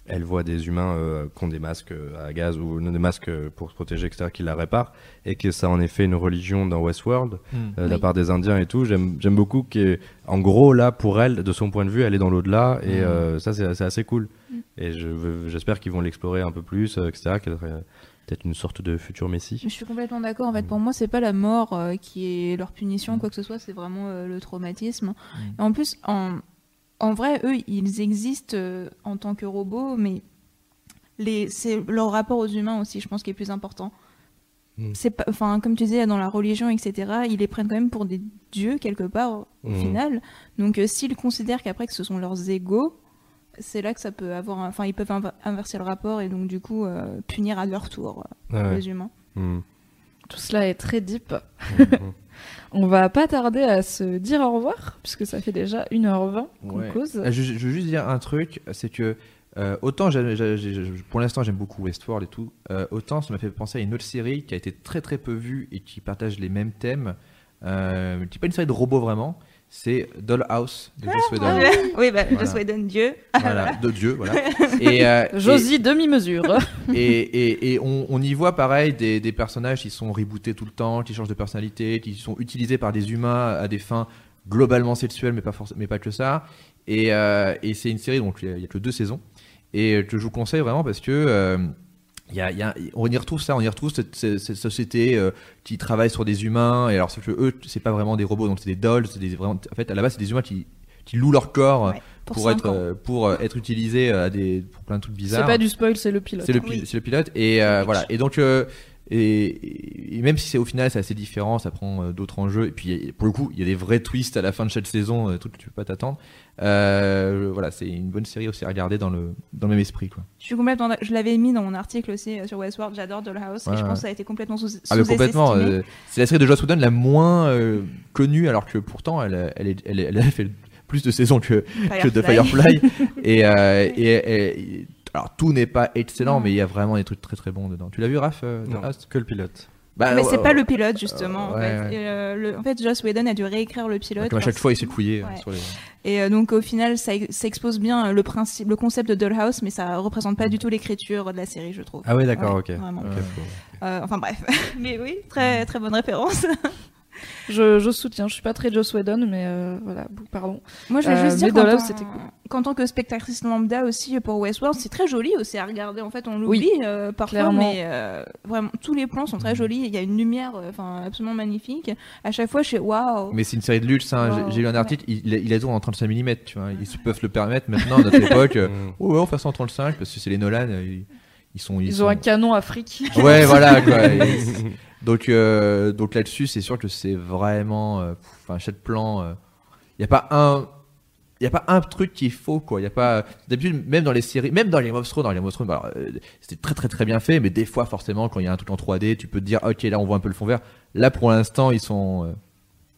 elle voit des humains euh, qui ont des masques à gaz ou des masques pour se protéger, etc., qui la réparent et que ça en est fait une religion dans Westworld euh, de la Oui. part des Indiens et tout. J'aime, j'aime beaucoup qu'en gros là, pour elle, de son point de vue, elle est dans l'au-delà et Mm. euh, ça, c'est, c'est assez cool. Mm. Et je, j'espère qu'ils vont l'explorer un peu plus, euh, etc., qu'elle serait peut-être une sorte de futur messie. Je suis complètement d'accord. En fait, pour moi, c'est pas la mort euh, qui est leur punition, quoi que ce soit. C'est vraiment euh, le traumatisme. Et en plus, en, en vrai, eux, ils existent euh, en tant que robots, mais les, c'est leur rapport aux humains aussi, je pense, qui est plus important. Mm. C'est pas, enfin, comme tu disais, dans la religion, etc., ils les prennent quand même pour des dieux quelque part au Mm. final. Donc, euh, s'ils considèrent qu'après que ce sont leurs égaux, c'est là que ça peut avoir, enfin, ils peuvent inv- inverser le rapport et donc du coup euh, punir à leur tour euh, Ah ouais. les humains. Mm. Tout cela est très deep. On va pas tarder à se dire au revoir, puisque ça fait déjà 1h20 qu'on Ouais. cause. Euh, Je, je veux juste dire un truc, c'est que euh, autant j'ai- pour l'instant j'aime beaucoup Westworld et tout, euh, autant ça m'a fait penser à une autre série qui a été très très peu vue et qui partage les mêmes thèmes, euh, qui n'est pas une série de robots vraiment, c'est Dollhouse de Joss Whedon. oui, bah, Voilà. Joss Whedon, Dieu. Voilà, de Dieu, voilà. Et, euh, Josie demi-mesure. et, et, et on, on y voit pareil des, des personnages qui sont rebootés tout le temps, qui changent de personnalité, qui sont utilisés par des humains à des fins globalement sexuelles, mais pas, mais pas que ça. Et, euh, et c'est une série, donc il n'y a que deux saisons. Et que je vous conseille vraiment parce que euh, y a, il y a- on y retrouve ça, on y retrouve cette, cette- cette société euh, qui travaille sur des humains. Et alors, c'est que eux, c'est pas vraiment des robots, donc c'est des dolls. C'est des, vraiment, en fait, à la base, c'est des humains qui, qui louent leur corps Ouais, pour, pour cinq être, ans. euh, pour euh, être utilisés à des, pour plein de trucs C'est bizarres. pas du spoil, c'est le pilote. C'est le, pi- c'est le pilote. Et euh, voilà. Et donc, Et, et même si c'est au final c'est assez différent, ça prend euh, d'autres enjeux. Et puis pour le coup, il y a des vrais twists à la fin de chaque saison, euh, tout que tu peux pas t'attendre. Euh, voilà, c'est une bonne série aussi à regarder dans le dans le même esprit quoi. Je suis complètement. Je l'avais mis dans mon article aussi sur Westworld. J'adore Dollhouse Ouais, et je ouais. pense que ça a été complètement sous. Ah mais complètement. sous-estimé. euh, c'est la série de Joss Whedon la moins euh, connue, alors que pourtant elle, a- elle, est- elle, a fait plus de saisons que, que de Firefly. et, et, et- alors tout n'est pas excellent, mais il y a vraiment des trucs très très bons dedans. Tu l'as vu, Raph euh, Non, que le pilote. Bah, mais c'est pas ouais. le pilote justement. en ouais, fait. ouais. Euh, le- en fait, Joss Whedon a dû réécrire le pilote. Comme à chaque fois, il s'est couillé euh, Ouais. sur les. Et euh, donc au final, ça, ça expose bien euh, le principe, le concept de Dollhouse, mais ça représente pas du tout l'écriture de la série, je trouve. Ah ouais, d'accord, Ouais, ok. vraiment. Ok, Ouais. faut- Euh, enfin bref, mais oui, très très bonne référence. Je, je soutiens, je suis pas très Joss Whedon, mais euh, voilà, pardon. Moi, je vais Euh, juste dire mais qu'en tant- c'était cool. qu'en tant que spectatrice lambda aussi pour Westworld, c'est très joli aussi à regarder. En fait, on l'oublie euh, parfois, clairement. mais euh, vraiment tous les plans sont très jolis. Il y a une lumière, euh, enfin absolument magnifique. À chaque fois, je suis waouh. Mais c'est une série de luxe. Hein. J'ai- Wow. J'ai lu un article, il, il a tout en 35 mm. Tu vois, ils se peuvent le permettre maintenant à notre époque. euh, Mm. Oh ouais, on fait ça en 35 parce que c'est les Nolan. euh, Ils, ils sont. Ils, Ils, ont sont- un canon afrique. Ouais, voilà quoi. Donc euh, donc là-dessus, c'est sûr que c'est vraiment, euh, pff, enfin, chaque plan, il y a pas un, il a pas un truc qui est faux quoi. Il y a pas d'habitude même dans les séries, même dans les of Thrones, dans les of Thrones, alors, euh, c'était très très très bien fait, mais des fois forcément quand il y a un truc en 3D, tu peux te dire ok là on voit un peu le fond vert. Là pour l'instant ils sont, euh,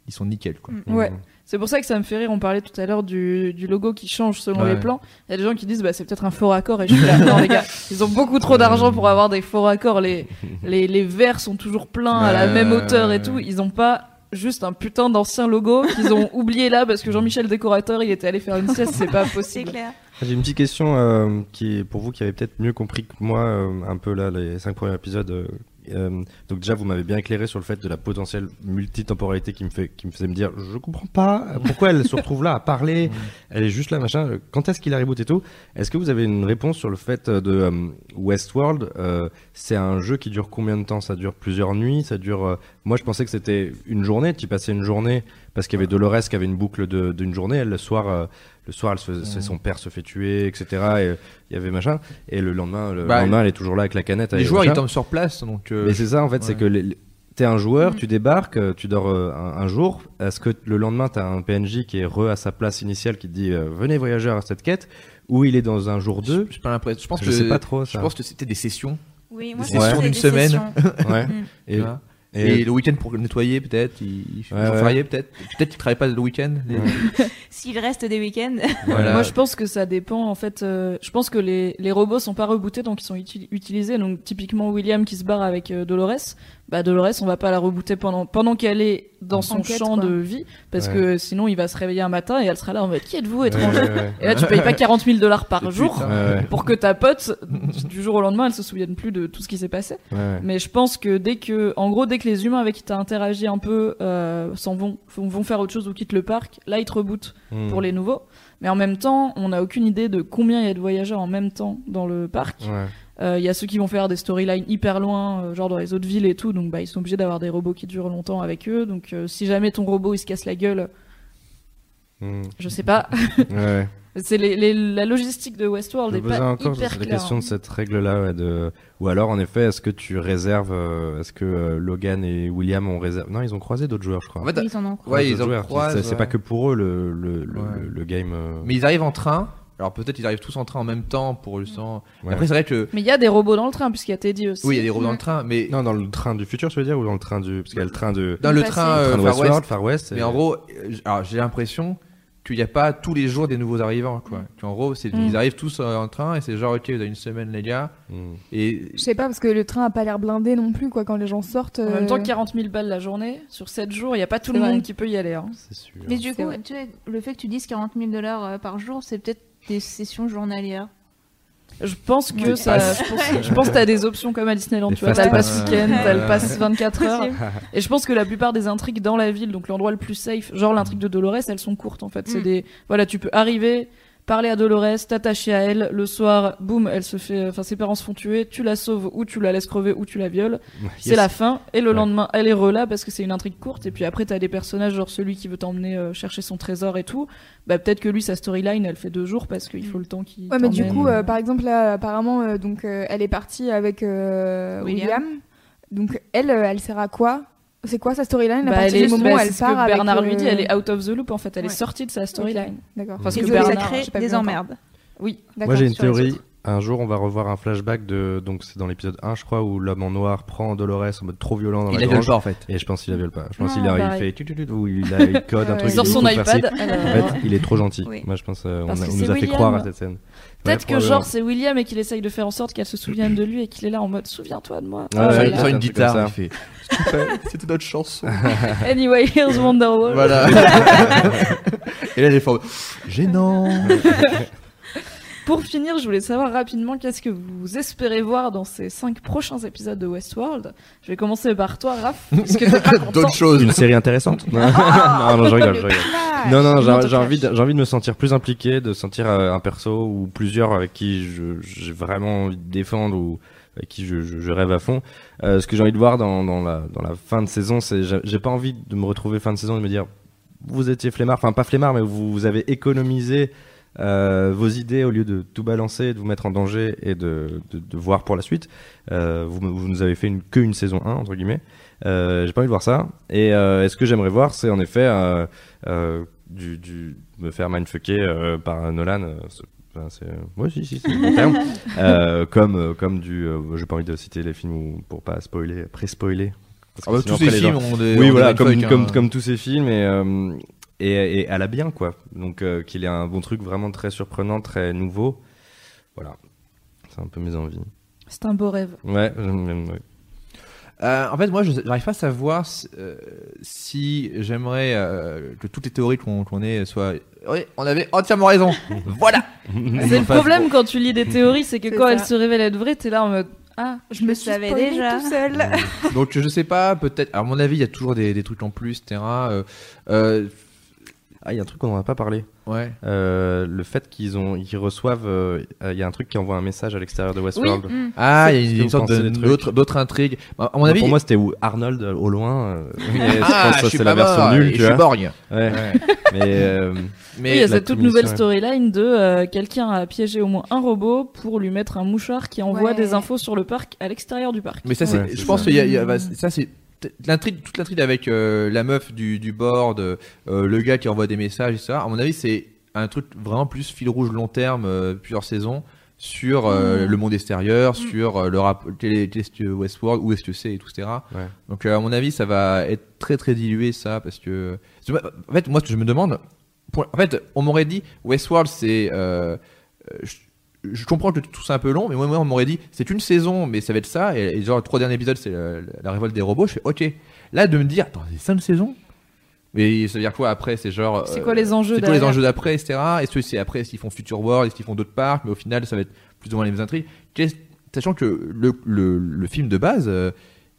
ils sont nickel quoi. Mm. Ouais. C'est pour ça que ça me fait rire. On parlait tout à l'heure du, du logo qui change selon Ouais. les plans. Il y a des gens qui disent bah c'est peut-être un faux raccord et je suis là non les gars ils ont beaucoup trop d'argent pour avoir des faux raccords. Les les les verts sont toujours pleins à la même hauteur et tout. Ils ont pas juste un putain d'ancien logo qu'ils ont oublié là parce que Jean-Michel décorateur il était allé faire une sieste. C'est pas C'est possible. clair. J'ai une petite question euh, qui est pour vous qui avez peut-être mieux compris que moi euh, un peu là les cinq premiers épisodes. euh, euh, donc déjà vous m'avez bien éclairé sur le fait de la potentielle multitemporalité qui me fait qui me faisait me dire je comprends pas pourquoi elle se retrouve là à parler elle est juste là machin euh, quand est-ce qu'il a reboot et tout est-ce que vous avez une réponse sur le fait euh, de euh, Westworld? Euh, c'est un jeu qui dure combien de temps? Ça dure plusieurs nuits? Ça dure euh, moi je pensais que c'était une journée tu passais une journée parce qu'il y avait Dolores qui avait une boucle d'une journée elle le soir euh, le soir elle se- c'est son père se fait tuer etc et il y avait machin et le lendemain le Bah, lendemain elle est toujours là avec la canette Les joueurs ils tombent sur place donc. euh, Mais c'est ça en fait, c'est ouais. que les- les- t'es un joueur, Mm. tu débarques, euh, tu dors euh, un, un jour. Est-ce que le lendemain t'as un PNJ qui est re à sa place initiale qui te dit euh, venez voyageurs à cette quête ou il est dans un jour 2 j'ai pas l'impression. Je pense Je que sais pas trop Je ça. pense que c'était des sessions. Oui, moi Des je sessions d'une des semaine. sessions. Ouais. Mm. Et, tu vois. Et- Et, le week-end pour le nettoyer peut-être, ils, Ouais, jour ouais. férié peut-être. Peut-être qu'ils travaillent pas le week-end. les-. S'il reste des week-ends. Voilà. Moi, je pense que ça dépend. En fait, euh, je pense que les, les robots sont pas rebootés, donc ils sont uti- utilisés. Donc, typiquement, William qui se barre avec euh, Dolores, bah Dolores, on va pas la rebooter pendant pendant qu'elle est dans son Enquête, champ quoi. de vie, parce Ouais. que sinon, il va se réveiller un matin et elle sera là en mode qui êtes-vous, étranger ouais, ouais. Et là, tu payes pas 40 000 dollars par Et jour putain. Ouais, ouais. pour que ta pote, du jour au lendemain, elle se souvienne plus de tout ce qui s'est passé. Ouais, ouais. Mais je pense que dès que, en gros, dès que les humains avec qui t'as interagi un peu euh, s'en vont, vont, faire autre chose ou quittent le parc, là, ils te rebootent Mm. pour les nouveaux. Mais en même temps, on n'a aucune idée de combien il y a de voyageurs en même temps dans le parc. Ouais. Euh, Il y a ceux qui vont faire des storylines hyper loin, euh, genre dans les autres villes et tout, donc bah, ils sont obligés d'avoir des robots qui durent longtemps avec eux. Donc euh, si jamais ton robot il se casse la gueule, Mm. je sais pas. Ouais. C'est les, les- la logistique de Westworld Je est me posais pas encore hyper la claire. question de cette règle-là, ouais, de... ou alors en effet, est-ce que tu réserves, euh, est-ce que euh, Logan et William ont réservé Non, ils ont croisé d'autres joueurs, je crois. En fait, Ils en ont Ouais, ils en croisent, C'est c'est ouais. pas que pour eux le le, le, Ouais. le- le game. euh, Mais ils arrivent en train. Alors peut-être ils arrivent tous en train en même temps pour justement. ouais. Après c'est vrai que Mais il y a des robots dans le train, puisqu'il y a Teddy aussi. oui il y a des robots dans le train, mais Non, dans le train du futur, tu veux dire, ou dans le train du. Parce qu'il y a le train de. dans le train, le euh, train Far Westworld, West. Far West. Mais en gros, euh, alors j'ai l'impression qu'il n'y a pas tous les jours des nouveaux arrivants quoi. Qu'en gros c'est Mm. ils arrivent tous euh, en train et c'est genre ok vous avez une semaine les gars Mm. et Je sais pas, parce que le train a pas l'air blindé non plus, quoi, quand les gens sortent. En même euh, temps, 40 000 balles la journée, sur 7 jours, il n'y a pas tout le vrai. monde qui peut y aller. hein. C'est sûr. Mais du coup, tu sais, le fait que tu dises 40 000 dollars euh, par jour, c'est peut-être des sessions journalières. Je pense que ça. Je pense, je pense que t'as des options comme à Disneyland. Tu vois, t'as le pass week-end, t'as le pass 24 heures. Et je pense que la plupart des intrigues dans la ville, donc l'endroit le plus safe, genre l'intrigue de Dolores, elles sont courtes en fait. C'est Mm. des. Voilà, tu peux arriver, parler à Dolores, t'attacher à elle, le soir, boum, elle se fait. Enfin, ses parents se font tuer, tu la sauves ou tu la laisses crever ou tu la violes. C'est la fin. Et le Ouais. lendemain, elle est relâ parce que c'est une intrigue courte. Et puis après, t'as des personnages, genre celui qui veut t'emmener euh, chercher son trésor et tout. Bah, peut-être que lui, sa storyline, elle fait deux jours parce qu'il faut le temps qu'il. Ouais, mais du coup, euh, par exemple, là, apparemment, euh, donc, euh, elle est partie avec euh, William. William. Donc elle, elle sert à quoi? C'est quoi sa storyline à Bah, partir du moment où bah, elle ce part que avec, Bernard lui dit, elle est out of the loop en fait, elle est sortie de sa storyline. D'accord. Parce que ça Bernard, crée j'ai pas des emmerdes. Oui. D'accord, Moi j'ai une théorie. Un jour, on va revoir un flashback de. Donc, c'est dans l'épisode 1, je crois, où l'homme en noir prend Dolores en mode trop violent dans Il la la viole grange. pas en fait. Et je pense qu'il la viole pas. Je pense qu'il a- il pareil. fait. Ou il, a, il code un truc. Sur il son iPad. En alors, fait, il est trop gentil. Oui. Moi, je pense euh, on, nous a fait croire à cette scène. Peut-être Ouais, que genre c'est William et qu'il essaye de faire en sorte qu'elle se souvienne de lui et qu'il est là en mode souviens-toi de moi. Ouais, ouais, là il sort une guitare, comme il ça. fait. C'était notre chanson. Anyway, here's Wonderwall. voilà. Et là, les formes. Gênant. Pour finir, je voulais savoir rapidement qu'est-ce que vous espérez voir dans ces cinq prochains épisodes de Westworld? Je vais commencer par toi, Raph, puisque t'es pas content. D'autres choses. Une série intéressante non, non, je rigole, je rigole. Non, non, j'ai j'ai envie, de, j'ai envie de me sentir plus impliqué, de sentir euh, un perso ou plusieurs avec qui je- j'ai vraiment envie de défendre ou avec qui je, rêve à fond. Euh, ce que j'ai envie de voir dans, la, fin de saison, c'est j'ai pas envie de me retrouver fin de saison et de me dire vous étiez flemmard, enfin pas flemmard, mais vous, avez économisé euh, vos idées au lieu de tout balancer, de vous mettre en danger et de, voir pour la suite. Euh, vous, vous nous avez fait une, que une saison 1, entre guillemets. J'ai pas envie de voir ça. Et, ce que j'aimerais voir, c'est en effet du, me faire mindfucker par Nolan. C'est- Enfin, c'est ouais si si c'est le bon terme euh, comme euh, comme du euh, j'ai pas envie de citer les films où, pour pas spoiler pré-spoiler parce que Ah bah, sinon tous ces après, les gens- films ont des. oui ont voilà des comme, comme, hein. comme tous ces films et, euh, et, et à la bien quoi donc euh, qu'il ait un bon truc vraiment très surprenant très nouveau voilà c'est un peu mes envies C'est un beau rêve. ouais, j'aime- ouais. Euh, en fait, moi, je n'arrive pas à savoir si, euh, si j'aimerais euh, que toutes les théories qu'on qu'on ait soient. Oui, on avait entièrement raison. voilà. C'est le problème quand tu lis des théories, c'est que quand ça. elles se révèlent être vraies, t'es là en mode ah, Je me savais déjà tout seul. Donc, je sais pas. Peut-être. À mon avis, il y a toujours des, des trucs en plus, etc. Euh, euh, ah il y a un truc qu'on n'a pas parlé ouais. Euh, le fait qu'ils ont ils reçoivent euh, il y a un truc qui envoie un message à l'extérieur de Westworld Mm. Ah, il y a que une sorte d'autres d'autres intrigues. Bah, À mon Bon, avis. pour moi c'était où Arnold euh, au loin euh, mais je ah, pense que suis c'est pas la version mort, nulle et tu je suis vois borgne. ouais. mais euh, Oui, Mais il y a cette toute nouvelle storyline de euh, quelqu'un a piégé au moins un robot pour lui mettre un mouchard qui envoie Ouais. des infos sur le parc à l'extérieur du parc. Mais ça, c'est, Ouais, je pense a, a- bah, ça, c'est l'intrigue, toute l'intrigue avec euh, la meuf du, du board, euh, le gars qui envoie des messages, etc. À mon avis, c'est un truc vraiment plus fil rouge long terme, euh, plusieurs saisons sur euh, le monde extérieur, sur euh, le rap, quel est, quel est Westworld, où est-ce que c'est et tout, etc. Ouais. Donc, euh, à mon avis, ça va être très très dilué ça, parce que en fait, moi, ce que je me demande, pour- en fait, on m'aurait dit Westworld, c'est euh, euh, je, je comprends que tout c'est un peu long, mais moi, moi, on m'aurait dit c'est une saison, mais ça va être ça, et, et genre le trois derniers épisodes, c'est la, la révolte des robots. Je fais ok. Là, de me dire, attends, c'est cinq saisons? Mais ça veut dire quoi après C'est genre. C'est euh, quoi les enjeux C'est quoi les enjeux d'après, etc. Est-ce que c'est après, s'ils font Future World, est-ce qu'ils font d'autres parcs, mais au final, ça va être plus ou moins les mêmes intrigues. Sachant que le, le, le film de base, euh,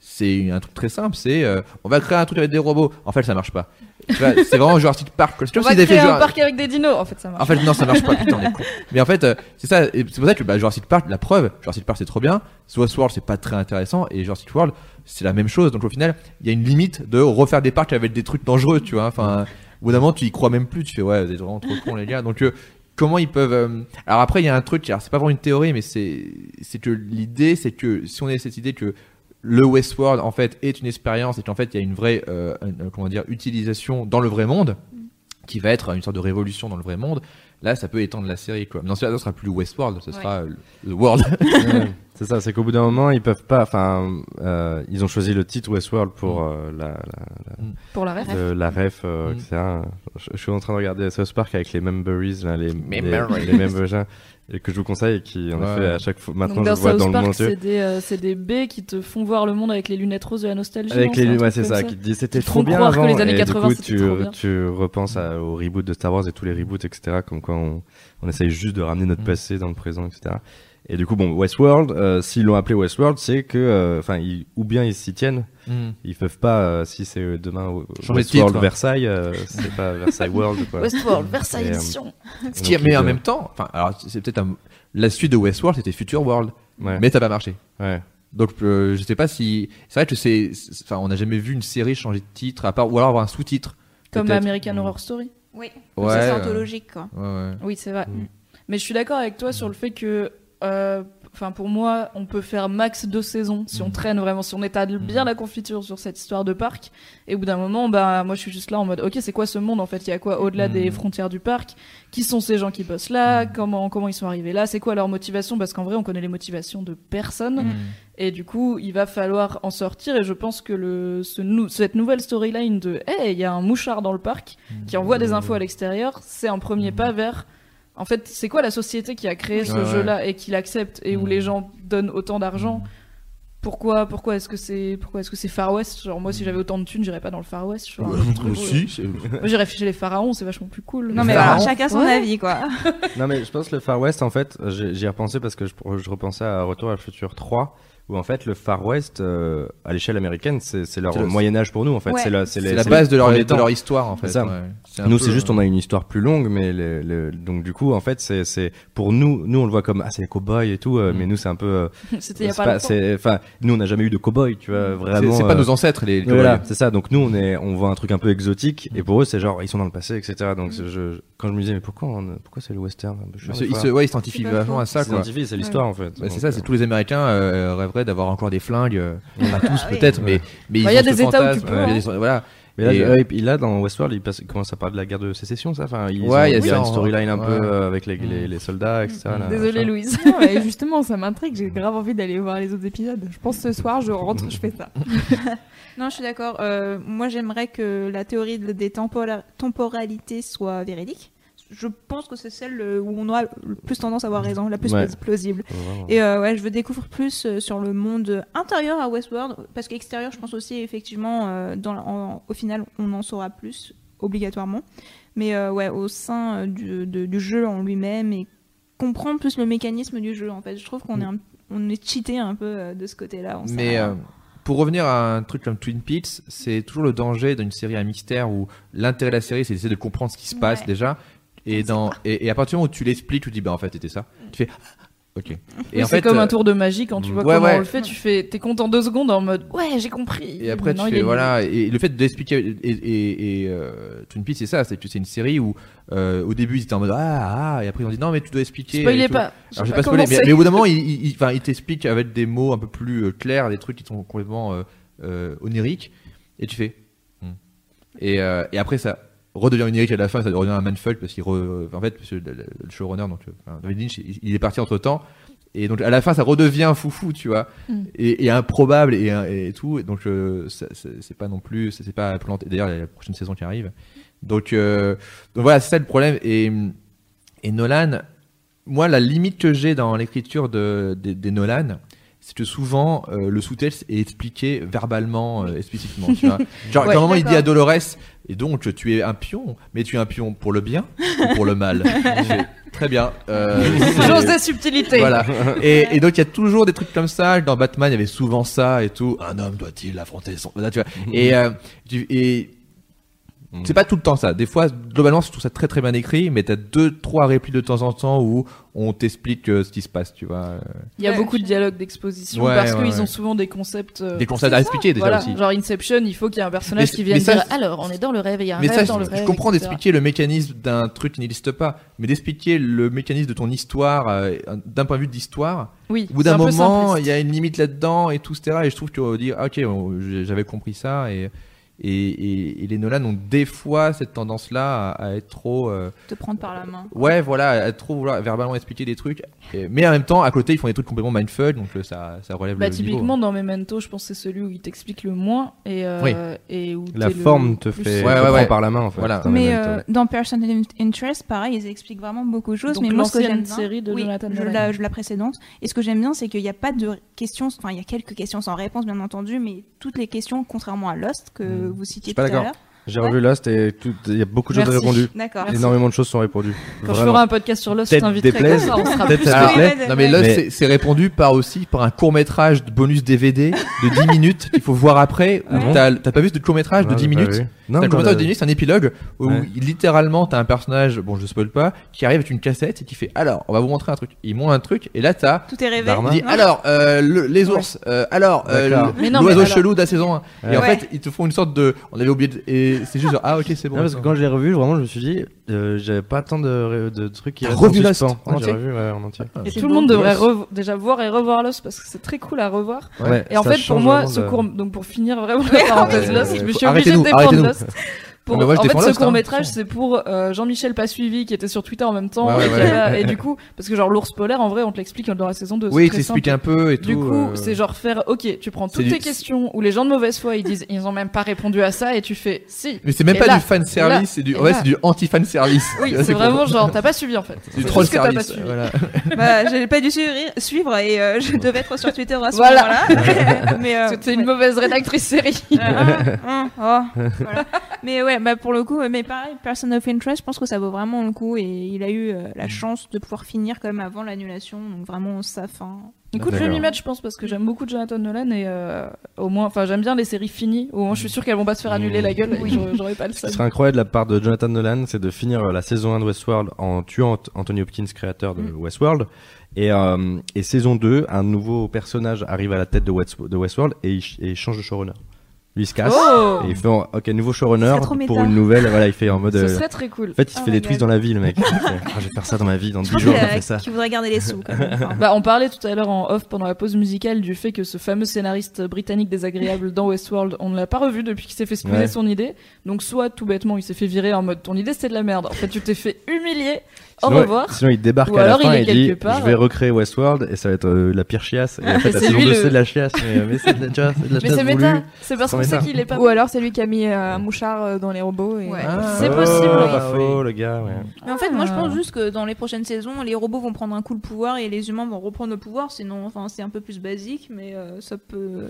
c'est un truc très simple, c'est euh, on va créer un truc avec des robots. En fait, ça marche pas. C'est vraiment Jurassic Park. C'est On comme va s'ils avaient créer un genre- parc avec des dinos. En fait, ça marche. en fait, non, ça marche pas, putain, on est con. Mais en fait, euh, c'est ça, c'est pour ça que bah, Jurassic Park, la preuve, Jurassic Park c'est trop bien, Westworld c'est pas très intéressant, et Jurassic World c'est la même chose. Donc au final, il y a une limite de refaire des parcs avec des trucs dangereux, tu vois. Enfin, au bout d'un moment, tu y crois même plus, tu fais ouais, vous êtes vraiment trop cons les gars. Donc euh, comment ils peuvent. euh, Alors après, il y a un truc, alors c'est pas vraiment une théorie, mais c'est c'est que l'idée, c'est que si on a cette idée que le Westworld en fait est une expérience et qu'en fait il y a une vraie euh, une- comment dire utilisation dans le vrai monde qui va être une sorte de révolution dans le vrai monde là ça peut étendre la série quoi cas-là, ce sera plus Westworld ce sera euh, le World Ouais, c'est ça, c'est qu'au bout d'un moment, ils peuvent pas. Enfin, euh, ils ont choisi le titre Westworld pour euh, la, la, Pour la ref. la, la ref, euh, Mm. etc. Je, je suis en train de regarder South Park avec les Memories, là, les, les, Memories. les Memories, hein, et que je vous conseille et qui, en Ouais. effet, à chaque fois, maintenant, Donc je dans le vois dans le monde c'est des, euh, c'est des baies qui te font voir le monde avec les lunettes roses de la nostalgie. Avec les, ouais, c'est ça, qui te dit c'était trop bien croire que avant. les années et 80, du coup, tu, trop bien. tu repenses à- au reboot de Star Wars et tous les reboots, etc. Comme quoi on, on essaye juste de ramener notre Mm. passé dans le présent, etc. Et du coup, bon, Westworld, euh, s'ils l'ont appelé Westworld, c'est que, euh, enfin, ou bien ils s'y tiennent, ils peuvent pas, euh, si c'est euh, demain au- Changer de Westworld titre. Versailles, euh, c'est pas Versailles World, quoi. Westworld, Versailles Et, euh, Edition. ce qui mais en même temps enfin alors c'est peut-être un- la suite de Westworld c'était Future World Ouais, mais ça n'a pas marché ouais. donc euh, je sais pas si c'est vrai que c'est enfin on n'a jamais vu une série changer de titre à part ou alors avoir un sous-titre Comme. American Horror Story. Oui. ouais c'est anthologique, quoi. ouais, ouais. Oui, c'est vrai. Mm. Mais je suis d'accord avec toi sur le fait que enfin pour moi, on peut faire max deux saisons si on Mhm. traîne vraiment, si on étale bien la confiture sur cette histoire de parc. Et au bout d'un moment, bah moi je suis juste là en mode, ok, c'est quoi ce monde en fait? Il y a quoi au-delà Mhm. des frontières du parc? Qui sont ces gens qui bossent là? Mhm. Comment comment ils sont arrivés là? C'est quoi leur motivation? Parce qu'en vrai, on connaît les motivations de personne. Et du coup, il va falloir en sortir. Et je pense que le, ce nou- cette nouvelle storyline de Hey, il y a un mouchard dans le parc qui envoie des infos à l'extérieur, c'est un premier pas vers. En fait, c'est quoi la société qui a créé ce Ouais, ouais. jeu-là et qui l'accepte et où Mm. les gens donnent autant d'argent Pourquoi, pourquoi est-ce que c'est, pourquoi est-ce que c'est Far West? Genre moi, si j'avais autant de thunes, j'irais pas dans le Far West. je aussi. c'est- Moi, j'irais chez les pharaons, c'est vachement plus cool. Non mais voilà, chacun son Ouais. avis quoi. Non mais je pense que le Far West en fait, j'y ai repensé parce que je, je repensais à Retour à le futur 3 où en fait le Far West euh, à l'échelle américaine c'est leur Moyen Âge pour nous en fait, Ouais. c'est la, les- base de leur, de histoire en fait. Ça. ouais. Nous c'est juste euh, on a une histoire plus longue mais les- les- donc du coup en fait c'est pour nous nous on le voit comme ah c'est les cowboys et tout euh, Mm. mais nous c'est un peu euh, C'était enfin nous on n'a jamais eu de cowboys tu vois c'est- vraiment C'est pas euh, nos ancêtres les. voilà, c'est ça. Donc nous, on est, on voit un truc un peu exotique, et pour eux, c'est genre, ils sont dans le passé, etc. Donc je, quand je me disais, mais pourquoi, on- pourquoi c'est le western? Je Ils se- ouais, ils s'identifient vachement à ça quoi. Scientifique, c'est l'histoire en fait. Bah, c'est ça, c'est euh, tous les Américains euh, d'avoir encore des flingues. euh, pas tous oui. peut-être, mais mais Bah, ils y a des États où tu peux, il a des- Voilà. Mais là, Et, euh, là, dans Westworld, il, passe, il commence à parler de la guerre de sécession, ça. Enfin, ils Ouais, ont- il y a il a ça, une storyline un peu ouais. euh, avec les, les, les soldats, etc. là, Désolée, machin. Louise. Non, mais justement, ça m'intrigue. J'ai grave envie d'aller voir les autres épisodes. Je pense ce soir, je rentre, je fais ça. Non, je suis d'accord. Euh, moi, j'aimerais que la théorie de- des tempora- temporalités soit véridique. Je pense que c'est celle euh, où on a le plus tendance à avoir raison, la plus Ouais. plausible. Et euh, ouais, je veux découvrir plus euh, sur le monde intérieur à Westworld, parce qu'extérieur, je pense aussi effectivement, euh, dans, la- en- au final, on en saura plus obligatoirement. Mais euh, ouais, au sein du, de- du jeu en lui-même et comprendre plus le mécanisme du jeu. En fait, je trouve qu'on est un- on est cheaté un peu de ce côté-là. Mais pour revenir à un truc comme Twin Peaks, c'est toujours le danger d'une série à mystère où l'intérêt de la série c'est d'essayer de comprendre ce qui se passe Ouais. déjà. Et, dans, et, et à partir du moment où tu l'expliques, tu te dis bah en fait c'était ça. Tu fais ok. Et Oui, en c'est fait, comme euh, un tour de magie quand tu vois ouais, comment ouais. on le fait, tu fais, t'es content deux secondes en mode ouais j'ai compris. Et après, tu fais, voilà, et le fait d'expliquer, et, et, et euh, Twin Peaks, c'est ça, c'est que c'est une série où, euh, au début, ils étaient en mode, ah, ah, et après, ils ont dit, non, mais tu dois expliquer. Tout. pas. Alors, J'ai pas spoilé, mais, mais au bout d'un moment, il, il, il- enfin, il t'explique avec des mots un peu plus euh, clairs, des trucs qui sont complètement euh, euh, oniriques, et tu fais, hmm. et, euh, et après, ça redevient onirique à la fin, ça redevient un manfuck, parce qu'il, re- en fait, parce que le, le- le showrunner, donc, euh, enfin, David Lynch, il, il est parti entre temps, et donc à la fin, ça redevient foufou, tu vois, Mm. et, et improbable et, et tout. Et donc euh, c'est pas non plus, c'est c'est pas planté. D'ailleurs, il y a la prochaine saison qui arrive. Donc, euh, donc voilà, c'est ça le problème. Et, et Nolan, moi, la limite que j'ai dans l'écriture de, des- des Nolan, c'est que souvent euh, le sous-texte est expliqué verbalement, euh, explicitement. Tu vois Genre, Ouais, à un moment, il dit à Dolores, et donc tu es un pion, mais tu es un pion pour le bien ou pour le mal? Très bien. Euh, Chose de subtilité. voilà. Et, et donc il y a toujours des trucs comme ça. Dans Batman, il y avait souvent ça et tout. Un homme doit-il affronter son. Voilà, tu vois. Et, euh, et c'est pas tout le temps ça. Des fois, globalement, je trouve ça très très bien écrit, mais t'as deux, trois répliques de temps en temps où on t'explique euh, ce qui se passe, tu vois. Il y a Ouais, beaucoup de dialogues d'exposition Ouais, parce ouais, qu'ils ouais. ont souvent des concepts. euh, Des concepts à expliquer déjà voilà, aussi. genre Inception, il faut qu'il y ait un personnage Mais- qui vienne ça, dire alors on est dans le rêve et il y a un Mais rêve ça, dans le je, rêve. je comprends d'expliquer le mécanisme d'un truc qui n'existe pas, mais d'expliquer le mécanisme de ton histoire euh, d'un point de vue d'histoire. Oui. Au bout d'un moment, il y a une limite là-dedans et tout, etc. Et je trouve que dire, ah, ok, j'avais compris ça. Et, et, et, et les Nolan ont des fois cette tendance-là à, à être trop. euh, te prendre par la main. ouais, voilà, à trop vouloir verbalement expliquer des trucs. Et- mais en même temps, à côté, ils font des trucs complètement mindfuck, donc euh, ça, ça relève Bah, le niveau. typiquement dans Memento, je pense que c'est celui où il t'explique le moins et, euh, Oui. et où La le forme te fait Ouais, te ouais, prend ouais. par la main en fait. Voilà. Mais euh, dans Person of Interest, pareil, ils expliquent vraiment beaucoup de choses. Donc mais moi, ce que j'aime série de oui, Jonathan je Nolan. la, je la précédente. Et ce que j'aime bien, c'est qu'il n'y a pas de questions. Enfin, il y a quelques questions sans réponse, bien entendu, mais toutes les questions, contrairement à Lost que Mm. Vous citiez suis pas tout à l'heure. J'ai revu Lost et tout- il y a beaucoup de choses répondues. D'accord. Énormément de choses sont répondues. Quand je ferai un podcast sur Lost, je t'inviterai comme ça, on sera Peut-être plus. Ouais, non mais Mais- c'est- répondu par aussi par un court métrage de bonus DVD de 10 minutes qu'il faut voir après Ah bon t'as pas vu ce court métrage de Ouais, 10 j'ai pas minutes Non, 10 minutes c'est un épilogue où Ouais. littéralement t'as un personnage bon je spoil pas qui arrive avec une cassette et qui fait alors on va vous montrer un truc. Il montre un truc et là t'as Tout est rêvé. Il dit alors euh, le- les ours euh, alors euh, l'oiseau chelou de la saison 1 et en Ouais. fait ils te font une sorte de on avait oublié de- et c'est juste genre, ah ok c'est bon. Non, parce que quand je l'ai revu, vraiment, je me suis dit, Euh, J'avais pas tant de, de trucs qui revu Lost en entier revu ouais, en entier. Et C'est tout le monde devrait déjà voir et revoir Lost parce que c'est très cool à revoir. Ouais, Et en fait, pour moi, ce de- court, donc pour finir vraiment la parenthèse Lost, je me suis obligée de défendre. Lost. Pour, moi, je en fait, ce hein, court métrage, c'est pour euh, Jean-Michel pas suivi qui était sur Twitter en même temps. Ouais, et, qui ouais. a- et du coup, parce que genre l'ours polaire, en vrai, on te l'explique dans la saison 2. Oui, t'expliques un peu et tout. Du coup, euh, c'est genre faire, ok, tu prends toutes du- tes questions où les gens de mauvaise foi ils disent ils ont même pas répondu à ça et tu fais si. Mais c'est même pas là, du fan service, c'est du, ouais, c'est du anti-fan service. Oui, c'est vraiment genre t'as pas suivi en fait. c'est du troll service. Voilà. Bah, j'ai pas dû suivre, suivre et euh, je devais être sur Twitter à ce Voilà. moment-là. Mais C'était une mauvaise rédactrice série. Ah, ah, ah. Mais ouais, bah pour le coup, mais pareil, Person of Interest, je pense que ça vaut vraiment le coup et il a eu euh, la chance de pouvoir finir quand même avant l'annulation, donc vraiment sa fin. Écoute, je vais m'y mettre, je pense, parce que j'aime beaucoup Jonathan Nolan et euh, au moins, enfin, j'aime bien les séries finies. Au moins, je suis sûre qu'elles vont pas se faire annuler la gueule. et j'aurais- pas le Ce seum. qui serait incroyable de la part de Jonathan Nolan, c'est de finir euh, la saison 1 de Westworld en tuant Ant- Anthony Hopkins, créateur de Westworld. Et, euh, et saison 2, un nouveau personnage arrive à la tête de, West- de Westworld et il, ch- et il change de showrunner. Lui il se casse Oh et il fait en- ok nouveau showrunner Ce serait trop pour une nouvelle voilà il fait en mode Ce euh, serait très cool. en fait il se Oh fait my des twists dans la vie le mec Il fait, Ah, je vais faire ça dans ma vie dans Je 10 pense jours je a- fais ça qu'il voudrait garder les sous quand même. Enfin, Bah, on parlait tout à l'heure en off pendant la pause musicale du fait que ce fameux scénariste britannique désagréable dans Westworld, on ne l'a pas revu depuis qu'il s'est fait Ouais. son idée. Donc, soit tout bêtement, il s'est fait virer en mode ton idée c'était de la merde. En fait, tu t'es fait humilier. Au sinon, revoir. sinon il débarque Ou à la alors, fin il est et il dit quelque part. je vais recréer Westworld et ça va être euh, la pire chiasse et en fait la c'est saison lui 2 le- c'est de la chiasse mais, mais c'est de la chiasse, c'est de la Mais chiasse c'est voulue. méta. C'est parce qu'on sait méta. qu'il est pas. Ou alors c'est lui qui a mis euh, un mouchard euh, dans les robots. Et... Ouais. Ah, C'est Oh, possible. pas Ah, faux oui. le gars ouais. Mais en fait, moi je Ah. pense juste que dans les prochaines saisons, les robots vont prendre un coup le pouvoir et les humains vont reprendre le pouvoir. Sinon, enfin, c'est un peu plus basique, mais euh, ça peut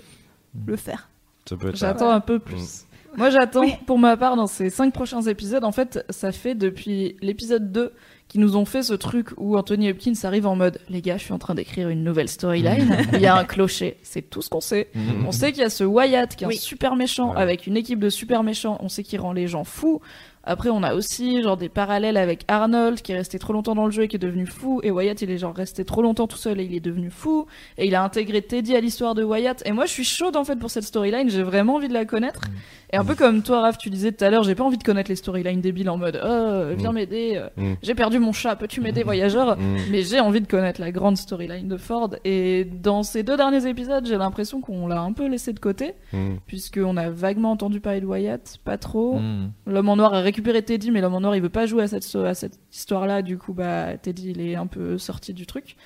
le faire. ça peut être ça. J'attends un peu plus. Moi, j'attends, pour ma part, dans ces cinq prochains épisodes, en fait, ça fait depuis l'épisode 2 qu'ils nous ont fait ce truc où Anthony Hopkins arrive en mode Les gars, je suis en train d'écrire une nouvelle storyline. Il y a un clocher, c'est tout ce qu'on sait. Mhm. On sait qu'il y a ce Wyatt qui est Oui. un super méchant Ouais. avec une équipe de super méchants. On sait qu'il rend les gens fous. Après, on a aussi genre des parallèles avec Arnold qui est resté trop longtemps dans le jeu et qui est devenu fou. Et Wyatt, il est genre resté trop longtemps tout seul et il est devenu fou. Et il a intégré Teddy à l'histoire de Wyatt. Et moi, je suis chaude en fait pour cette storyline. J'ai vraiment envie de la connaître. Et un peu comme toi, Raph, tu disais tout à l'heure, j'ai pas envie de connaître les storylines débiles en mode oh, viens Mm. m'aider. euh, Mm. J'ai perdu mon chat, peux-tu m'aider, voyageur Mm. mais j'ai envie de connaître la grande storyline de Ford. Et dans ces deux derniers épisodes, j'ai l'impression qu'on l'a un peu laissé de côté, puisqu'on a vaguement entendu parler de Wyatt, pas trop. L'homme en noir a récupéré Teddy, mais l'homme en noir il veut pas jouer à cette, à cette histoire-là. Du coup, bah, Teddy il est un peu sorti du truc.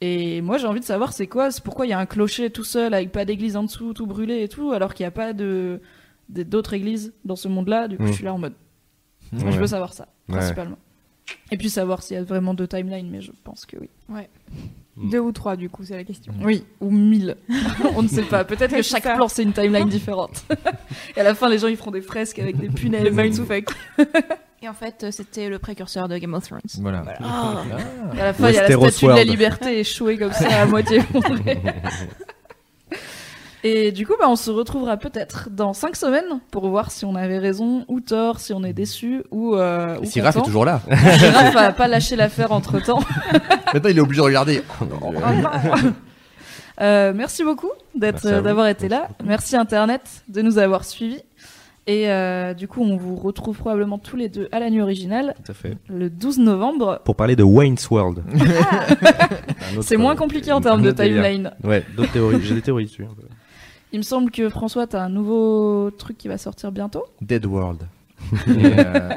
Et moi j'ai envie de savoir c'est quoi, c'est pourquoi il y a un clocher tout seul avec pas d'église en dessous, tout brûlé et tout, alors qu'il n'y a pas de- d'autres églises dans ce monde-là. Du coup, Mm. je suis là en mode. Moi, Ouais. je veux savoir ça, Ouais. principalement. Et puis savoir s'il y a vraiment deux timelines, mais je pense que oui. Deux ou trois, du coup, c'est la question. Oui, ou mille. On ne sait pas. Peut-être que chaque ça. plan, c'est une timeline différente. Et à la fin, les gens, ils feront des fresques avec des punaises. Le et tout. mindfuck. Et en fait, euh, c'était le précurseur de Game of Thrones. Voilà. Ah. Et à la fin, il y a la statue de la liberté échouée comme ça, à moitié. Et du coup, bah, on se retrouvera peut-être dans 5 semaines pour voir si on avait raison ou tort, si on est déçu ou, euh, ou si Raph est toujours là. Si Raph a pas lâché l'affaire entre temps. Maintenant, il est obligé de regarder. Euh, merci beaucoup d'avoir été là. Merci beaucoup. Merci Internet de nous avoir suivis. Et euh, du coup, on vous retrouve probablement tous les deux à la nuit originale Tout à fait. le 12 novembre. Pour parler de Wayne's World. Autre, C'est moins euh, compliqué en termes de timeline. Ouais, d'autres théories. J'ai des théories dessus. un peu. Il me semble que François, t'as un nouveau truc qui va sortir bientôt. Dead World. Euh,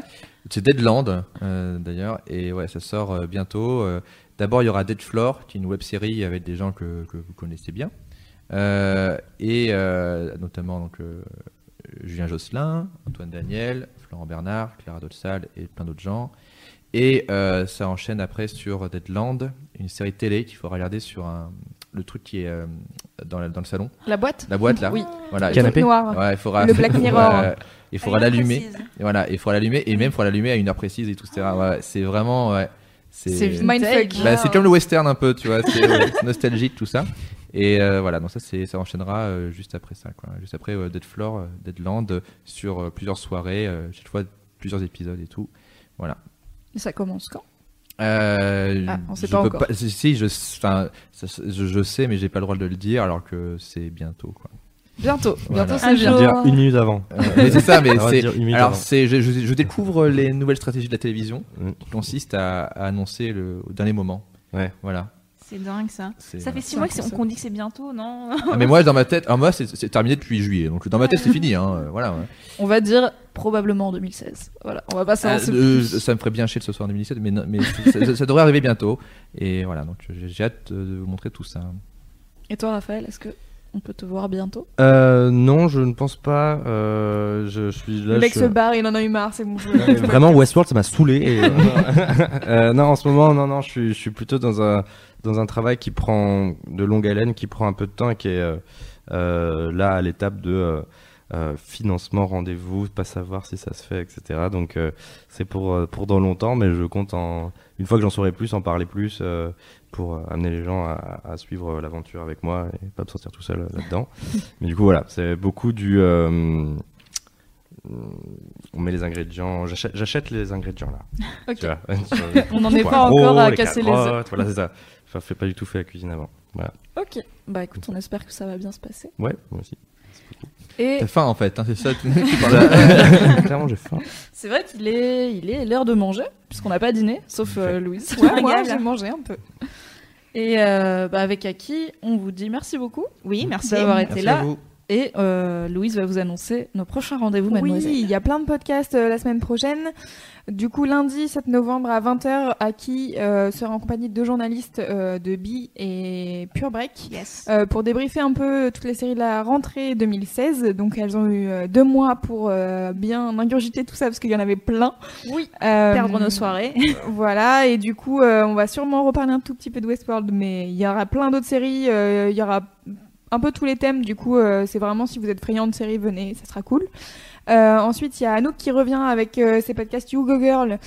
c'est Deadland euh, d'ailleurs et ouais ça sort euh, bientôt. Euh, D'abord il y aura Dead Floor qui est une web série avec des gens que, que vous connaissez bien Euh, et euh, notamment donc euh, Julien Josselin, Antoine Daniel, Florent Bernard, Clara Dotsal et plein d'autres gens. Et euh, ça enchaîne après sur Deadland, une série télé qu'il faut regarder sur un, le truc qui est euh, dans, la- dans le salon, La boîte la boîte là. Oui. Voilà, Le truc noir. Ouais, il faudra. Le Black Mirror. Il faudra l'allumer. Et voilà, il faudra l'allumer et même il faudra l'allumer à une heure précise et tout, etc. Ouais, c'est vraiment, ouais. C'est. Mindfuck. bah, c'est comme le western un peu, tu vois, c'est ouais, c'est nostalgique tout ça. Et euh, voilà, donc ça, c'est, ça enchaînera euh, juste après ça, quoi. Juste après euh, Dead Floor, euh, Deadland, euh, sur euh, plusieurs soirées, euh, chaque fois plusieurs épisodes et tout. Voilà. Et ça commence quand? Euh, Ah, on sait je pas encore. si, si, je, enfin, je, je sais, mais j'ai pas le droit de le dire, alors que c'est bientôt, quoi. Bientôt, Voilà. bientôt c'est bien. jour. Dire une minute avant. Euh, mais c'est ça, mais c'est. dire une minute Alors, avant. c'est, je, je- je découvre les nouvelles stratégies de la télévision Mm. qui consistent à, à annoncer le, au dernier moment. Ouais. Voilà. C'est dingue ça. Ça fait c'est six mois qu'on dit que c'est bientôt, non Ah, mais moi, dans ma tête, alors moi, c'est, terminé depuis juillet. Donc, dans ma tête, c'est fini. Hein, euh, voilà. ouais. On va dire probablement en 2016. Voilà, on va pas Ah, euh, plus. ça me ferait bien chier de ce soir en 2017, mais, non- mais ça, ça- ça devrait arriver bientôt. Et voilà, donc j'ai hâte de vous montrer tout ça. Et toi, Raphaël, est-ce que on peut te voir bientôt Euh, non, je ne pense pas. Euh, je suis là. Le mec je- se barre, il en a eu marre, c'est bon. Vraiment, Westworld, ça m'a saoulé. et, euh, euh, non, en ce moment, non, non, je suis, je suis plutôt dans un, dans un travail qui prend de longue haleine, qui prend un peu de temps et qui est là à l'étape de financement, rendez-vous, pas savoir si ça se fait, etc. Donc, c'est pour, pour dans longtemps, mais je compte en, une fois que j'en saurai plus, en parler plus euh, pour euh, amener les gens à, à suivre euh, l'aventure avec moi et pas me sentir tout seul euh, là-dedans. mais du coup, voilà, c'est beaucoup du. euh, on met les ingrédients, j'achète les ingrédients là. Ok. Tu vois, On n'en est pas encore à casser les œufs. Voilà, c'est ça. Enfin, fais pas du tout fait la cuisine avant. Voilà. Ok. Bah écoute, on espère que ça va bien se passer. Ouais, moi aussi. Et T'as faim en fait, hein, c'est ça. tu- tu parles- Clairement, j'ai faim. c'est vrai qu'il est, il est l'heure de manger, puisqu'on n'a pas dîné, sauf euh, Louise. Ouais, moi, j'ai mangé un peu. Et euh, bah, avec Aki, on vous dit merci beaucoup Oui, merci. d'avoir été Merci là. à vous. Et euh, Louise va vous annoncer nos prochains rendez-vous, mademoiselle. Oui, il y a plein de podcasts euh, la semaine prochaine. Du coup, lundi 7 novembre à 20h, Aki euh, sera en compagnie de deux journalistes euh, de Bi et Pure Break. Yes. euh, pour débriefer un peu toutes les séries de la rentrée 2016. Donc elles ont eu deux mois pour euh, bien ingurgiter tout ça parce qu'il y en avait plein. Oui. Euh, Perdre nos soirées. Voilà, et du coup, euh, on va sûrement reparler un tout petit peu de Westworld, mais il y aura plein d'autres séries, euh, il y aura un peu tous les thèmes, du coup, euh, c'est vraiment si vous êtes friand de séries, venez, ça sera cool. Euh, ensuite, il y a Anouk qui revient avec euh, ses podcasts You Go Girl.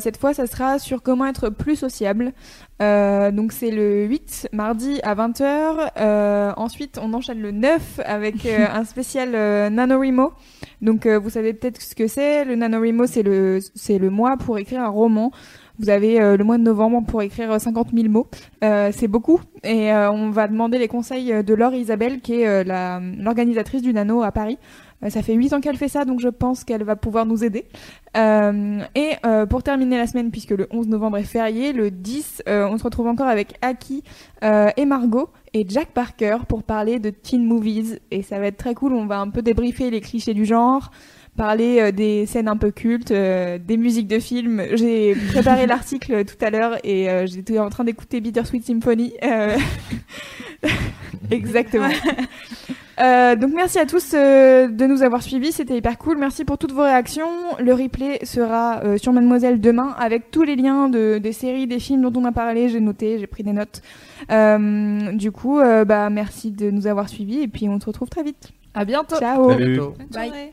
Cette fois, ça sera sur comment être plus sociable. Donc, c'est le 8, mardi à 20h. Euh, ensuite, on enchaîne le 9 avec un spécial NaNoWriMo. Donc, vous savez peut-être ce que c'est. Le NaNoWriMo, c'est le, c'est le mois pour écrire un roman. Vous avez euh, le mois de novembre pour écrire euh, 50 000 mots. Euh, c'est beaucoup. Et euh, on va demander les conseils de Laure Isabelle, qui est euh, l'organisatrice du Nano à Paris. Euh, ça fait 8 ans qu'elle fait ça, donc je pense qu'elle va pouvoir nous aider. Euh, et euh, pour terminer la semaine, puisque le 11 novembre est férié, le 10, euh, on se retrouve encore avec Aki euh, et Margot et Jack Parker pour parler de teen movies. Et ça va être très cool. On va un peu débriefer les clichés du genre, parler euh, des scènes un peu cultes, euh, des musiques de films. J'ai préparé l'article tout à l'heure et euh, j'étais en train d'écouter Bittersweet Symphony. Euh, Exactement. Euh, donc merci à tous euh, de nous avoir suivis, c'était hyper cool. Merci pour toutes vos réactions. Le replay sera euh, sur Mademoiselle demain avec tous les liens de, des séries, des films dont on a parlé. J'ai noté, j'ai pris des notes. Euh, du coup, euh, bah merci de nous avoir suivis et puis on se retrouve très vite. À bientôt. Ciao. À bientôt. Bye.